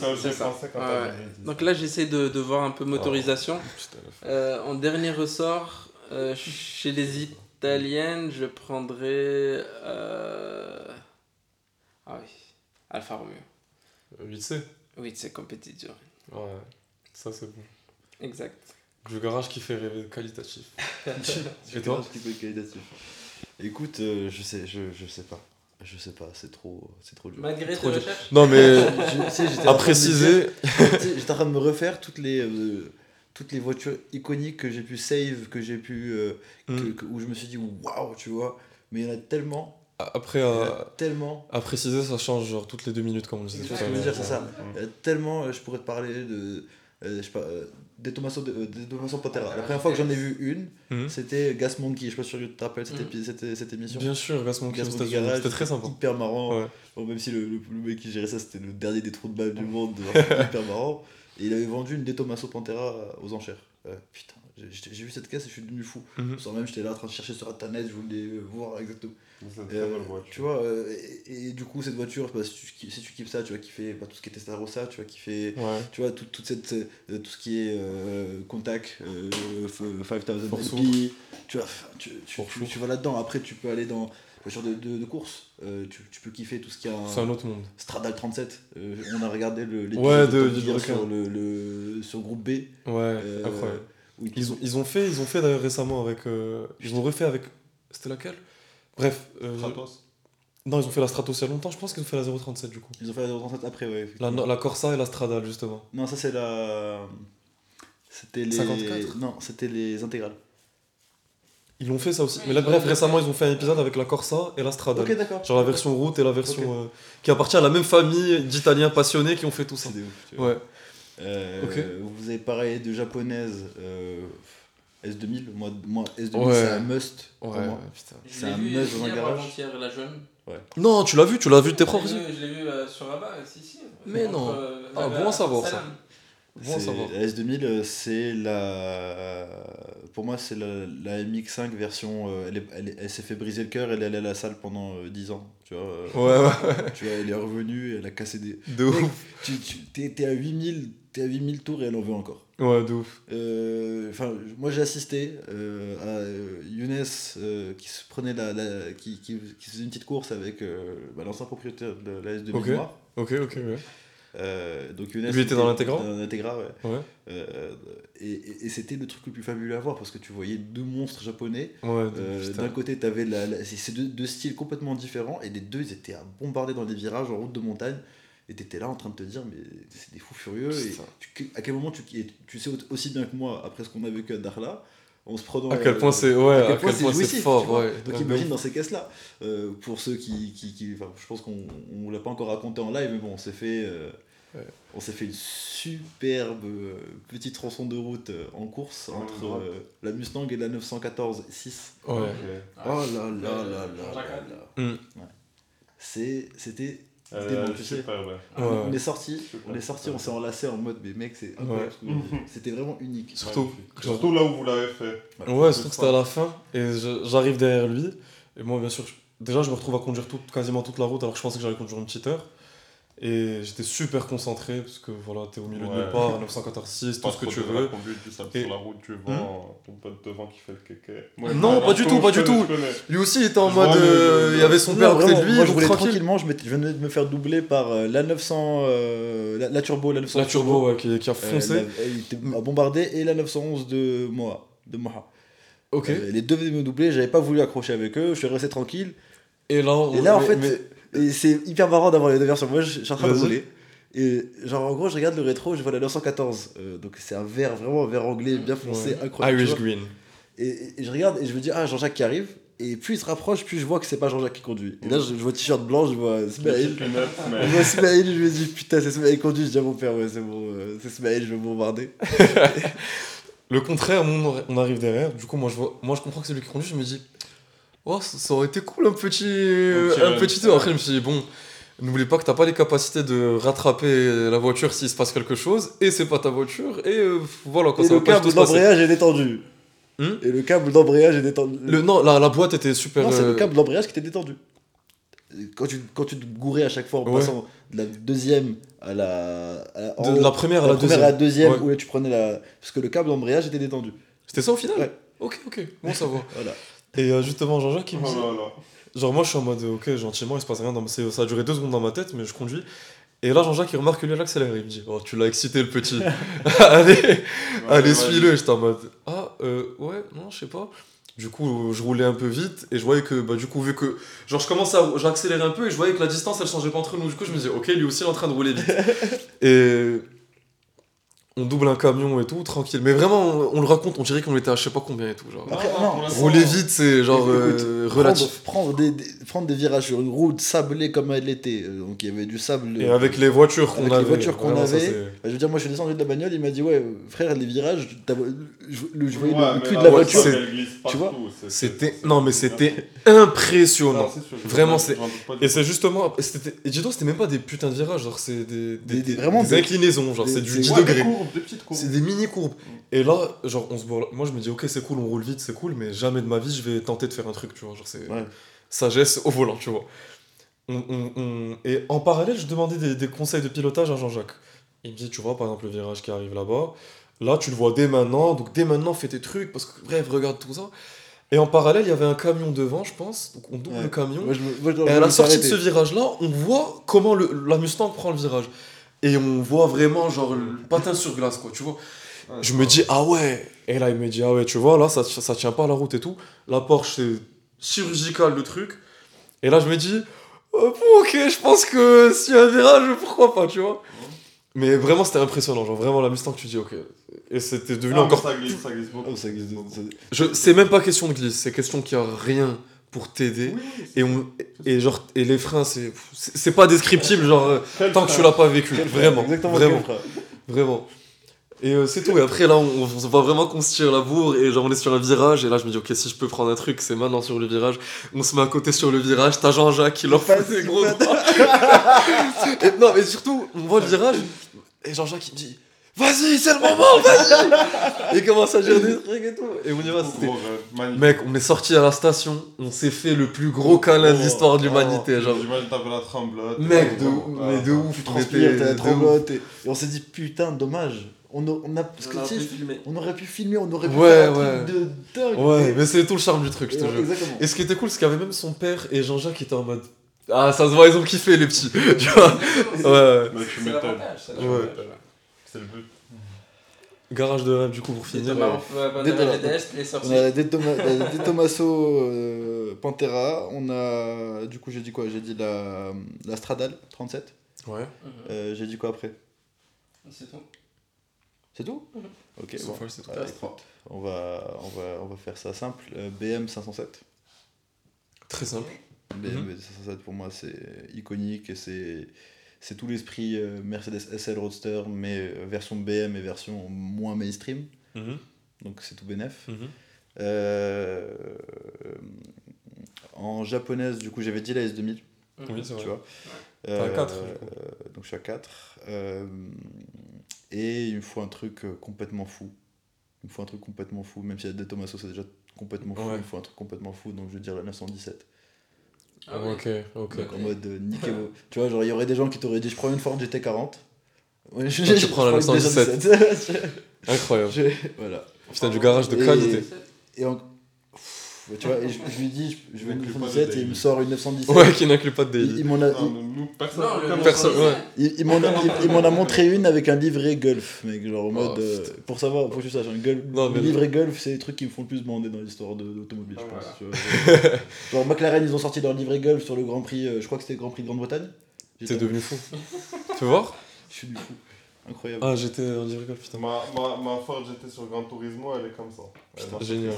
non, c'est C'est ça. pensé quand Ouais, ouais. Donc là, j'essaie de, de voir un peu motorisation. Putain, Euh, en dernier ressort, euh, chez les italiennes, je prendrais. euh, Ah oui, Alfa Romeo. le 8C Oui, c'est compétition. Ouais, ça c'est bon. Exact. Le garage qui fait rêver qualitatif. Et toi qui être qualitatif. Écoute, euh, je sais, je, je sais pas. Je sais pas, c'est trop, c'est trop dur. Malgré Trop tes dur. recherches Non, mais Je- tu sais, j'étais en à train de me préciser, dire- tu sais, J'étais en train de me refaire toutes les, euh, toutes les voitures iconiques que j'ai pu save, que j'ai pu. euh, que- Mm. que- où je me suis dit waouh, tu vois. Mais il y en a tellement. après, il y en à, a tellement. à préciser, ça change genre toutes les deux minutes, comme on le disait tout vois ce que je veux l'heure. dire, c'est ça. Mm. Il y a tellement. euh, Je pourrais te parler de. euh, je sais pas. euh, des Tommaso, de, euh, des Tommaso Pantera. La première fois que j'en ai vu une, Mhm. c'était Gas Monkey. Je sais pas si tu te rappelles cette, épi- cette, cette émission. Bien sûr, Gas Monkey C'était très sympa. Hyper marrant. Ouais. Bon, même si le, le, le mec qui gérait ça, c'était le dernier des trous de balle du monde. hyper marrant. Et il avait vendu une des Tommaso Pantera aux enchères. Euh, putain, j'ai vu cette caisse et je suis devenu fou. Mhm. Sans même, j'étais là en train de chercher sur internet, je voulais voir exactement. C'est une très Euh, tu vois, euh, et, et du coup, cette voiture, bah, si, tu, si tu kiffes ça, tu vas kiffer bah, tout ce qui est Testarossa, tu vas kiffer Ouais. tu vois, tout, toute cette, euh, tout ce qui est euh, contact, euh, f- 5000 Force SP, tu vois, tu, tu, tu vas là-dedans. Après, tu peux aller dans voiture de, de, de course, euh, tu, tu peux kiffer tout ce qui est C'est un autre monde. Stradale 37. euh, on a regardé le- Ouais, de, sur, le, le, sur groupe B. Ouais, euh, incroyable. ils- Ils ont, ils ont fait, ils ont fait d'ailleurs récemment avec. euh, ils ont refait avec. C'était laquelle? Bref. euh, Kratos. non, ils ont fait la Stratos il y a longtemps, je pense qu'ils ont fait la 037 du coup. Ils ont fait la 37 après, ouais. La, la Corsa et la Stradale justement. Non, ça c'est la. C'était les. 54? Non, c'était les intégrales. Ils l'ont fait ça aussi. Mais là, bref, récemment, ils ont fait un épisode avec la Corsa et la Stradale. Ok, d'accord. Genre la version route et la version. Euh, qui appartient à la même famille d'Italiens passionnés qui ont fait tout ça. Des ouf, tu vois. Ouais. Euh, Ok. Vous avez parlé de japonaise euh, S2000. Moi, moi S2000, Ouais. c'est un must pour Ouais, moi. putain. Je C'est un vu must dans un hier garage. avant-hier, la jaune. Non, tu l'as vu, tu l'as vu de tes propres Je yeux. l'ai vu- Je l'ai vu euh, sur Rabat, si, si. Mais Entre, non. euh, Ah, bon à savoir, ça. Bon. La S2000, euh, c'est la. Pour moi, c'est la, la MX5 version. euh, elle est- elle, est- elle s'est fait briser le cœur, elle est allée à la salle pendant euh, 10 ans. Tu vois, euh, Ouais, ouais, tu vois, elle est revenue, elle a cassé des. de ouf. Tu, tu, t'es, à 8000, t'es à 8000 tours et elle en veut encore. Ouais, de ouf. Euh, moi j'ai assisté euh, à euh, Younes euh, qui se prenait la, la- qui, qui, qui faisait une petite course avec euh, bah, l'ancien propriétaire de la S2000 Ok. Noire. Ok, ok, ouais. Euh, donc Younes Lui était dans l'Integra Dans l'Integra, ouais. Ouais, Euh, et et- et c'était le truc le plus fabuleux à voir parce que tu voyais deux monstres japonais. ouais, Euh. D'un côté, tu avais la, c'est deux, deux styles complètement différents et les deux ils étaient à bombarder dans les virages en route de montagne. Et tu étais là en train de te dire, mais c'est des fous furieux. Et tu- à quel moment tu, tu sais aussi bien que moi, après ce qu'on a vécu à Darla, en se prenant. À quel point c'est ouais, à quel point jouissif, fort, ouais. Donc Ouais, imagine dans ces caisses-là, euh, pour ceux qui, qui, qui- enfin, je pense qu'on on l'a pas encore raconté en live, mais bon, on s'est fait, euh, Ouais. on s'est fait une superbe euh, petite tronçon de route en course entre ouais. euh, la Mustang et la 914 6. ouf. Ouais. Ok. Oh là là là là là. Mm. C'était, Euh, C'était bon, tu sais. super, ouais. Ouais. on est sorti, on est sorti, on s'est enlacé en mode, mais mec, c'est fait. C'était vraiment unique. Surtout, Surtout là où vous l'avez fait. Ouais, surtout que c'était à la fin et j'arrive derrière lui et moi bien sûr je- déjà je me retrouve à conduire toute, quasiment toute la route alors que je pensais que j'allais conduire une petite heure et j'étais super concentré parce que voilà t'es au milieu de nulle part 914 tout ce que tu veux conduite, Et- sur la route, tu vois ton pote devant qui fait le kéké. Non, pas du tout, pas du tout. lui aussi il était en Je mode euh, il y avait son père à côté de vraiment, lui moi je donc voulais tranquille tranquillement, je, venais de me faire doubler par euh, la 900, euh, la, la turbo, la 900 la turbo ouais, qui, qui a Euh, foncé la- elle était à bombarder et la 911 de Moa. De Moha. ok Euh, les deux venaient me doubler, j'avais pas voulu accrocher avec eux, je suis resté tranquille. et là, on- Et là, en mais- fait, mais- et c'est hyper marrant d'avoir les deux versions. Moi, je suis en train de rouler. Et genre, en gros, je regarde le rétro, je vois la 914. Euh, donc, c'est un vert, vraiment un vert anglais, bien foncé, ouais. incroyable. Irish. Green Et, et- et je regarde et je me dis, ah, Jean-Jacques qui arrive. Et plus il se rapproche, plus je vois que c'est pas Jean-Jacques qui conduit. Et là, je, je vois t-shirt blanc, je vois Smaïl. Je vois Smaïl, je me dis, putain, c'est Smaïl qui conduit. Je dis à mon père, ouais, c'est bon, euh, c'est Smaïl, je vais bombarder. Le contraire, on arrive derrière. Du coup, moi je, vois, moi, je comprends que c'est lui qui conduit. Je me dis, oh, ça, ça aurait été cool un petit, euh, un petit tour. Après, je me suis dit, bon, n'oublie pas que t'as pas les capacités de rattraper la voiture s'il se passe quelque chose. Et c'est pas ta voiture. Et euh, voilà, quand et ça le câble d'embrayage est détendu. Hmm et le câble d'embrayage est détendu. Le, non, la, la boîte était super. Non, c'est euh, le câble d'embrayage qui était détendu. Quand tu, quand tu te gourais à chaque fois en Ouais. passant de la deuxième à la. à la- de haut, la première à la première deuxième. à la deuxième, Ouais. où là tu prenais la. Parce que le câble d'embrayage était détendu. C'était ça au final Ouais. Ok, ok, bon, ça va. Voilà. Et euh, justement, Jean-Jacques, qui me dit. Oh là là. Genre moi je suis en mode ok gentiment il se passe rien dans ça a duré deux secondes dans ma tête mais je conduis Et là, Jean-Jacques, il remarque que lui, il accélère. Il me dit Oh, tu l'as excité, le petit. allez, allez, suis-le. J'étais en mode Ah, euh, ouais, non, je sais pas. Du coup, je roulais un peu vite et je voyais que, bah, du coup, vu que. Genre, je commençais à. J'accélérais un peu et je voyais que la distance, elle changeait pas entre nous. Du coup, je me disais Ok, lui aussi, il est en train de rouler vite. et. On double un camion et tout, tranquille. Mais vraiment, on, on le raconte, on dirait qu'on était à je sais pas combien et tout. Genre. Après, Non, Rouler vite, c'est genre Écoute, euh, relatif. Prendre, des, des- prendre des virages sur une route sablée comme elle était. euh, Donc il y avait du sable. Et avec les voitures qu'on Avec avait. les voitures qu'on ça, avait, Bah, je veux dire, moi je suis descendu de la bagnole, il m'a dit Ouais, frère, les virages, je, le- je voyais Ouais, le cul de la voiture, voiture. elle glisse tu vois, C'était. Non, mais c'était impressionnant. sûr, Vraiment, c'est- Et c'est justement. c'était- Et dis donc, c'était même pas des putains de virages, genre c'est des, des, Des- des- vraiment des des- inclinaisons, genre c'est du des- 10 Ouais, des degrés. courbes, des petites courbes. C'est des mini courbes. Et là, genre, on se voit- moi je me dis, ok, c'est cool, on roule vite, c'est cool, mais jamais de ma vie je vais tenter de faire un truc, tu vois. Genre, c'est Ouais. sagesse au volant, tu vois. On- on- on- Et en parallèle, je demandais des, des conseils de pilotage à Jean-Jacques. Il me dit, tu vois, par exemple, le virage qui arrive là-bas, là, tu le vois dès maintenant, donc dès maintenant, fais tes trucs, parce que, bref, regarde tout ça. Et en parallèle, il y avait un camion devant, je pense, donc on double Ouais. le camion. Moi, je me- moi, je- Et à la sortie de ce virage-là, on voit comment le, la Mustang prend le virage. Et on voit vraiment, genre, le patin sur glace, quoi, tu vois. Ouais, Je me dis, ah ouais Et là, il me dit, ah ouais, tu vois, là, ça, ça tient pas la route et tout. La Porsche, c'est chirurgical, le truc. Et là, je me dis, oh, ok, je pense que s'il y a un virage, pourquoi pas, tu vois. Mais vraiment, c'était impressionnant. Genre, vraiment, la Mustang, tu dis, ok. Et c'était devenu Ah, encore... ça glisse, ça glisse beaucoup. Ça glisse ça- Je... C'est même pas question de glisse, c'est question qu'il y a rien pour t'aider. Oui, Et, on... et, genre, et les freins, c'est c'est pas descriptible, genre, euh, Quel tant que tu l'as pas vécu. Quel Vraiment, vraiment. Vraiment. Et euh, c'est tout. Et après, là, on, on voit vraiment qu'on se tire la bourre. Et genre, on est sur un virage. Et là, je me dis, ok, si je peux prendre un truc, c'est maintenant sur le virage. On se met à côté sur le virage. T'as Jean-Jacques qui leur fait des gros et, non, mais surtout, on voit le virage. Et Jean-Jacques, il me dit, vas-y, c'est le moment, vas-y. il commence à dire des trucs et tout. Et on y va. c'était- magnifique. Mec, on est sorti à la station. On s'est fait le plus gros câlin de l'histoire de l'humanité. Oh, genre. J'imagine t'avais la tremblote. Mec, de, mais ah, de ouf. Tu transpires, t'as la tremblote. Et, et on s'est dit Putain, dommage. On, a- on a, parce que, On filmer. aurait pu filmer, on aurait pu Ouais, faire un ouais. truc de dingue. Ouais, mais c'est tout le charme du truc, je te Et- jure. Exactement. Et ce qui était cool, c'est qu'il y avait même son père et Jean-Jacques qui étaient en mode. Ah, ça se voit, ils ont kiffé les petits. tu vois Ouais, C'est l'avantage, Ouais. C'est le but. Garage de rêve, du coup, pour finir. des, Toma- des Tommaso euh, Pantera, on a du coup j'ai dit quoi? J'ai dit la, la Stradale 37. Ouais. Mhm. Euh, j'ai dit quoi après? C'est tout. C'est tout Mhm. Ok, So bon. c'est tout. On va, on, va, on va faire ça simple. Euh, BM 507. Très simple. BMW 507 pour moi c'est iconique et c'est c'est tout l'esprit euh, Mercedes SL Roadster mais euh, version BM et version moins mainstream. Mhm, Donc c'est tout bénef. mhm. Euh, en japonaise, du coup, j'avais dit la S2000, Oui, c'est tu vrai. vois. T'es à quatre, du Euh, donc je suis à 4. Et il me faut un truc euh, complètement fou. Il me faut un truc complètement fou, même si la De Tomaso c'est déjà complètement fou, Ouais. il me faut un truc complètement fou, donc je vais dire la 917. Ah. Ok, ok. Donc en mode euh, niquez-vous. tu vois, genre il y aurait des gens qui t'auraient dit je prends une Ford GT40. Ouais, je, prends la une 917. 917. Incroyable. Je- voilà. Putain, du garage de qualité. Et en- Pff, tu vois, et je, je lui dis je, je veux une N'inclut pas de 917 et il me sort une 917. Ouais, qui n'inclut pas de Il, daily. il m'en a, il, m'en a, il- il m'en a montré une avec un livret Golf, mec. Genre en mode. Oh, euh, putain. pour savoir, pour que tu saches, un Golf, Non, mais- livret Golf, c'est les trucs qui me font le plus bander dans l'histoire de l'automobile, je Ah, pense. voilà. tu vois. genre McLaren, ils ont sorti leur livret Golf sur le Grand Prix, euh, je crois que c'était le Grand Prix de Grande-Bretagne. J'étais T'es en- devenu fou. tu veux voir Je suis du fou. Incroyable. Ah, j'étais en livre golf, putain. Ma, ma, ma Ford GT sur Gran Turismo, elle est comme ça. Putain, génial.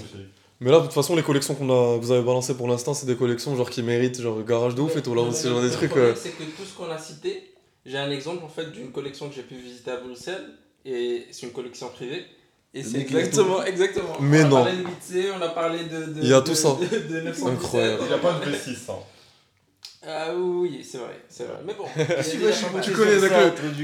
Mais là, de toute façon, les collections qu'on a, vous avez balancées pour l'instant, c'est des collections genre qui méritent genre garage de ouf et tout. Là, c'est genre des le trucs. problème, euh, C'est que tout ce qu'on a cité, j'ai un exemple en fait d'une collection que j'ai pu visiter à Bruxelles et c'est une collection privée. Et c'est exactement, exactement. Mais on non. a parlé de 8C, on a parlé de. de Il y a de- tout ça. De, de 917. Incroyable. Il n'y a pas de V6. Hein. Ah oui, c'est vrai, c'est vrai. Mais bon. Tu déjà vois, je suis pas mal. Tu monté connais avec ça,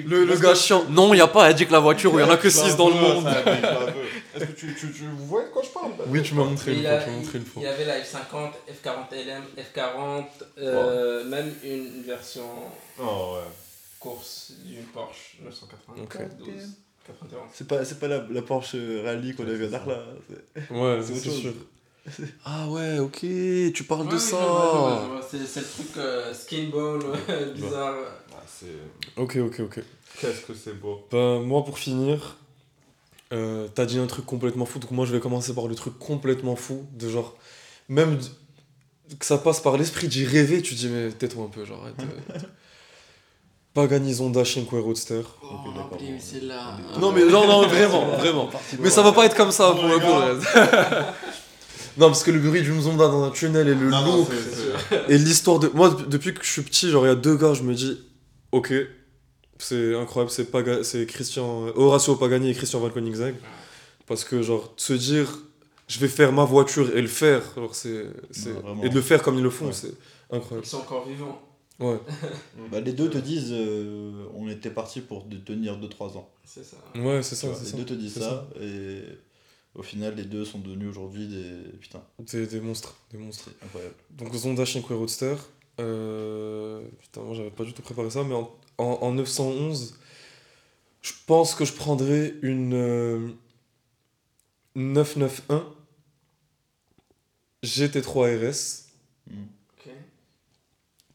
Le, le parce gars que- chiant. Non, il y a pas, elle dit que la voiture, il y en a que Je 6 dans le monde. Est-ce que tu, tu, tu, vous voyez de quoi je parle? Oui, tu m'as montré une fois. a- Tu m'as montré une il y avait la F50, F40 LM, F40, euh, même une version Oh ouais. course d'une Porsche 992. Ok. 91. C'est pas, c'est pas la, la Porsche Rally qu'on a vu à Darla. c'est- Ouais, C'est sûr. Ah ouais, ok, tu parles Ouais, de oui, ça. C'est c'est le truc euh, skin ball, ouais, bizarre. Ah, c'est... Ok, ok, ok. Qu'est-ce que c'est beau. Ben, moi, pour finir, euh, t'as dit un truc complètement fou, donc moi je vais commencer par le truc complètement fou, de genre, même que ça passe par l'esprit d'y rêver, tu dis, mais tais-toi un peu, genre, arrête. euh. Pagani Zonda Cinque Roadster. Oh, Ok, d'accord, oublié bon, celle-là. on est- Non, mais non, non, vraiment, vraiment. Mais ça va pas être comme ça pour le coup. Non, parce que le bruit d'une Zonda dans un tunnel et le Non, non, look c'est- c'est- et l'histoire de. Moi, dep- depuis que je suis petit, genre, il y a deux gars, je me dis, ok, c'est incroyable, c'est Paga... c'est Christian. Horacio Pagani et Christian Van Koenigsegg. Parce que, genre, de se dire, je vais faire ma voiture et le faire, genre, c'est. c'est- Ouais, vraiment. et de le faire comme ils le font, Ouais. c'est Ils incroyable. sont encore vivants. Ouais. Bah, les deux te disent euh, on était parti pour de tenir 2-3 ans. C'est ça. Ouais, c'est Tu ça, vois, c'est les ça. deux te disent c'est ça, et au final les deux sont devenus aujourd'hui des. Putain, Des, des monstres, des monstres. incroyable. Donc Zonda Cinque Roadster. Euh... Putain, moi j'avais pas du tout préparé ça, mais en, en, en 911, je pense que je prendrais une euh, 991 GT3 RS Mm. Ok.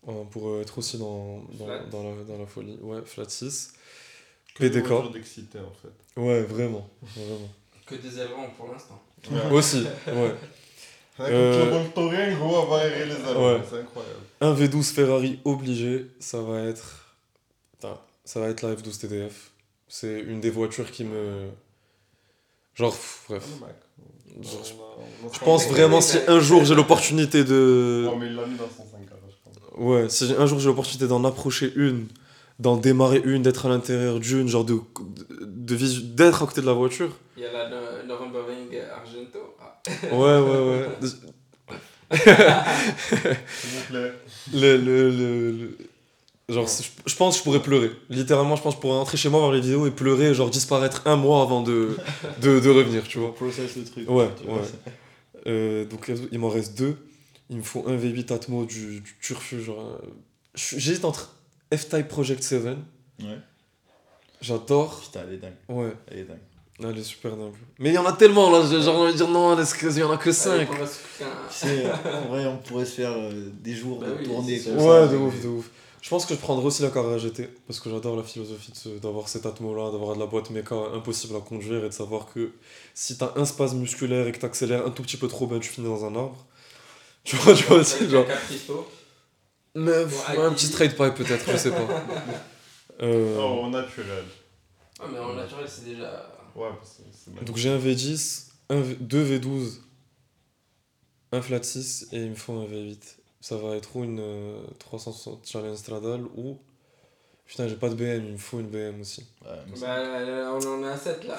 euh, pour euh, être aussi dans, dans, dans, la, dans la folie. Ouais, flat 6. Que PDK. en fait. Ouais, vraiment. vraiment. Que des ailerons pour l'instant. Aussi, ouais. Avec Euh, le gros, on va aérer les ailerons, Ouais. c'est incroyable. Un V12 Ferrari obligé, ça va être. Putain, ça va être la F12 TDF. C'est une des voitures qui me. Genre, pff, bref. Genre, on a- Je pense vraiment si un jour j'ai l'opportunité de. Non, mais il l'a mis dans son 5 garage, je pense. Ouais, si j'ai- un jour j'ai l'opportunité d'en approcher une, d'en démarrer une, d'être à l'intérieur d'une, genre de. de d'être à côté de la voiture. Il y a la No- Nürburgring Argento. Ah. Ouais, ouais, ouais. Le, le, le, le- Genre, je, je pense que je pourrais pleurer. Littéralement, je pense que je pourrais rentrer chez moi, voir les vidéos et pleurer, et genre disparaître un mois avant de, de, de revenir, tu vois. Process le truc. Ouais, ouais. Euh, donc, il m'en reste deux. Il me faut un V8 Atmo du, du Turfu. Genre, euh, je- J'hésite entre F-Type Project 7. Ouais. J'adore. Putain, elle est dingue. Ouais, Elle est dingue. elle est super dingue. Mais il y en a tellement là, j'ai genre envie de dire non, est-ce qu'il y en a que 5 Allez, on va se faire un- Tu sais, en vrai, on pourrait se faire euh, des jours Bah de oui, tournée c'est comme sûr. ça. Ouais, de ouf, de ouf. Je pense que je prendrai aussi la Carrera GT parce que j'adore la philosophie d'avoir cet atmo-là, d'avoir de la boîte méca impossible à conduire et de savoir que si t'as un spasme musculaire et que t'accélères un tout petit peu trop, ben tu finis dans un arbre. Tu vois, tu vois aussi, Avec genre. Mais, pff, ouais, un petit straight pipe peut-être, je sais pas. Euh, Oh, au naturel. Ah, mais en naturel, c'est déjà. Ouais, parce que c'est magnifique. donc j'ai un V10, un V- deux V12, un flat 6 et il me faut un V8. Ça va être ou une euh, 360 Challenge Stradale ou. Putain, j'ai pas de BM, il me faut une BM aussi. Ouais, Bah, là, on en est à 7 là.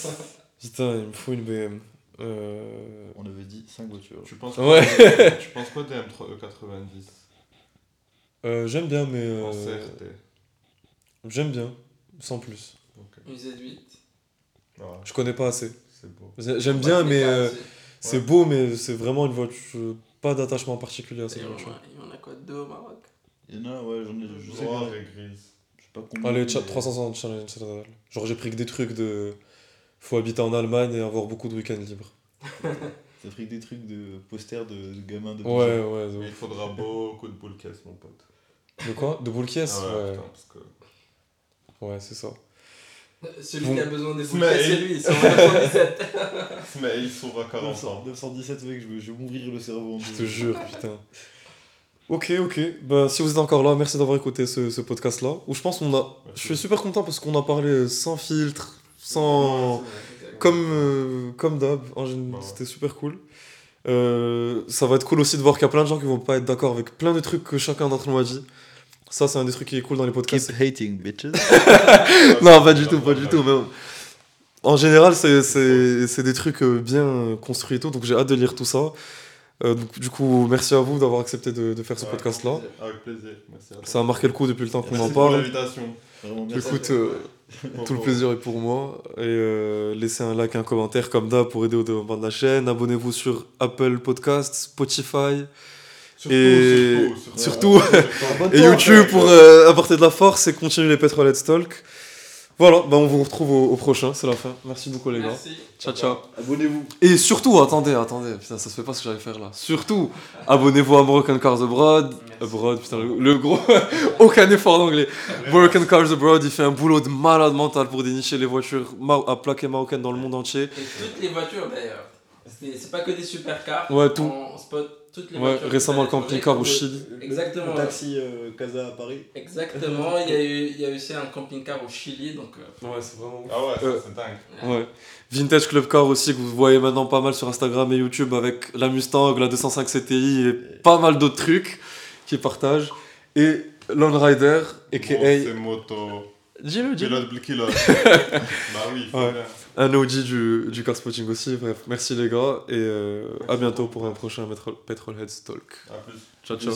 Putain, il me faut une BM. Euh... On avait dit 5 voitures. Tu penses Ouais. quoi, tu penses quoi des M3E90 euh, j'aime bien, mais. euh, en CRT J'aime bien, sans plus. Ok. Une Z8. Ouais, Je connais pas assez. c'est beau. J'ai- J'aime bien, Ouais, mais euh, c'est Ouais. beau, mais c'est vraiment une voiture. Pas d'attachement particulier à Et cette Il y en voiture. a- il y en a quoi Deux au Maroc? Il y en a, ouais, j'en ai. Je sais pas. et grise. Je sais pas combien. Allez, mais- tcha- 360 Challenge. Genre, j'ai pris que des trucs de. Faut habiter en Allemagne et avoir beaucoup de week-ends libres. Ça ferait que des trucs de posters de, de gamins de. Ouais, ouais, Mais il faudra beaucoup de caisse, mon pote. De quoi? De boule caisse Ah ouais, Ouais, putain, parce que... ouais, c'est ça. Celui Bon. qui a besoin des boules, Mais- c'est lui, ils sont en 97. Mais il s'ouvre à 40 ans. 917, mec, je vais, je vais mourir le cerveau en Je te jure, putain. Ok, ok. Bah, si vous êtes encore là, merci d'avoir écouté ce, ce podcast-là. Où je pense qu'on a. Je suis super content parce qu'on a parlé sans filtre, sans. Comme, euh, comme d'hab, en général, Bah ouais. c'était super cool. Euh, ça va être cool aussi de voir qu'il y a plein de gens qui vont pas être d'accord avec plein de trucs que chacun d'entre nous a dit. Ça, c'est un des trucs qui est cool dans les podcasts. hating, bitches. non, pas du tout, pas du tout. Mais en général, c'est- c'est c'est des trucs euh, bien construits et tout, donc j'ai hâte de lire tout ça. Euh, donc, du coup, merci à vous d'avoir accepté de, de faire ce Ouais, podcast-là. Avec plaisir, merci à toi. Ça a marqué le coup depuis le temps qu'on Merci en pour parle. l'invitation. Vraiment bien. Écoute, euh, tout le plaisir est pour moi. Et euh, laissez un like, un commentaire comme d'hab pour aider au développement de la chaîne. Abonnez-vous sur Apple Podcast, Spotify Surtout, et surtout, surtout. surtout et YouTube pour euh, apporter de la force et continuer les Petrolhead Talk. Voilà, bah on vous retrouve au, au prochain, c'est la fin. Merci beaucoup les gars. Merci. Ciao ciao. Abonnez-vous. Et surtout, attendez, attendez, putain, ça se fait pas ce que j'allais faire là. Surtout, abonnez-vous à Moroccan Cars Abroad. Abroad, putain, le, le gros. Aucun effort d'anglais. Moroccan Cars Abroad, il fait un boulot de malade mental pour dénicher les voitures à plaquer marocaines dans le monde entier. Et toutes les voitures d'ailleurs. C'est c'est pas que des supercars. Ouais, tout. On spot toutes les Ouais, voitures. récemment le camping-car au. Chili. Exactement. Le taxi euh, Casa à Paris. Exactement. Il y, a eu, il y a eu aussi un camping-car au Chili. Donc, euh, Ouais, c'est vraiment Ah ouais, Euh, c'est dingue. Ouais. Vintage Club Car aussi, que vous voyez maintenant pas mal sur Instagram et YouTube avec la Mustang, la 205 CTI et pas mal d'autres trucs qu'ils partagent. Et Lone Rider, Bon, a.k.a. c'est moto. Dis-le, dis-le. Pilote Blikilote. bah oui, faut Ouais. bien. Un OG du, du car spotting aussi. Bref, merci les gars et euh, à bientôt pour un prochain Petrolheads Talk. Ciao, ciao.